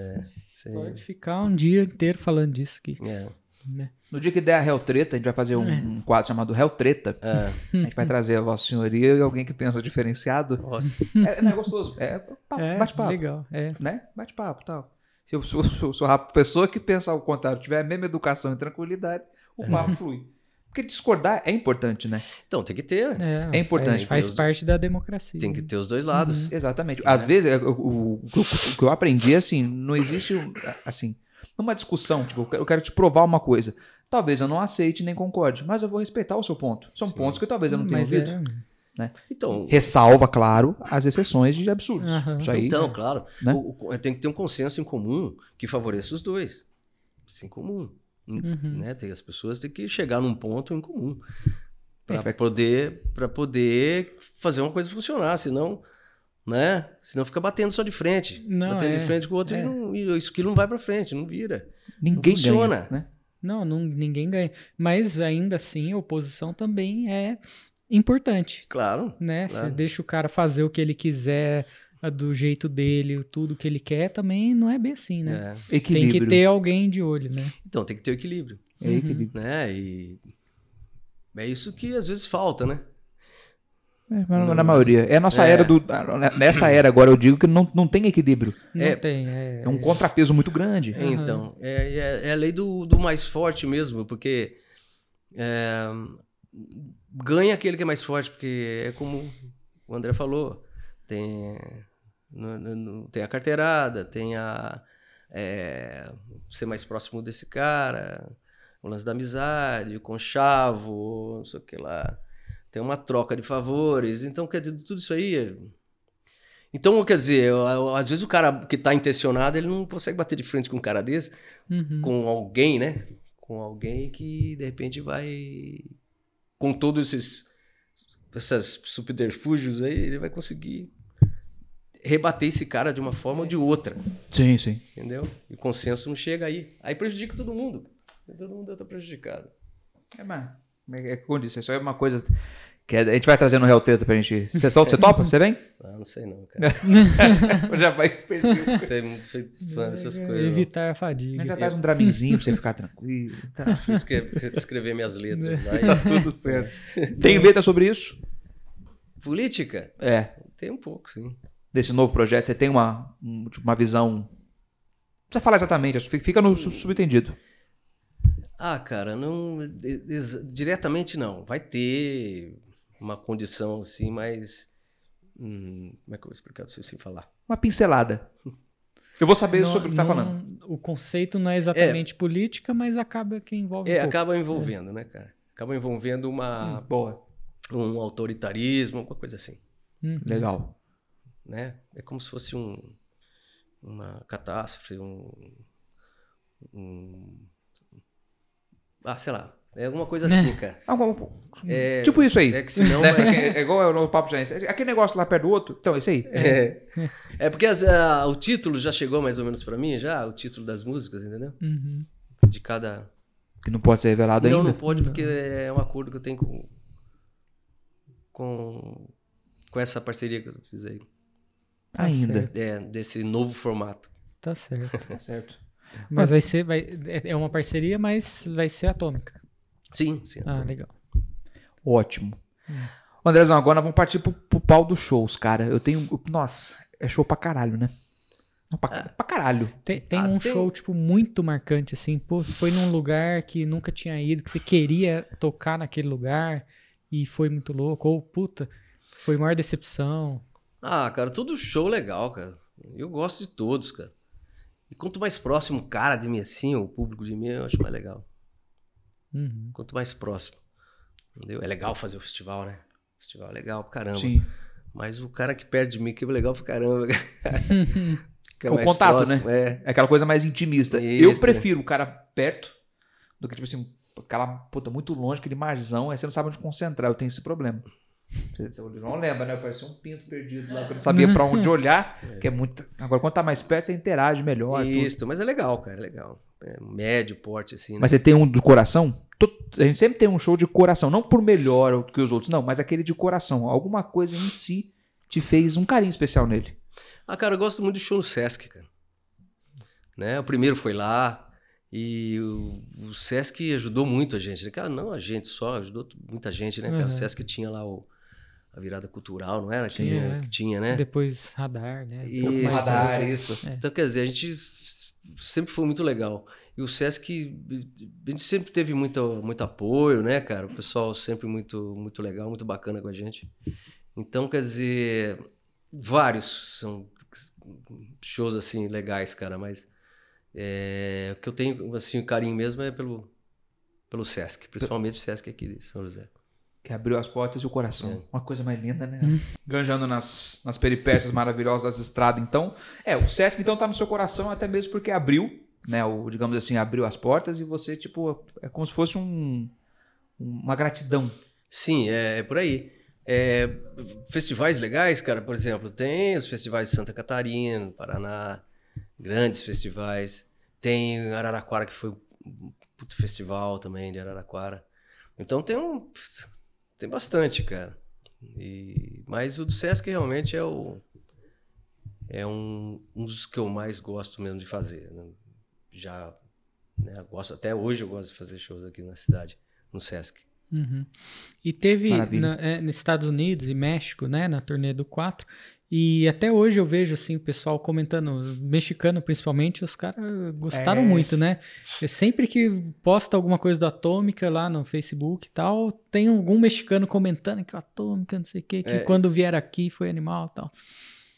Você- Pode ficar um dia inteiro falando disso aqui. é, né? No dia que der a Hell Treta, a gente vai fazer um, É. um quadro chamado Hell Treta. é, (laughs) A gente vai trazer a Vossa Senhoria e alguém que pensa diferenciado. nossa, (laughs) É, não é gostoso. É papo, É, bate-papo. legal. É. Né? Bate-papo e tal. Se eu sou, sou, sou a pessoa que pensa ao contrário, tiver a mesma educação e tranquilidade, o papo flui. Porque discordar é importante, né? então tem que ter, É, É importante, Faz, faz parte da democracia. tem que ter os dois lados. Exatamente. Às vezes, o, o- o que eu- o que eu aprendi é assim, não existe, assim, numa discussão, tipo, eu quero- te provar uma coisa. Talvez eu não aceite nem concorde, mas eu vou respeitar o seu ponto. São Sim. pontos que talvez eu não tenha Mas ouvido. é- Então, Ressalva, claro, as exceções de absurdos. Aham. Isso aí. Então, claro. né? O- o- tem que ter um consenso em comum que favoreça os dois. Isso em comum. Uhum. né? Tem, as pessoas têm que chegar num ponto em comum para Perfeito. poder, pra poder fazer uma coisa funcionar. Senão, né? Senão fica batendo só de frente. Não, batendo é. de frente com o outro É. e, não, e isso aquilo não vai para frente, não vira. Ninguém funciona. ganha, né? Não, não, ninguém ganha. Mas ainda assim, a oposição também é importante, Claro. né? Claro. Você deixa o cara fazer o que ele quiser, do jeito dele, tudo que ele quer, também não é bem assim, né? é. Tem que ter alguém de olho, né? Então, tem que ter o equilíbrio. É equilíbrio. Né? E é isso que às vezes falta, né? É, mas na maioria. É a nossa É. era do. Nessa era agora eu digo que não, não tem equilíbrio. Não É- tem. É, É um contrapeso muito grande. Aham. Então, é, é, é a lei do, do mais forte mesmo, porque é, ganha aquele que é mais forte, porque é como o André falou, tem, no- no- tem a carteirada, tem a é, ser mais próximo desse cara, o lance da amizade, o conchavo, não sei o que lá. Tem uma troca de favores, então quer dizer, tudo isso aí é- então, quer dizer, eu- eu- às vezes o cara que tá intencionado, ele não consegue bater de frente com um cara desse, Uhum. com alguém, né? Com alguém que de repente vai. Com todos esses esses subterfúgios aí, ele vai conseguir rebater esse cara de uma forma ou de outra, Sim, sim. entendeu? E o consenso não chega aí. Aí prejudica todo mundo. Todo mundo tá prejudicado. É, mas, é, é como eu disse, é uma coisa Que é- a gente vai trazer no Real Treta pra gente. Você topa? Você topa? Você vem? (laughs) Ah, não sei não, cara. (laughs) Já vai perder. Você não sou fã dessas coisas. não. Evitar a A fadiga. já traz um draminzinho pra você ficar tranquilo. (laughs) Tá, escrever, escrever minas letras. Mas... tá tudo certo. Tem letra sobre isso? Política? É. Tem um pouco, sim. Desse novo projeto, você tem uma, um- tipo, uma visão. Não precisa falar exatamente, fica no su- subentendido. Ah, cara, não diretamente não. Vai ter uma condição assim, mas hum, como é que eu vou explicar pra você sem falar? Uma pincelada. (laughs) Eu vou saber Não- sobre o que tá não- falando. O conceito não é exatamente política, mas acaba que envolve um É, pouco. acaba envolvendo, né, cara? Acaba envolvendo uma Boa. um autoritarismo, alguma coisa assim, Uhum. Legal. Né? É como se fosse um uma catástrofe, um, um ah, sei lá, é alguma coisa assim, cara. É, tipo isso aí. é que senão (laughs) Né? é- É, é igual é o papo já. Aquele negócio lá perto do outro. Então, isso aí. É, é porque as- a- o título já chegou mais ou menos pra mim, já, o título das músicas, entendeu? Uhum. De cada. Que não pode ser revelado não, ainda. não pode, porque é um acordo que eu tenho com. com, com essa parceria que eu fiz aí. Tá Ainda. É, desse novo formato. Tá certo. Tá certo. Mas vai ser. Vai, é é uma parceria, mas vai ser atômica. Sim, sim. Ah, legal. Ótimo. Ô, Andrezão, agora nós vamos partir pro, pro pau dos shows, cara. Eu tenho. Nossa, é show pra caralho, né? Não, pra, pra caralho. Tem, tem Ah, um tem- show, tipo, muito marcante, assim. Pô, você foi num lugar que nunca tinha ido, que você queria tocar naquele lugar e foi muito louco. Ou, puta, foi maior decepção. Ah, cara, todo show legal, cara. Eu gosto de todos, cara. E quanto mais próximo o cara de mim assim, o público de mim, eu acho mais legal. Uhum. Quanto mais próximo. Entendeu? É legal fazer o festival, né? O festival é legal pra caramba. Sim. Mas o cara que perto de mim que é legal pra caramba. (laughs) Que é O contato, próximo, É. É aquela coisa mais intimista. eu Isso. prefiro o cara perto do que, tipo assim, aquela puta muito longe, aquele marzão, aí você não sabe onde concentrar. Eu tenho esse problema. Você não lembra, né? Parecia um pinto perdido lá, que eu não sabia pra onde olhar, (laughs) que é muito. Agora, quando tá mais perto, você interage melhor. tudo. Isso, mas é legal, cara, é legal. É médio porte, assim, né? Mas você tem um do coração? A gente sempre tem um show de coração, não por melhor que os outros, não, mas aquele de coração. Alguma coisa em si te fez um carinho especial nele. Ah, cara, eu gosto muito de show no Sesc, cara. Né? O primeiro foi lá e o, o Sesc ajudou muito a gente. né? Cara, não a gente só, ajudou muita gente, né? Uhum. O Sesc tinha lá o, a virada cultural, não era? Tinha, que, é. que tinha, né? Depois radar, né? Isso. Radar, isso. É. Então, quer dizer, a gente sempre foi muito legal. E o Sesc, a gente sempre teve muito, muito apoio, né, cara? O pessoal sempre muito, muito legal, muito bacana com a gente. Então, quer dizer, vários são shows, assim, legais, cara, mas é, o que eu tenho, assim, carinho mesmo é pelo, pelo Sesc, principalmente o Sesc aqui de São José. Que abriu as portas e o coração. É. Uma coisa mais linda, né? Ganjando nas, nas peripécias maravilhosas das estradas, então. É, o Sesc então tá no seu coração até mesmo porque abriu, né? O, digamos assim, abriu as portas e você, tipo, é como se fosse um, uma gratidão. Sim, é, é por aí. É, festivais legais, cara, por exemplo, tem os festivais de Santa Catarina, Paraná, grandes festivais. Tem Araraquara, que foi um puto festival também de Araraquara. Então tem um. Tem bastante, cara. E, mas o do Sesc realmente é o. É um, um dos que eu mais gosto mesmo de fazer. né? Já. Né, gosto, até hoje eu gosto de fazer shows aqui na cidade, no Sesc. Uhum. E teve na- é, nos Estados Unidos e México, né, na turnê do 4. E até hoje eu vejo assim o pessoal comentando, mexicano principalmente, os caras gostaram É. muito, né? E sempre que posta alguma coisa do Atômica lá no Facebook e tal, tem algum mexicano comentando que o Atômica, não sei o quê, que É. quando vier aqui foi animal e tal.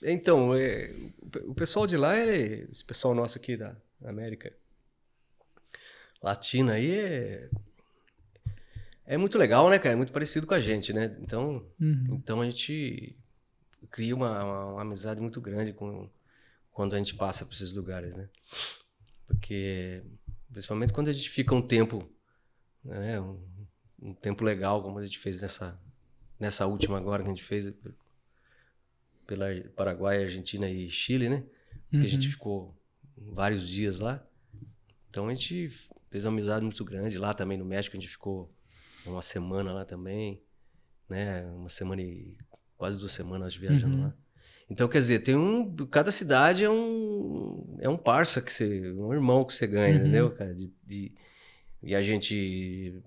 Então, é, o pe- o pessoal de lá, ele, esse pessoal nosso aqui da América, Latina aí é. É muito legal, né, cara? É muito parecido com a gente, né? Então, Uhum. então a gente cria uma, uma- uma amizade muito grande com, quando a gente passa por esses lugares, né? Porque, principalmente quando a gente fica um tempo, né? Um, um tempo legal, como a gente fez nessa, nessa última agora que a gente fez pela Paraguai, Argentina e Chile, né? Porque a gente Uhum. ficou vários dias lá. Então a gente fez uma amizade muito grande lá também no México, a gente ficou uma semana lá também. né? Uma semana e quase duas semanas viajando Uhum. lá. Então, quer dizer, tem um. Cada cidade é um. É um parça que você. Um irmão que você ganha, Uhum. entendeu, cara? De, de- e a gente.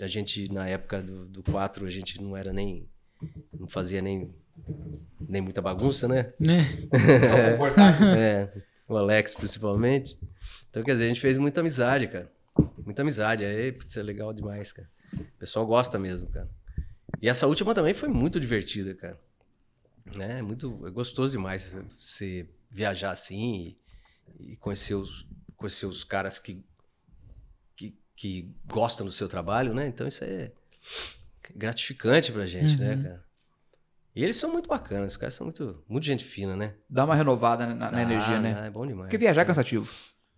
A gente, na época do, do 4, a gente não era nem. Não fazia nem. Nem muita bagunça, né? Né? (laughs) É, o Alex principalmente. Então, quer dizer, a gente fez muita amizade, cara. Muita amizade. Aí, putz, é legal demais, cara. O pessoal gosta mesmo, cara. E essa última também foi muito divertida, cara. Né? É muito é gostoso demais você viajar assim e, e conhecer, os, conhecer os caras que, que, que gostam do seu trabalho, né? Então isso é gratificante pra gente, né, Uhum. cara? E eles são muito bacanas, os caras são muito, muito gente fina, né? Dá uma renovada na, na Ah, energia, né? É bom demais. Porque viajar é cansativo.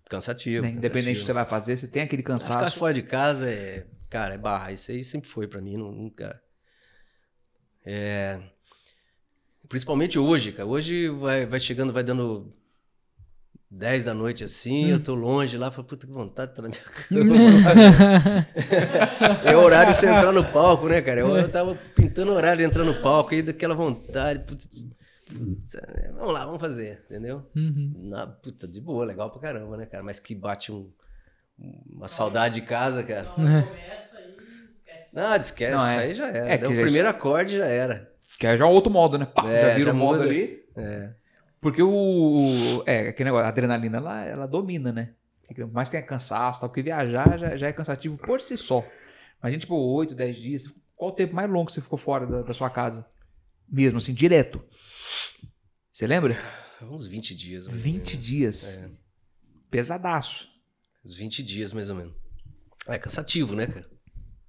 Cansativo. né? Independente do que você vai fazer, você tem aquele Ficar cansaço. fora de casa é. Cara, é barra. Isso aí sempre foi pra mim. nu- Nunca. É. Principalmente hoje, cara. Hoje vai, vai chegando, vai dando 10 da noite assim, eu tô longe lá, falo, puta que vontade de estar na minha (laughs) cama. (laughs) é horário de você entrar no palco, né, cara? Eu, eu tava pintando o horário de entrar no palco, aí daquela vontade. putz, putz, é, vamos lá, vamos fazer, entendeu? Uhum. Na, puta, de boa, legal pra caramba, né, cara? Mas que bate um, uma saudade de casa, cara. Começa aí, esquece. Não, esquece, Não, é. isso aí já era. É Deu que o já- primeiro acorde já era. Que é já outro modo, né? Pá, É, já vira já o modo muda. ali. É. Porque o. É, aquele negócio, a adrenalina, ela, ela domina, né? Mas tem cansaço, tal, porque viajar já, já é cansativo por si só. Mas a gente, tipo, 8, 10 dias. Qual o tempo mais longo que você ficou fora da, da sua casa? Mesmo, assim, direto. Você lembra? Uns 20 dias. mais ou 20 menos. dias. É. Pesadaço. Uns 20 dias, mais ou menos. É cansativo, né, cara?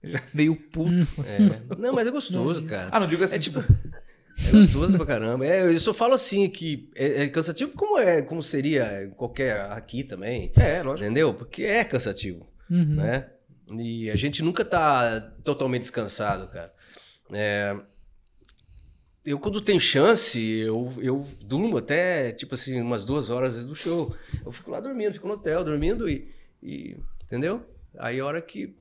Já (laughs) meio puto. É. (laughs) Não, mas é gostoso, cara. Ah, não digo assim, É tipo. É gostoso pra caramba. É, eu só falo assim que é, é cansativo como é, como seria qualquer aqui também. É, lógico. Entendeu? Porque é cansativo. Uhum. né? E a gente nunca tá totalmente descansado, cara. É, eu, quando tem chance, eu, eu durmo até, tipo assim, umas duas horas do show. Eu fico lá dormindo, fico no hotel dormindo e. e- entendeu? Aí a hora que.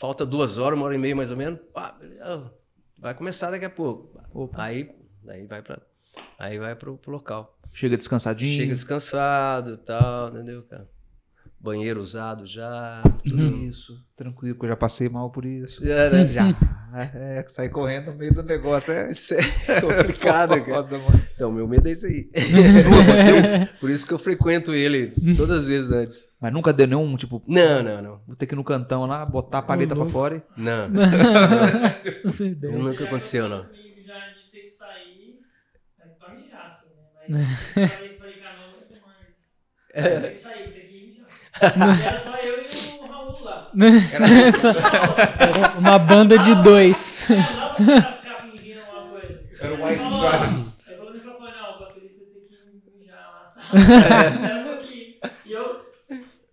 Falta duas horas, uma hora e meia mais ou menos, ah, vai começar daqui a pouco. Opa. Aí, aí vai para Aí vai pro, pro local. Chega descansadinho. Chega descansado e tal, entendeu, cara? Banheiro usado já. Tudo. Isso, tranquilo, que eu já passei mal por isso. (laughs) Já, né? Já. É, sair correndo no meio do negócio é Isso é complicado, cara. Então, meu medo é isso aí. (laughs) Por isso que eu frequento ele todas as vezes antes. Mas nunca deu nenhum, tipo, Não, não, não. vou ter que ir no cantão lá, botar a paleta pra fora e... Não, (laughs) Essa ideia. nunca aconteceu, não. Comigo já de ter que sair, é pra mijar, assim, né? Mas falei, falei, cara, não, eu tô mais. Tem que sair, tem que mijar. E era só eu e o Era (laughs) uma banda de dois. Era o White Stripes. Aí falou no microfone, não, o baterista tem que mijar lá. Espera um pouquinho. E eu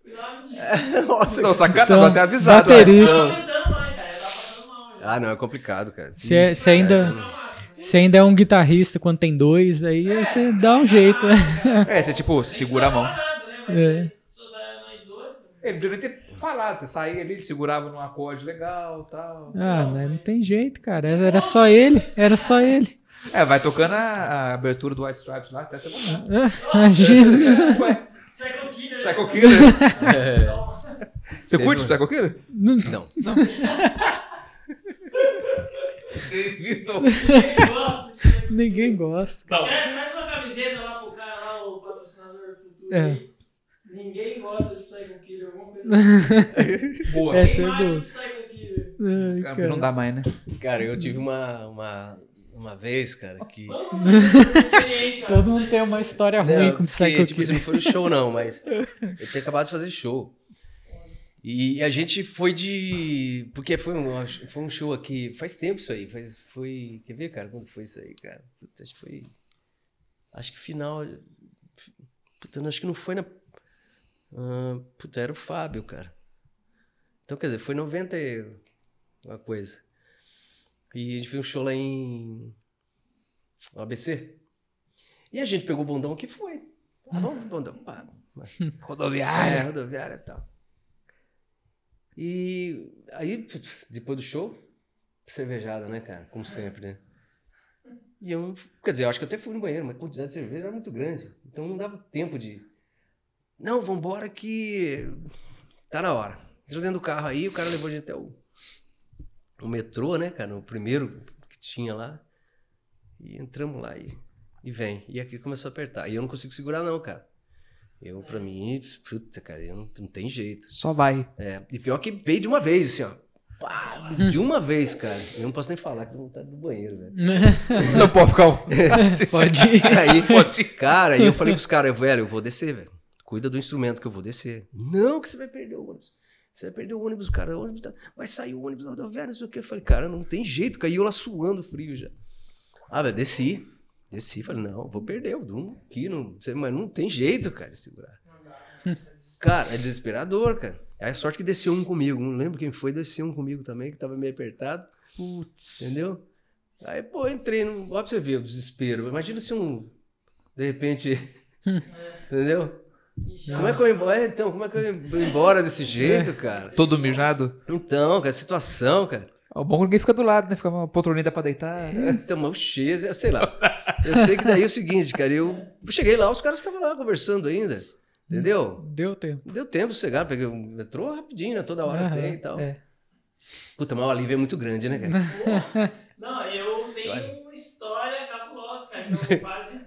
fui lá mijar. Nossa, Não, sacanagem, Então, até avisado. baterista. Não tô aguentando mais, cara. Eu tava passando mal. já. Ah, não, é complicado, cara. Se, é- se ainda, Tá né? se ainda é um guitarrista quando tem dois, aí você dá um jeito, né? É, você tipo, segura a mão. Nada, né? Mas É. só dá nós dois. Ele nem ter falado, você saía ali, ele segurava num acorde legal e tal. Ah, mas não tem jeito, cara. Era só ele, era só ele. É, vai tocando a, a abertura do White Stripes lá, até você voltar. Imagina. (laughs) Ué, Psycho Killer. Psycho Killer. É, Você Teve curte um- Psycho Killer? não. Vitor. Ninguém gosta de Psycho Ninguém gosta. Escreve, faz uma camiseta lá pro cara lá, o patrocinador futuro. É. Ninguém gosta de alguma coisa assim. (laughs) Boa. É. Essa é boa. Ai, Cara, cara. Não dá mais, né? Cara, eu tive uma, uma, uma vez, cara, que. Todo mundo tem (laughs) tem uma história ruim Não, com Psycho tipo assim, Killer. não foi no show, não, mas eu tinha acabado de fazer show. E a gente foi de. Porque foi um, foi um show aqui. Faz tempo isso aí. Faz, foi. Quer ver, cara? Quando foi isso aí, cara? Puta, acho que foi. Acho que final. Puta, acho que não foi na. Puta, era o Fábio, cara. Então, quer dizer, foi 90 e uma coisa. E a gente fez um show lá em. ABC. E a gente pegou o bundão que foi. Ah, vamos pro bundão. Pá, (laughs) é, Rodoviária. rodoviária e tal. E aí, depois do show, cervejada, né, cara? Como sempre, né? E eu, quer dizer, eu acho que eu até fui no banheiro, mas a quantidade de cerveja era muito grande. Então não dava tempo de. Não, vambora que. Tá na hora. Entrou dentro do carro aí, o cara levou a gente até o, o metrô, né, cara? O primeiro que tinha lá. E entramos lá e, e vem. E aqui começou a apertar. E eu não consigo segurar, não, cara. Eu, pra mim, puta, cara, eu não, não tem jeito. Só vai. É, e pior que veio de uma vez, assim, ó. Pá, de uma vez, cara. Eu não posso nem falar que não tá do banheiro, velho. Não pode ficar. um- (laughs) (laughs) Pode ir. Aí, pode cara, aí eu falei pros caras, velho, eu vou descer, velho. Cuida do instrumento que eu vou descer. Não, que você vai perder o ônibus. Você vai perder o ônibus, cara. O ônibus tá- Vai sair o ônibus da rodoviária, não sei o que. Eu falei, cara, não tem jeito. Caiu lá suando frio já. Ah, velho, desci. Desci, falei, não, vou perder, eu durmo aqui, não, sei, mas não tem jeito, cara, de segurar. Cara, é desesperador, cara. É a sorte que desceu um comigo. Não lembro quem foi, desceu um comigo também, que tava meio apertado. Putz. Entendeu? Aí, pô, entrei no. Olha pra você ver o desespero. Imagina se um. De repente. (laughs) entendeu? Como é que eu vou embora? É, Então, como é que eu vou embora desse (laughs) jeito, cara? Todo mijado. Então, cara, situação, cara. O bom é que ninguém fica do lado, né? Fica uma poltroninha pra deitar. Então, mas o X, sei lá. Eu sei que daí é o seguinte, cara. Eu cheguei lá, os caras estavam lá conversando ainda. Entendeu? Deu tempo. Deu tempo de chegar, peguei o metrô rapidinho, né? Toda hora Aham, tem e tal. é. Puta, mas o alívio é muito grande, né, cara? (laughs) Não, eu tenho uma história cabulosa, cara. que Eu quase.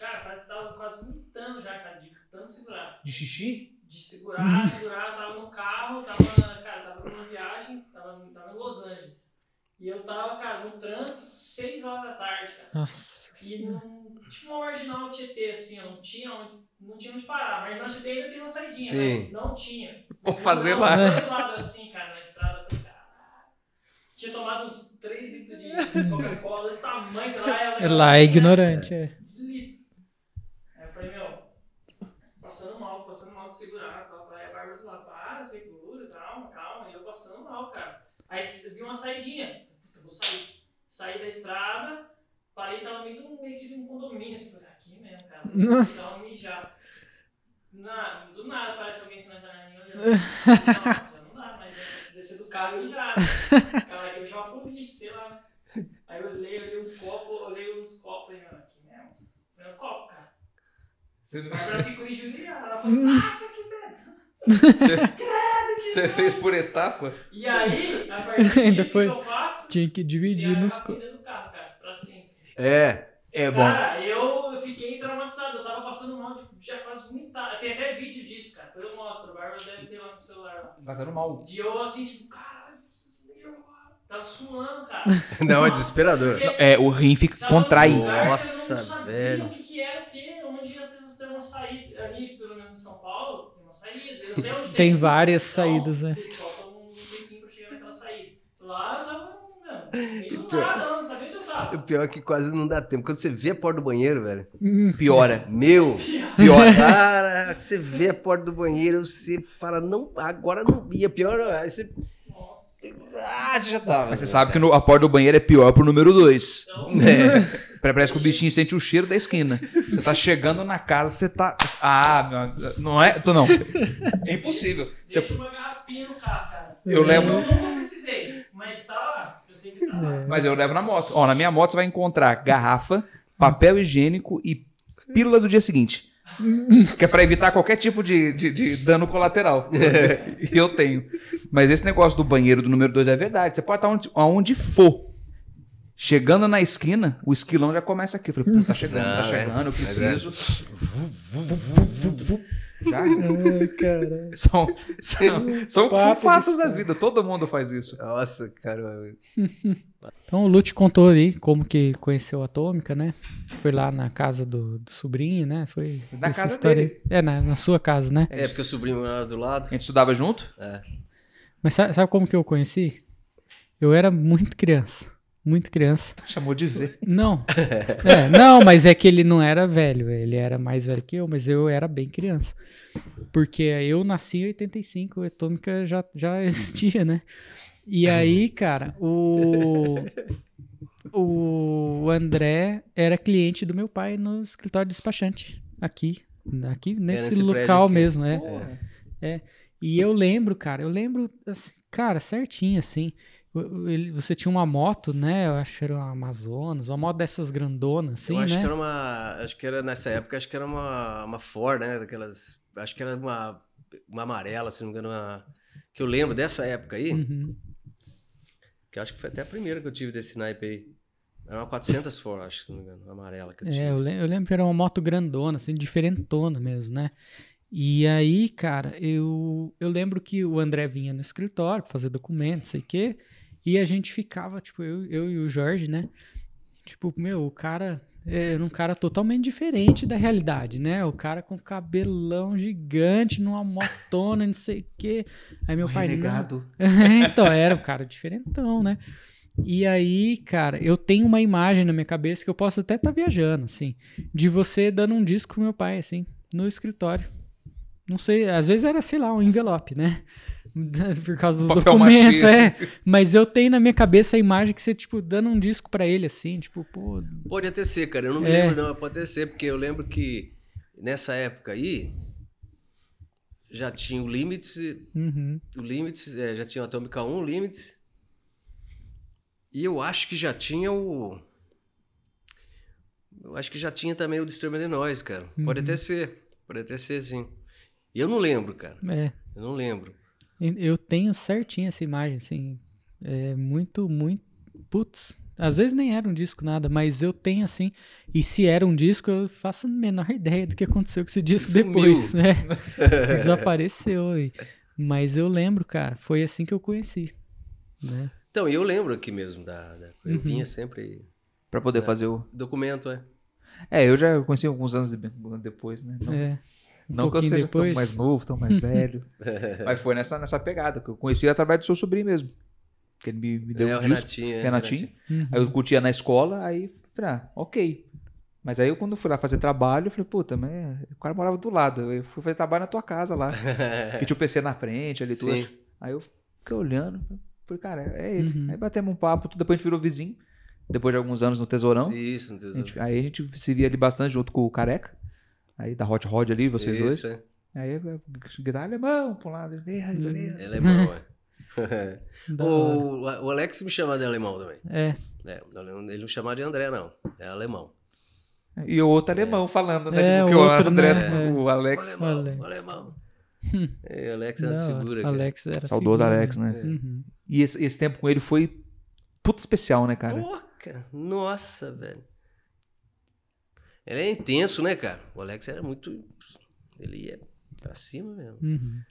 Cara, quase tava quase vomitando já, cara, de tanto segurar. De xixi? De segurar, segurar, eu tava no carro, tava, cara, tava numa viagem, tava, tava em Los Angeles. E eu tava, cara, no trânsito, 6 horas da tarde, cara. Nossa. E num, tipo uma marginal Tietê, assim, ó, não tinha onde, não tinha onde parar. Marginal Tietê ainda tem uma saidinha, Sim. mas não tinha. Vou Eu fazer lá. do outro lado, assim, cara, na estrada, eu falei, caralho. Tinha tomado uns 3 litros de Coca-Cola desse tamanho lá. e ela- Lá é ignorante, é. litro. Aí eu falei, meu, passando mal, segurar, tal, tal. Aí a Bárbara do lado, para, segura, calma, calma. E eu passando mal, cara. Aí eu vi uma saidinha. Puta, vou sair. Saí da estrada, parei, tava meio, de um- meio que de um condomínio. Assim, falei, aqui mesmo, cara. (laughs) Um mijar. Na, do nada aparece alguém assim na janelinha olhando assim. Nossa, não dá, mas é descer do carro e mijar. (laughs) Cara, aqui eu já uma polícia, sei lá. né? Aí eu olhei, olhei um copo, olhei uns copos, falei, não, aqui mesmo. Foi um copo, cara. A Bárbara ficou injuriada. Ela falou, nossa, que merda. Você fez por etapa? E aí, a partir (laughs) Ainda disso, foi- que eu faço? Tinha que dividir nos. co- do carro, cara, pra sempre. É. É Cara, eu fiquei traumatizado, eu tava passando mal, tipo, já quase vomitar. Tem até vídeo disso, cara, depois eu mostro, a Bárbara deve ter lá no celular. Lá. Fazendo mal. De eu assim, tipo, caralho, preciso mijar agora. Tava suando, cara. (laughs) Não, é desesperador. Porque É, o rim fica contrai. que Nossa, eu não sabia velho. o que, que era o quê, onde ia ter uma saída. Ali, pelo menos em São Paulo, tem uma saída. Eu não sei onde (laughs) tem. Tem várias Então, saídas, né? Eles faltam um tempinho pra chegar naquela saída. Lá eu tava, mano, (laughs) meio do nada, não sabia onde eu O tava. pior é que quase não dá tempo. Quando você vê a porta do banheiro, velho. Hum, Piora. (laughs) Meu, pior. Cara, você vê a porta do banheiro, você fala, não, agora não ia. Pior, aí você. Ah, você já tava. Mas você sabe que no- a porta do banheiro é pior pro número 2. Então, É. Parece que o bichinho sente o cheiro da esquina. Você tá chegando na casa, você tá. Ah, meu, não é? Tô não. É impossível. Você- deixa uma garrafinha no carro, cara. Eu levo. Eu nunca precisei, mas tá lá. Eu sei que tá lá. Mas eu levo na moto. Ó, na minha moto você vai encontrar garrafa, papel higiênico e pílula do dia seguinte. Que é pra evitar qualquer tipo de, de, de dano colateral. (laughs) E eu tenho. Mas esse negócio do banheiro do número 2 é verdade. Você pode estar onde, aonde for. Chegando na esquina, o esquilão já começa aqui. Eu falei, tá chegando, Não, tá é. chegando, eu É preciso. Já. Ai, cara. São, são, são fatos da vida. Todo mundo faz isso. Nossa, cara. Então o Lute contou aí como que conheceu a Atômica, né? Foi lá na casa do, do sobrinho, né? Foi Na essa casa história dele. aí. É, na, na sua casa, né? É, porque o sobrinho era do lado. A gente estudava junto? É. Mas sabe, sabe como que eu conheci? Eu era muito criança. Muito criança. (laughs) Chamou de ver. Não. (laughs) É, não, mas é que ele não era velho. Ele era mais velho que eu, mas eu era bem criança. Porque eu nasci em 85, a Atômica já, já existia, né? E (laughs) aí, cara, o. O André era cliente do meu pai no escritório de despachante. Aqui. Aqui, nesse, nesse local mesmo, é. Porra. E eu lembro, cara, eu lembro, assim, cara, certinho, assim. ele- Você tinha uma moto, né? Eu acho que era uma Amazonas, uma moto dessas grandonas, assim, eu acho né? que era uma. Acho que era nessa época, acho que era uma, uma Ford, né? Daquelas. Acho que era uma, uma amarela, se não me engano. Uma, que eu lembro dessa época aí, Uhum. Que acho que foi até a primeira que eu tive desse naipe aí. Era uma 400 Ford, acho que se não me engano, amarela que eu É, tive. eu, lem- eu lembro que era uma moto grandona, assim, diferentona mesmo, né? E aí, cara, eu, eu lembro que o André vinha no escritório pra fazer documentos, sei o quê, e a gente ficava, tipo, eu, eu e o Jorge, né? Tipo, meu, o cara era um cara totalmente diferente da realidade, né? O cara com cabelão gigante, numa motona, não sei o quê. Aí meu pai, não, Renegado. (laughs) então, era um cara diferentão, né? E aí, cara, eu tenho uma imagem na minha cabeça que eu posso até estar viajando, assim, de você dando um disco pro meu pai, assim, no escritório. Não sei, às vezes era, sei lá, um envelope, né? (laughs) Por causa dos Papel documentos, é. Mas eu tenho na minha cabeça a imagem que você, tipo, dando um disco pra ele, assim, tipo, pô. Pode até ser, cara. Eu não me É. lembro, não, mas pode até ser, porque eu lembro que nessa época aí já tinha o Limits, Uhum, o Limits, é, já tinha o Atômica 1, o Limits. E eu acho que já tinha o. Eu acho que já tinha também o Disturbed the Noise, cara. Pode Uhum. até ser. Pode até ser, sim. E eu não lembro, cara. é. Eu não lembro. Eu tenho certinho essa imagem, assim. É muito, muito. Putz. Às vezes nem era um disco nada, mas eu tenho assim. E se era um disco, eu faço a menor (laughs) ideia do que aconteceu com esse disco Sumiu. depois. né? (laughs) Desapareceu. e- Mas eu lembro, cara. Foi assim que eu conheci. Né? Então, e eu lembro aqui mesmo da. da- eu Uhum. vinha sempre. Pra poder fazer o. Documento, é. É, eu já conheci alguns anos de- depois, né? Não, É. Um não que eu seja depois. tão mais novo, tão mais velho. (laughs) Mas foi nessa, nessa pegada, que eu conheci através do seu sobrinho mesmo. Que ele me, me deu é, um o disco. Renatinho. é, Renatinho. Uhum. Aí eu curtia na escola, aí falei, ah, ok. Mas aí eu, quando fui lá fazer trabalho, eu falei, puta, mas o cara morava do lado. Eu fui fazer trabalho na tua casa lá. (laughs) que tinha o PC na frente ali, tudo. Sim. Aí eu fiquei olhando, falei, cara, é ele. Uhum. Aí batemos um papo, tudo, depois a gente virou vizinho. Depois de alguns anos no Tesourão. Isso, não A tesouro. gente- aí a gente se via ali bastante junto com o Careca. Aí da Hot Rod ali, vocês dois. Isso, é. Aí eu guitarra alemão pra um lado. ele, "Ei, beleza." É alemão, (laughs) é. O, o Alex me chamava de alemão também. É. É, ele não chamava de André, não. É alemão. E o outro alemão falando, né? É, tipo, que o o outro, André, né? o Alex. O alemão, Alex. o alemão. (laughs) É, o Alex é uma figura. cara. Alex era Saudoso figura, Alex, né? Uhum. E esse, esse tempo com ele foi puto especial, né, cara? Cara. Nossa, velho. Ele é intenso, né, cara? O Alex era muito. Ele ia pra cima mesmo. Uhum.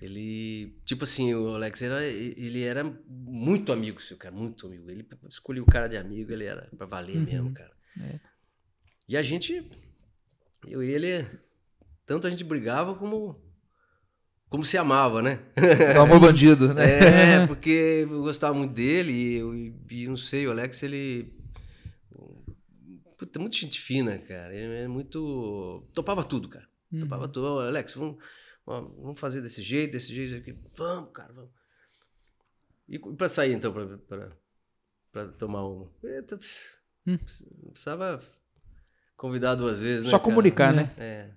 Ele, tipo assim, o Alex era, ele era muito amigo seu, cara, muito amigo. Ele escolhia o cara de amigo, ele era pra valer Uhum. mesmo, cara. É. E a gente, eu e ele, tanto a gente brigava como, como se amava, né? O amor bandido, né? É, (laughs) porque eu gostava muito dele e, eu, e não sei, o Alex, ele. Puta, muito gente fina, cara. Ele é muito. Topava tudo, cara. Uhum. Topava tudo. Alex, vamos, vamos fazer desse jeito, desse jeito aqui. Vamos, cara, vamos. E pra sair, então, pra tomar uma? Eita, Hum. ps- Não precisava convidar duas vezes, né? Só comunicar, É. né? É.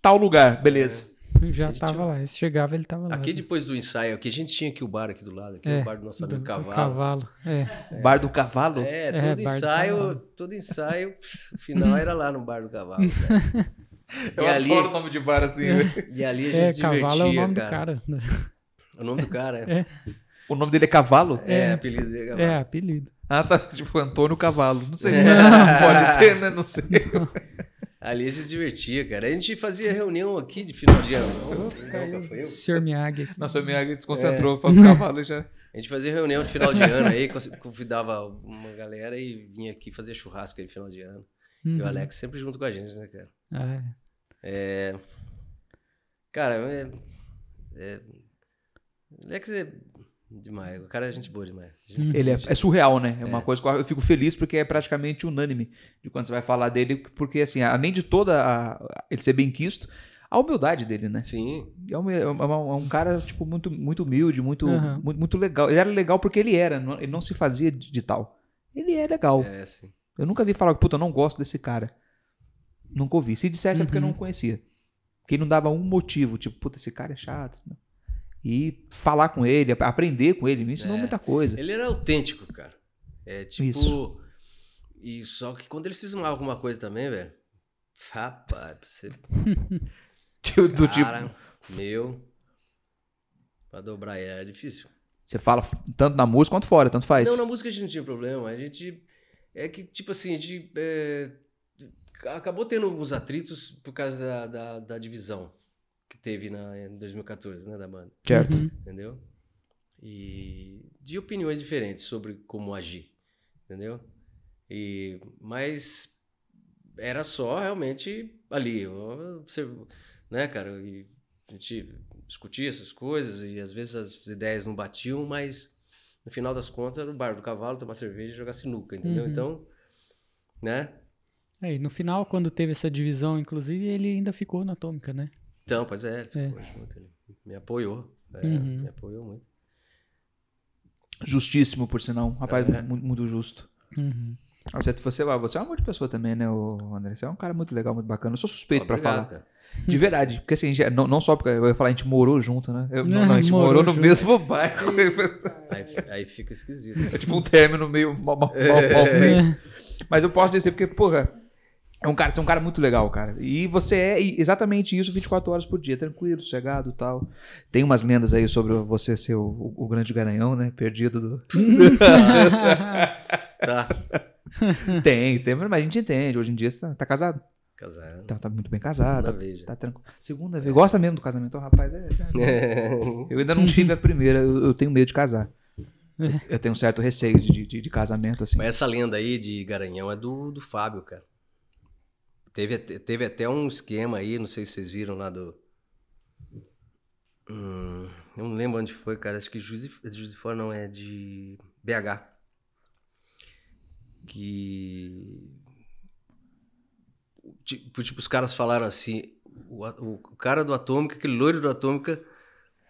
Tal lugar, beleza. Já Ele tava tinha- lá. Se chegava, ele tava lá. Aqui depois do ensaio, aqui a gente tinha aqui o bar aqui do lado, aqui É, o bar do nosso Do- amigo do Cavalo. cavalo. É. Bar do Cavalo. É, É, todo ensaio, todo ensaio, o final era lá no bar do cavalo. cara. (laughs) Eu e, ali, adoro o nome de bar assim. né? e ali a gente É, se divertia, cavalo é o nome cara. do cara. O nome do cara é. É. O nome dele é Cavalo? É, É. apelido dele é Cavalo. É, apelido. Ah, tá. Tipo, Antônio Cavalo. Não sei. É. (laughs) Pode ter, né? Não sei. Ali a gente se divertia, cara. A gente fazia reunião aqui de final de ano. Não, foi eu. Senhor Miyagi aqui. Nossa, minha desconcentrou. (laughs) Falou Cavalo já. A gente fazia reunião de final de ano aí, convidava uma galera e vinha aqui fazer churrasco aí no final de ano. E o Uhum. Alex sempre junto com a gente, né, cara? Ah, é. Cara, é. é Alex é demais. O cara é gente boa demais. Gente Ele é, é surreal, né? É uma coisa que eu eu fico feliz porque é praticamente unânime de quando você vai falar dele, porque assim, além de toda a, ele ser bem quisto, a humildade dele, né? Sim. É um, é uma- é um cara, tipo, muito, muito humilde, muito, Aham. muito, muito legal. Ele era legal porque ele era, não- ele não se fazia de, de tal. Ele é legal. É, sim. Eu nunca vi falar, puta, eu não gosto desse cara. Nunca ouvi. Se dissesse é porque eu Uhum. não conhecia. Que ele não dava um motivo, tipo, puta, esse cara é chato. né? E falar com ele, ap- aprender com ele, me ensinou É. muita coisa. Ele era autêntico, cara. É tipo. Isso. E só que quando ele cismava alguma coisa também, velho. Rapaz, você. (laughs) Tipo, do tipo, Cara, meu. Pra dobrar é difícil. você fala tanto na música quanto fora, tanto faz. Não, na música a gente não tinha problema. A gente. É que, tipo assim, a gente. é, acabou tendo alguns atritos por causa da, da, da divisão teve na, em 2014, né, da banda. Certo. Uhum. entendeu? E de opiniões diferentes sobre como agir, entendeu? E mas era só realmente ali, você, né, cara? E a gente discutia essas coisas e às vezes as ideias não batiam, mas no final das contas era o bar do cavalo, tomar cerveja e jogar sinuca, entendeu? Uhum. Então, né? É, e no final, quando teve essa divisão, inclusive, ele ainda ficou na Atômica, né? Então, pois é, ele É. ficou junto, ele me apoiou, é, Uhum. me apoiou muito. Justíssimo, por sinal. Um rapaz É. muito, muito justo. Uhum. Ah, Você, você, você é um amor de pessoa também, né, André? Você é um cara muito legal, muito bacana. Eu sou suspeito pra Obrigado, falar. cara. De verdade. Porque assim, já- não, não só porque eu ia falar, a gente morou junto, né? Eu- não, não, a gente morou morou, no junto. mesmo bairro. Aí, (laughs) aí fica esquisito. É tipo um término meio mal, mal, mal- mal (laughs) feito. Mas eu posso dizer, porque, porra, é um cara, você é um cara muito legal, cara. E você é exatamente isso 24 horas por dia, tranquilo, sossegado e tal. Tem umas lendas aí sobre você ser o, o- grande garanhão, né? Perdido do. (laughs) Tá. tem, tem, mas a gente entende. Hoje em dia você tá, tá casado. Casado. Tá, tá muito bem casado. Segunda Tá, vez já. tá tranquilo. Segunda vez. Gosta mesmo do casamento, rapaz. É, (laughs) eu ainda não tive a primeira, eu, eu tenho medo de casar. Eu tenho um certo receio de, de, de casamento, assim. Mas essa lenda aí de Garanhão é do, do Fábio, cara. Teve, até- teve até um esquema aí, não sei se vocês viram lá do. Hum, eu não lembro onde foi, cara. Acho que Juiz de, Fora não, é de BH. Que. Tipo, tipo, os caras falaram assim: o, o cara do Atômica, aquele loiro do Atômica,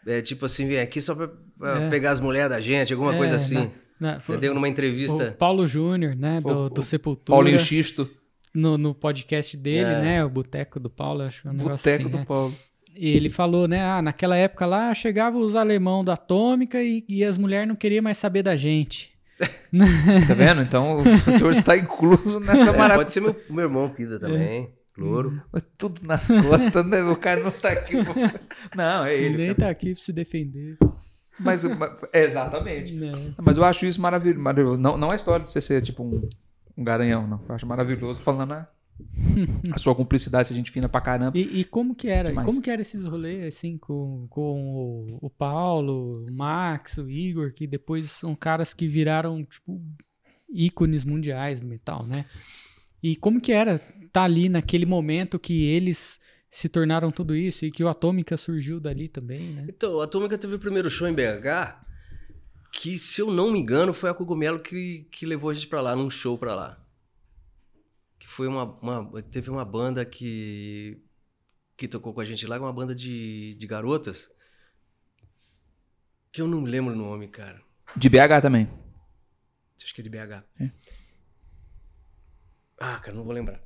é tipo assim, vem aqui só pra, pra É. pegar as mulheres da gente, alguma É, coisa assim. na- na- foi- Entendeu? Numa o entrevista. Paulo Júnior, né, do, O- do o Sepultura, Paulinho Xisto, no, no podcast dele, É. né, o Boteco do Paulo, acho que é um negócio boteco assim, do né? Paulo. E ele falou, né, ah, naquela época lá chegavam os alemão da Atômica e, e as mulheres não queriam mais saber da gente. (laughs) Tá vendo? Então o senhor está incluso nessa É, maravilha. pode ser meu, meu irmão Pida também, louro. Tudo nas costas, né? O cara não tá aqui. pô. (laughs) Não, é ele. Nem tá aqui pra se defender. Mas, mas- é, exatamente. Né? Mas eu acho isso maravilhoso. maravilhoso. Não, não é história de você ser tipo um, um garanhão, não. Eu acho maravilhoso falando a, a sua cumplicidade, a gente fina pra caramba. E, e como que era? E Demais. como que era esses rolês, assim, com, com o, o Paulo, o Max, o Igor, que depois são caras que viraram, tipo, ícones mundiais do metal, né? E como que era estar ali naquele momento que eles se tornaram tudo isso e que o Atômica surgiu dali também, né? Então, a Atômica teve o primeiro show em BH, que, se eu não me engano, foi a Cogumelo que, que levou a gente pra lá, num show pra lá. Que foi uma, uma- Teve uma banda que. que tocou com a gente lá, uma banda de, de garotas. Que eu não lembro o nome, cara. De BH também. Acho que é de BH. É. Ah, cara, não vou lembrar.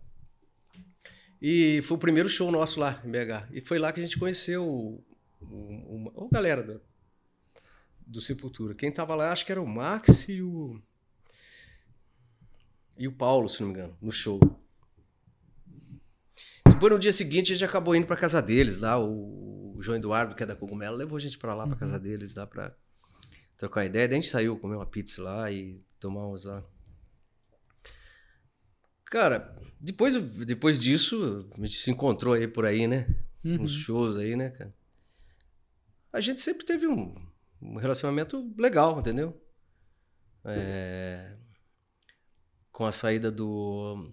E foi o primeiro show nosso lá em BH. E foi lá que a gente conheceu o, o, o- a galera do, do Sepultura. Quem tava lá, acho que era o Max e o. E o Paulo, se não me engano, no show. Depois no dia seguinte a gente acabou indo pra casa deles lá. O, o João Eduardo, que é da Cogumelo, levou a gente pra lá, pra Uhum. casa deles, lá pra trocar ideia. Daí a gente saiu, comer uma pizza lá e tomar uns lá. Cara, depois, depois disso, a gente se encontrou aí por aí, né? Uhum. Uns shows aí, né, cara? A gente sempre teve um, um relacionamento legal, entendeu? É, Com a saída do,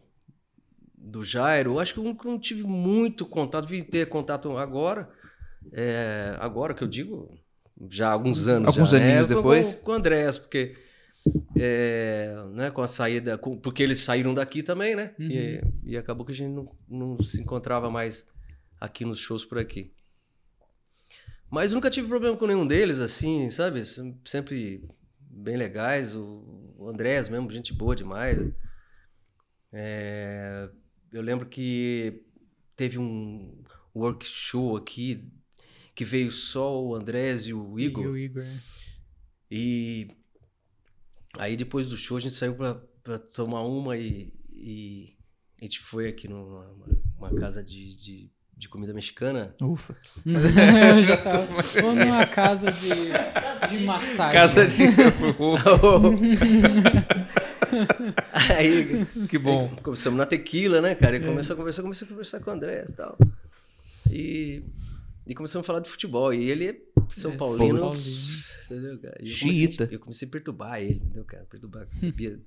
do Jairo, acho que eu não tive muito contato, vim ter contato agora. É, agora que eu digo, já há alguns anos. Alguns já, aninhos é, depois? Com, com o Andrés, porque é, né, com a saída, com- porque eles saíram daqui também, né? E, e acabou que a gente não, não se encontrava mais aqui nos shows por aqui. Mas nunca tive problema com nenhum deles, assim, sabe? Sem- Sempre bem legais. O Andrés mesmo, gente boa demais. É, eu lembro que teve um, work show aqui, que veio só o Andrés e o Igor. E o Igor. é. E aí depois do show a gente saiu pra, pra tomar uma e, e a gente foi aqui numa uma casa de, de, de comida mexicana. Ufa. Eu (laughs) já tava. Ou numa casa de, de massagem. Casa de. (laughs) aí que bom. começamos na tequila, né, cara? E É. começou a conversar, comecei a conversar com o Andrés e tal. E, e começamos a falar de futebol. E ele é São É, Paulino. São Paulino. Entendeu, cara? E eu comecei, eu comecei a perturbar ele, entendeu, cara? Perturbar, sabia?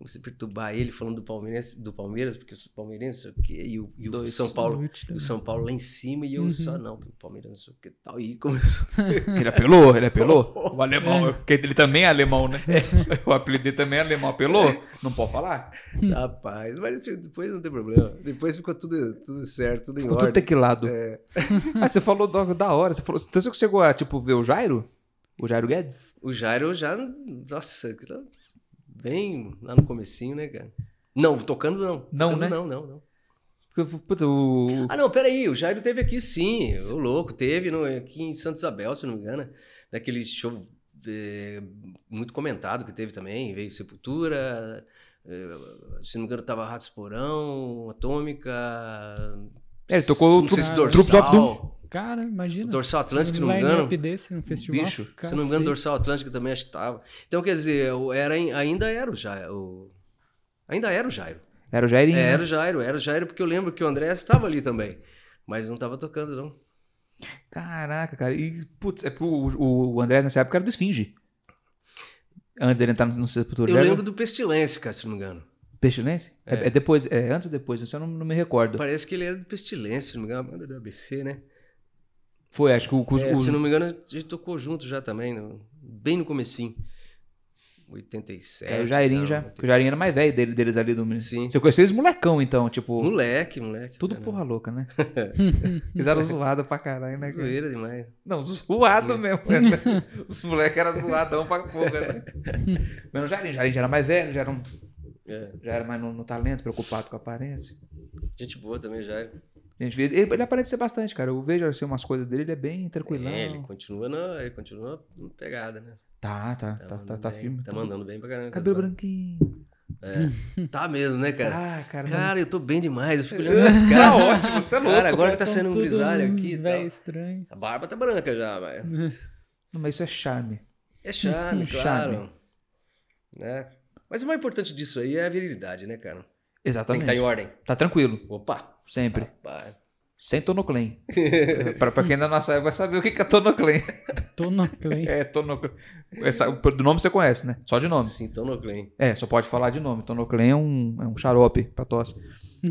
Comecei a perturbar ele falando do Palmeiras, do Palmeiras porque eu sou palmeirense, sei o quê, e o, e o Dois. São Paulo. O. São Paulo lá em cima e eu Uhum. só não, porque o Palmeiras não sei o que tal. E começou. (laughs) Ele apelou? Ele apelou? (laughs) O alemão, porque ele também é alemão, né? (laughs) O apelido dele também é alemão. Apelou? Não pode falar? Rapaz, mas depois não tem problema. Depois ficou tudo, tudo certo, tudo em Ficou tudo ordem. tequilado. É. Ah, você falou da, da hora. Você falou, então você chegou a, tipo, ver o Jairo? O Jairo Guedes? O Jairo já. Nossa, bem lá no comecinho, né, cara? Não, tocando não. Não, Tocando né? Não, não, não. Porque, putz, o... Ah, não, peraí, o Jairo teve aqui sim, o louco, teve no, aqui em Santa Isabel, se não me engano, naquele show é, muito comentado que teve também, veio Sepultura, é, se não me engano tava Ratos Porão, Atômica, É, ele tocou se Cara, Troops of Doom. Cara, imagina. Dorsal Atlântico, se não me engano, desse no festival. Bicho, se não me engano Cacete. Dorsal Atlântico também acho que tava. Então, quer dizer, o- era, ainda era o Jairo, o- ainda era o Jairo. Era o Jairinho. É, né? era o Jairo, era o Jairo porque eu lembro que o André estava ali também, mas não tava tocando não. Caraca, cara. E, putz, é o, o Andrés nessa época era do Esfinge. Antes dele entrar no, no Sepultura. Eu era lembro do Pestilência, cara, se não me engano. Pestilência? É. É. é depois, é antes ou depois? Isso eu não, não me recordo. Parece que ele era do Pestilência, se não me engano, a banda do ABC, né? Foi, acho que o... os- É, se não me engano, a gente tocou junto já também, no- bem no comecinho. 87. é, o Jairinho já. O Jairinho era mais velho dele, deles ali do... Sim. Você conheceu eles molecão, então, tipo... Moleque, moleque. Tudo caramba. porra louca, né? (laughs) Fizeram zoada pra caralho, né? cara? Zoeira demais. Não, zoado mesmo. né? (laughs) Os moleques eram zoadão pra porra, né? (laughs) Mas o Jairinho, o Jairinho já era mais velho, já era, um- É, já era mais no, no talento, preocupado com a aparência. gente boa também, Jairo. Ele, ele aparece ser bastante, cara. Eu vejo assim, umas coisas dele, ele é bem tranquilão. É, ele continua na, ele continua na pegada, né? Tá, tá, tá, tá, tá bem, firme. Tá mandando bem pra caramba. Cabelo branquinho. É. Tá mesmo, né, cara? Ah, cara. Cara, eu tô bem demais. Eu fico olhando (laughs) esses tá caras. ótimo, você é louco. Cara, agora que tá Tão sendo um grisalho aqui. véio tal. estranho. A barba tá branca já. (laughs) Não, mas isso é charme. É charme, (laughs) Charme. claro. Né? Mas o mais importante disso aí é a virilidade, né, cara? Tem que Exatamente. estar em ordem. Tá tranquilo, Opa! Sempre. Rapaz. Sem tonoclen. (laughs) pra, pra quem ainda não sabe, vai saber o que que é tonoclen. Tô no Clay. É, tonoclen. Essa, do nome você conhece, né? Só de nome. Sim, tô no Glen. É, só pode falar de nome. Tonoclen é um, é um xarope pra tosse. (laughs)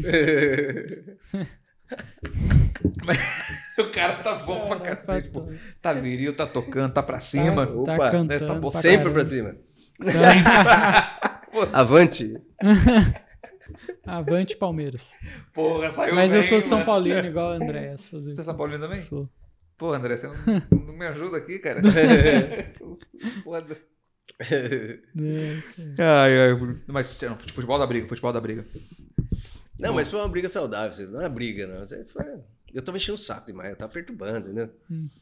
(laughs) o cara tá bom pra cacete. pô. tá- Tá viril, tá tocando, tá pra cima. Tá, Opa, tá né, tá cantando. bom. pra Sempre pra caramba. cima. Tá. Avante. Avante Palmeiras. Porra, saiu Mas eu bem, sou São mano. Paulino igual o André. Sou- Você é São Paulino também? Sou. Pô, André, você não, não me ajuda aqui, cara. (laughs) Foda. É, Ai, ai, mas não, futebol da briga, futebol da briga. Não, mas foi uma briga saudável. isso Não é briga, não. Foi... Eu tô mexendo o saco demais. Eu tava perturbando, entendeu?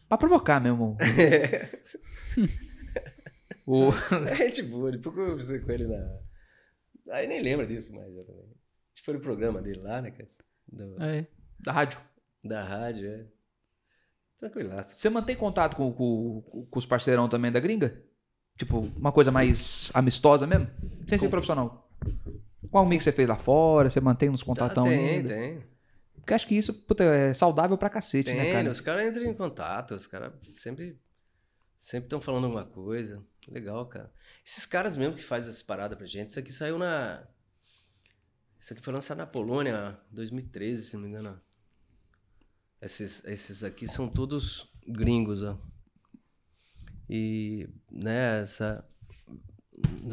Pra provocar mesmo. (laughs) o... É que eu conversei com ele na... Aí nem lembra disso mais já também. Foi no programa dele lá, né, cara? Do- é. Da rádio. Da rádio, é. Tranquilaço. Você mantém contato com, com, com os parceirão também da gringa? Tipo, uma coisa mais amistosa mesmo? Sem ser Com- profissional. Qual amigo que você fez lá fora? Você mantém uns Tá, contatão tem, ainda? tem. Porque acho que isso puta, é saudável pra cacete, né, Tem, cara? os caras entram em contato, os caras sempre sempre estão falando alguma coisa. Legal, cara. Esses caras mesmo que fazem essas paradas pra gente, isso aqui saiu na. Isso aqui foi lançado na Polônia em 2013, se não me engano. Esses, esses aqui são todos gringos, ó. E, né, essa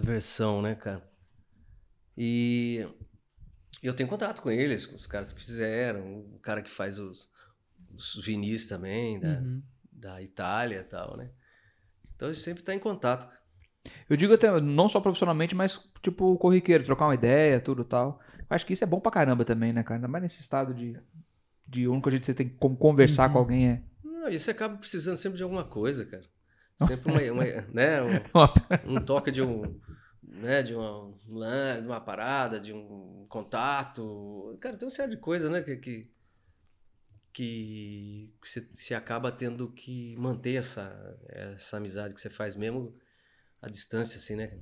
versão, né, cara? E eu tenho contato com eles, com os caras que fizeram, o cara que faz os, os vinis também, da, Uhum. da Itália e tal, né? Então a gente sempre tá em contato. Eu digo até, não só profissionalmente, mas tipo corriqueiro, trocar uma ideia, tudo e tal. Acho que isso é bom pra caramba também, né, cara? Ainda mais nesse estado de, de único jeito que você tem como conversar com alguém é. Não, e você acaba precisando sempre de alguma coisa, cara. (laughs) Sempre uma, uma- né, um, (laughs) um toque de um, né, de uma, de uma parada, de um contato. Cara, tem uma série de coisas, né, que que, que você se acaba tendo que manter essa essa amizade que você faz mesmo à distância, assim, né?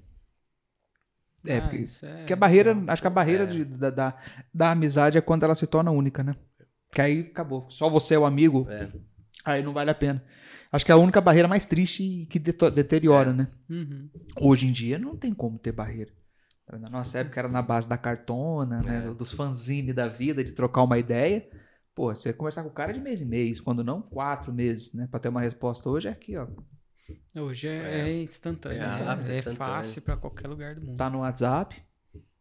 É, Ah, porque, é porque a barreira, acho que a barreira É. de- da, da, da amizade é quando ela se torna única, né? Que aí acabou. Só você é o amigo, É. aí não vale a pena. Acho que é a única barreira mais triste e que deteriora, É. né? Uhum. Hoje em dia não tem como ter barreira. Na nossa época era na base da cartona, né? É. Dos fanzine da vida, de trocar uma ideia. Pô, você conversar com o cara de mês em mês, quando não, quatro meses, né? Pra ter uma resposta hoje é aqui, ó. Hoje é, É. é instantâneo. É né? rápido, É, instantâneo. fácil pra qualquer lugar do mundo. Tá no WhatsApp,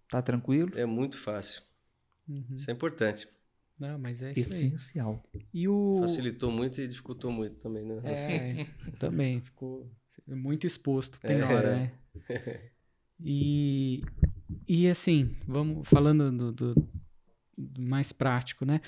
tá tranquilo. É muito fácil. Uhum. Isso é importante. Não, mas é isso aí. Essencial. E o. Facilitou muito e dificultou muito também, né? É, (laughs) também ficou muito exposto, tem É. hora, né? E, e assim, vamos falando do, do- do mais prático, né?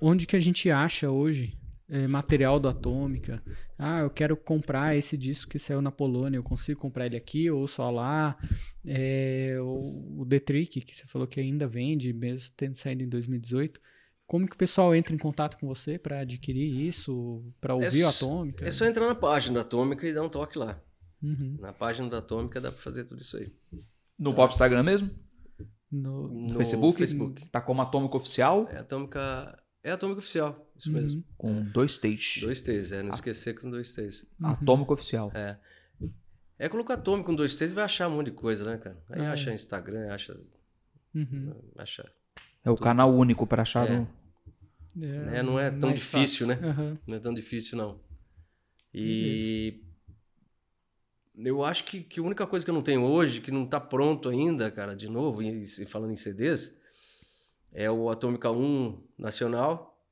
Onde que a gente acha hoje é, material do Atômica? Ah, eu quero comprar esse disco que saiu na Polônia, eu consigo comprar ele aqui ou só lá? É, o, o The-Trick, que você falou que ainda vende, mesmo tendo saído em 2018. Como que o pessoal entra em contato com você para adquirir isso, para ouvir o s- Atômica? É só entrar na página da Atômica e dar um toque lá. Uhum. Na página da Atômica dá pra fazer tudo isso aí. No próprio Instagram mesmo? No, No Facebook? Facebook. Tá como Atômico Oficial, É Atômica. É Atômica Oficial, isso mesmo. Uhum. com dois T's. Dois T's, é. Não esquecer que com dois T's. Uhum. Atômico Oficial. É. É colocar Atômica com dois T's vai achar um monte de coisa, né, cara? Aí Ah, acha é. Instagram, acha. Uhum. acha É o canal único para achar É. no... É, não é tão difícil, fácil. né? Aham. Não é tão difícil, não. E. Eu acho que, que a única coisa que eu não tenho hoje, que não tá pronto ainda, cara, de novo, e, e falando em CDs, é o Atômica 1 nacional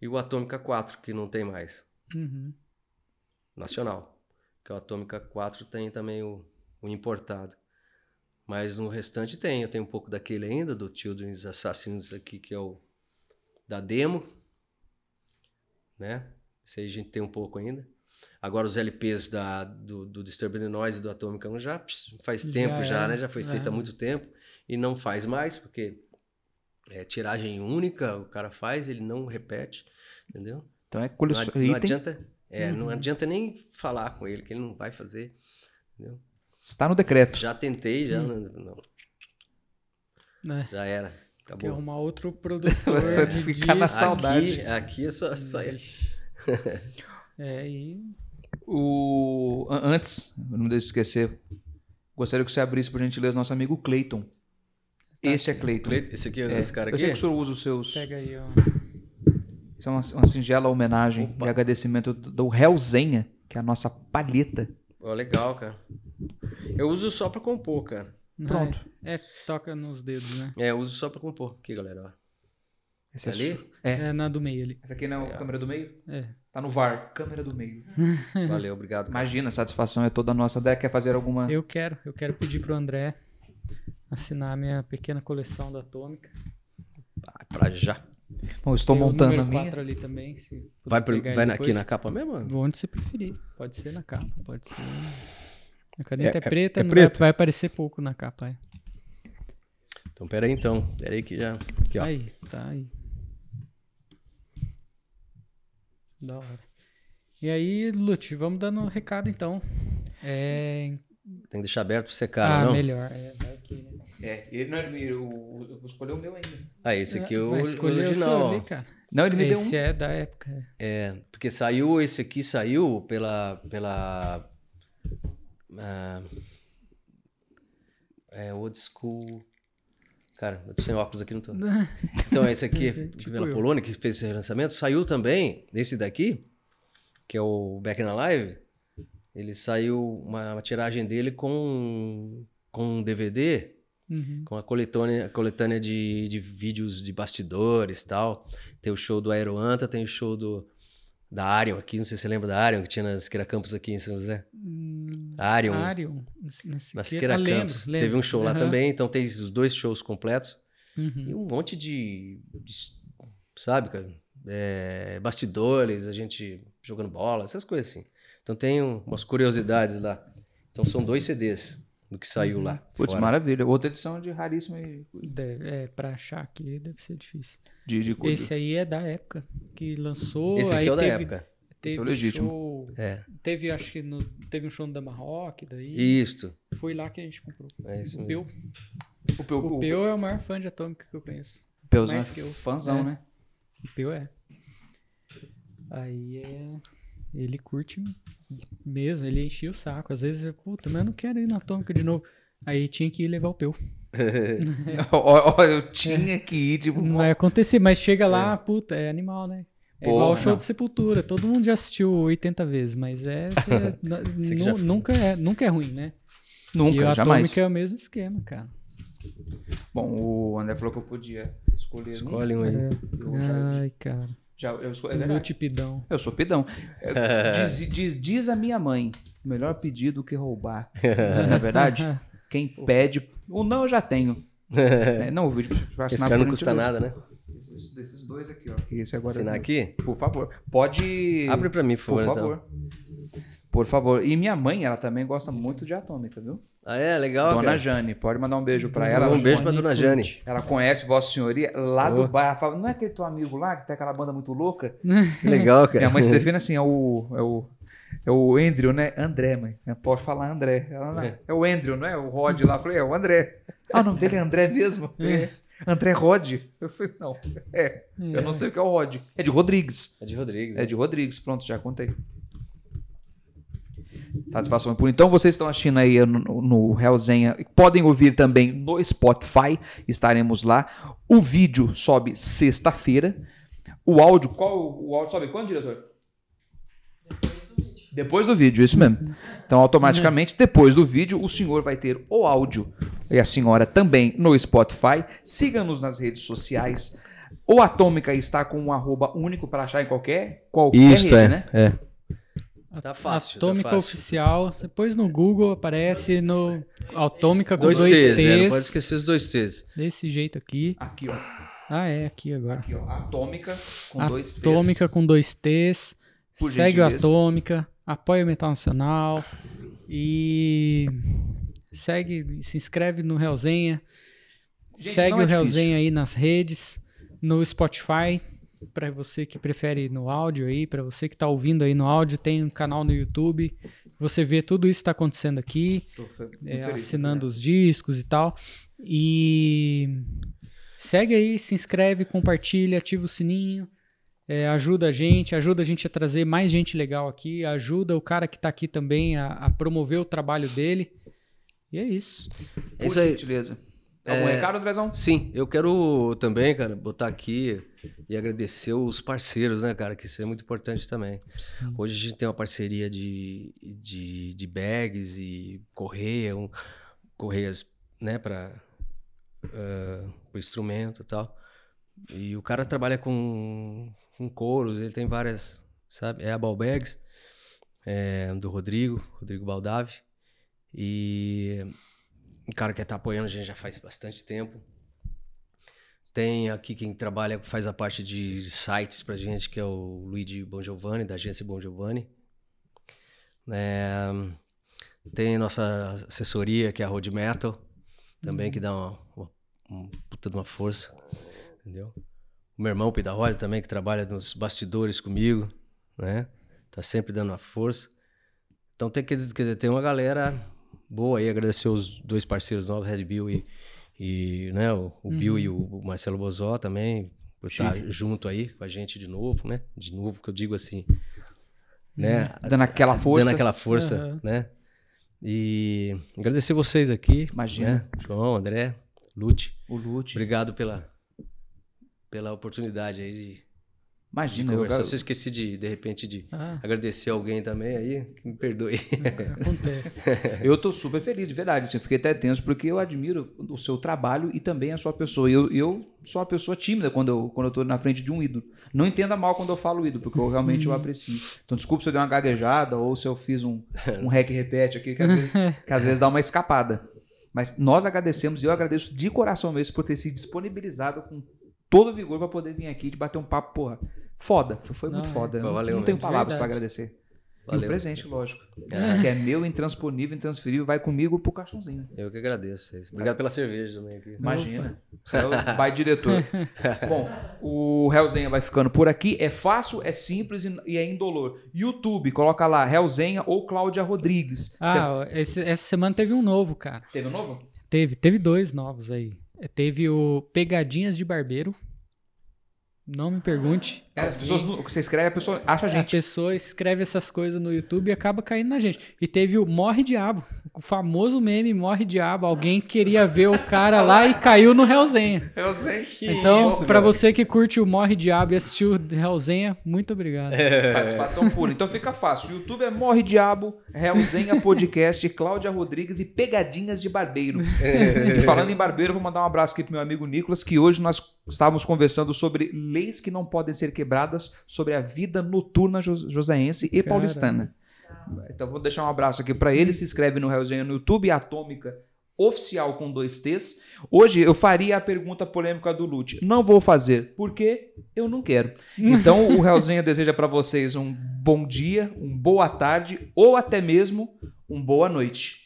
e o Atômica 4, que não tem mais. Uhum. Nacional. Que o Atômica 4 tem também o, o importado. Mas no restante tem. Eu tenho um pouco daquele ainda, do Children's Assassins aqui, que é o da demo. Né? Esse aí a gente tem um pouco ainda. Agora os LPs da, do, do Disturbed Noise e do Atômica 1 já faz Já tempo já, era. né? Já foi feito há É. muito tempo. E não faz mais, porque é tiragem única, o cara faz, ele não repete, entendeu? Então é Não, coleção... não item... adianta, é, não Uhum. adianta nem falar com ele, que ele não vai fazer. Entendeu? Está no decreto. Já tentei, já Hum. não, não, É, já era. quer Acabou. arrumar outro (laughs) produtor de Ficar na saudade. Aqui, aqui é só, só ele. (laughs) É, e O... an- Antes, não me deixe esquecer, gostaria que você abrisse, por gentileza, nosso amigo Clayton. Esse é Clayton. Cleito, Esse aqui, É, esse cara Eu aqui? sei que o senhor usa os seus... pega aí, ó. Isso é uma, uma singela homenagem Opa. e agradecimento do, Hellzenha, que é a nossa palheta. Ó, legal, cara. Eu uso só pra compor, cara. Pronto. É, é, toca nos dedos, né? É, eu uso só pra compor. Aqui, galera, ó. Esse é Ali? É. É na do meio ali. Essa aqui não é a Legal. câmera do meio? É. Tá no VAR. Câmera do meio. (laughs) Valeu, obrigado, cara. Imagina, a satisfação é toda nossa. André quer fazer alguma. Eu quero, eu quero pedir pro André assinar a minha pequena coleção da Atômica. Vai pra já. Bom, eu estou Tem o montando a minha. 4 ali também, Vai, pro- vai aqui na capa mesmo? Onde você preferir. Pode ser na capa, pode ser. A caneta é, É- é- preta, é não preto? Vai, vai aparecer pouco na capa. É. Então, pera aí, então. Pera aí que já... Aqui, ó. Aí, tá aí. Da hora. E aí, Lute, vamos dando um recado então. É... Tem que deixar aberto pra secar, ah, não? melhor. É, aqui, né? É, ele, não, ele, eu, eu vou escolher o meu ainda. Ah, esse aqui é o o original. ali. Não, ele me deu um. Esse é da época. é. É, porque saiu, esse aqui saiu pela. pela ah, é, old school. Cara, eu tô sem óculos aqui, não tô. (laughs) Então, esse aqui, Tipo pela eu. Polônia, que fez esse lançamento, saiu também, esse daqui, que é o Back in Alive, ele saiu uma, uma tiragem dele com, com um DVD, Uhum. com a coletânea, coletânea de, de vídeos de bastidores e tal. Tem o show do Aeroanta, tem o show do, da Arion aqui, não sei se você lembra da Arion, que tinha na Siqueira Campos aqui em São José. Hum, Arion, Arion. na Siqueira ah, Campos. lembro. Teve um show lá Aham. também, então tem os dois shows completos. E Uhum. um monte de, de- sabe, cara, é, bastidores, a gente jogando bola, essas coisas assim. Então tem um- umas curiosidades lá. Então são dois CDs do que saiu lá. Putz, fora. maravilha. Outra edição de raríssima e- Deve- é, pra achar aqui deve ser difícil. de, de. Esse aí é da época que lançou. Esse aqui aí é o da teve, época. Teve Esse é o legítimo. show. É. Teve, acho que no, teve um show no Dama Rock, daí Isto. foi lá que a gente comprou. É isso O. Peu, O Peu, o Peu é o maior fã de Atômica que eu conheço. Peuzão mais é que eu. fãzão, É. né? O Peu é. Aí é. Ele curte mesmo, ele enchia o saco. Às vezes, eu, puta, mas eu não quero ir na Atômica de novo. Aí tinha que ir levar o Peu. (laughs) Ó, eu tinha que ir, tipo, Não vai acontecer, mas chega lá, puta, é animal, né? É Porra, igual o show não. de Sepultura. Todo mundo já assistiu 80 vezes, mas é, você- (laughs) nu- já nunca, é nunca é ruim, né? e nunca, o jamais. Atômica é o mesmo esquema, cara. Bom, o André falou que eu podia escolher. um. Escolhe um aí. Já, Ai, cara. Já eu escolhi. É Meu tipidão. Eu sou pidão. É, (laughs) Diz, diz- diz a minha mãe: melhor pedir do que roubar. Não é verdade? (laughs) Quem pede. O não eu já tenho. (laughs) É, não, o vídeo pra Esse assinar cara não custa nada, né? Esses, desses dois aqui, ó. Esse agora Assinar é- aqui? Por favor. Pode. Abre pra mim, por Por favor. favor. Por favor. E minha mãe, ela também gosta muito de Atômica, viu? Ah, é? Legal, Dona cara. Jane, pode mandar um beijo pra ela. Um beijo pra Dona Jane. Ela conhece Vossa Senhoria lá do Oh. bairro. Ela fala, não é aquele teu amigo lá que tem aquela banda muito louca? (laughs) Que legal, cara. Minha mãe se define assim, é o, é o, é o Andrew, né? André, mãe. Pode falar André. Ela, não, É. é o Andrew, não é? O Rod lá. Eu falei, é o André. Ah, o nome dele é André mesmo? É. André Rod. Eu falei, não. É, eu não sei o que é o Rod. É de Rodrigues. É de Rodrigues. É de Rodrigues. Pronto, já contei. Satisfação por então vocês estão assistindo aí no, no. Podem ouvir também no Spotify. Estaremos lá. O vídeo sobe sexta-feira. O áudio, qual o áudio sobe quando, diretor? Depois do vídeo, isso mesmo. Então, automaticamente, depois do vídeo, o senhor vai ter o áudio e a senhora também no Spotify. Siga-nos nas redes sociais. O Atômica está com um arroba único para achar em qualquer, qualquer Isso, rede, é. né? é. Tá fácil, tá Atômica fácil. Oficial. Depois no Google aparece no Atômica com Dois, dois, T's, T's. né? Não pode esquecer os dois T's. Desse jeito aqui. Aqui, ó. Ah, é, aqui agora. Aqui, ó. Atômica com dois T's. Atômica com dois T's. Por Segue o. Atômica. Apoia o Metal Nacional. E segue, se inscreve no Realzenha. Gente, segue o é difícil. Realzenha aí nas redes. No Spotify. Pra você que prefere no áudio aí, pra você que tá ouvindo aí no áudio, tem um canal no YouTube. Você vê tudo isso que tá acontecendo aqui é, feliz, assinando os discos e tal. E segue aí, se inscreve, compartilha, ativa o sininho. é, ajuda a gente, ajuda a gente a trazer mais gente legal aqui, ajuda o cara que tá aqui também a, a promover o trabalho dele. E é isso. É isso aí. gentileza. Algum É, recado, Andrezão? Sim, eu quero também, cara, botar aqui e agradecer os parceiros, né, cara, que isso é muito importante também. Hoje a gente tem uma parceria de, de, de bags e correia, um, correias, né, para o instrumento e tal. E o cara trabalha com, com couros, ele tem várias, sabe? É a Balbags, é, do Rodrigo, Rodrigo Baldavi. E um cara que tá apoiando a gente já faz bastante tempo. Tem aqui quem trabalha, faz a parte de sites pra gente, que é o Luigi Bon Giovanni, da agência Bon Giovanni. É, tem nossa assessoria, que é a Road Metal, também, que dá uma, uma, uma puta de uma força, entendeu? O meu irmão Pidaroli também, que trabalha nos bastidores comigo, né? Tá sempre dando uma força. Então tem que dizer, tem uma galera boa aí, agradecer os dois parceiros novos, Red Bill e, e né, o, o Bill e o, Marcelo Bozó também, por estar junto aí com a gente de novo, né? De novo, que eu digo assim, né? Dando aquela força. Dando aquela força, Aham. né? E agradecer vocês aqui. Imagina. Né? João, André, Lute. O Lute. Obrigado pela, pela oportunidade aí de, de Imagina, eu, conversar. Se eu esqueci de, de repente, de Ah, agradecer alguém também aí, que me perdoe. acontece. (laughs) eu tô super feliz, de verdade. assim, eu fiquei até tenso porque eu admiro o seu trabalho e também a sua pessoa. Eu, eu sou uma pessoa tímida quando eu, quando eu tô na frente de um ídolo. Não entenda mal quando eu falo ídolo, porque eu realmente eu aprecio. Então, desculpa se eu dei uma gaguejada ou se eu fiz um, um rec (laughs) repete aqui, que às, vezes, que às vezes dá uma escapada. Mas nós agradecemos e eu agradeço de coração mesmo por ter se disponibilizado com todo vigor pra poder vir aqui e bater um papo, porra. Foda, foi, foi Não, muito é. foda. Não, Valeu não tenho palavras pra Verdade. agradecer. E o Valeu. presente, lógico. (laughs) Que é meu, intransponível, intransferível, vai comigo pro caixãozinho. Eu que agradeço vocês. Obrigado pela cerveja também aqui. Imagina. É o pai diretor. (laughs) Bom, o Hellzenha vai ficando por aqui. É fácil, é simples e é indolor. YouTube, coloca lá Hellzenha ou Cláudia Rodrigues. Ah, esse- essa semana teve um novo, cara. Teve um novo? Teve, teve dois novos aí. Teve o Pegadinhas de Barbeiro. Não me pergunte. É, as pessoas, não- você escreve, a pessoa acha a A gente. pessoa escreve essas coisas no YouTube e acaba caindo na gente. E teve o Morre Diabo. O famoso meme Morre Diabo. Alguém queria ver o cara lá e caiu no Hellzenha. (laughs) Hellzenha. Então, pra você que curte o Morre Diabo e assistiu o Hellzenha, muito obrigado. Satisfação pura. Então fica fácil. O YouTube é Morre Diabo, Hellzenha Podcast, (laughs) Cláudia Rodrigues e Pegadinhas de Barbeiro. e falando em barbeiro, vou mandar um abraço aqui pro meu amigo Nicolas, que hoje nós estávamos conversando sobre leis que não podem ser quebradas sobre a vida noturna jo- joseense e Caramba. paulistana. Então vou deixar um abraço aqui para ele. Se inscreve no Hellzenha no YouTube, Atômica Oficial com dois T's. Hoje eu faria a pergunta polêmica do Lute. Não vou fazer, porque eu não quero. (laughs) Então o Hellzenha deseja para vocês um bom dia, um boa tarde ou até mesmo um boa noite.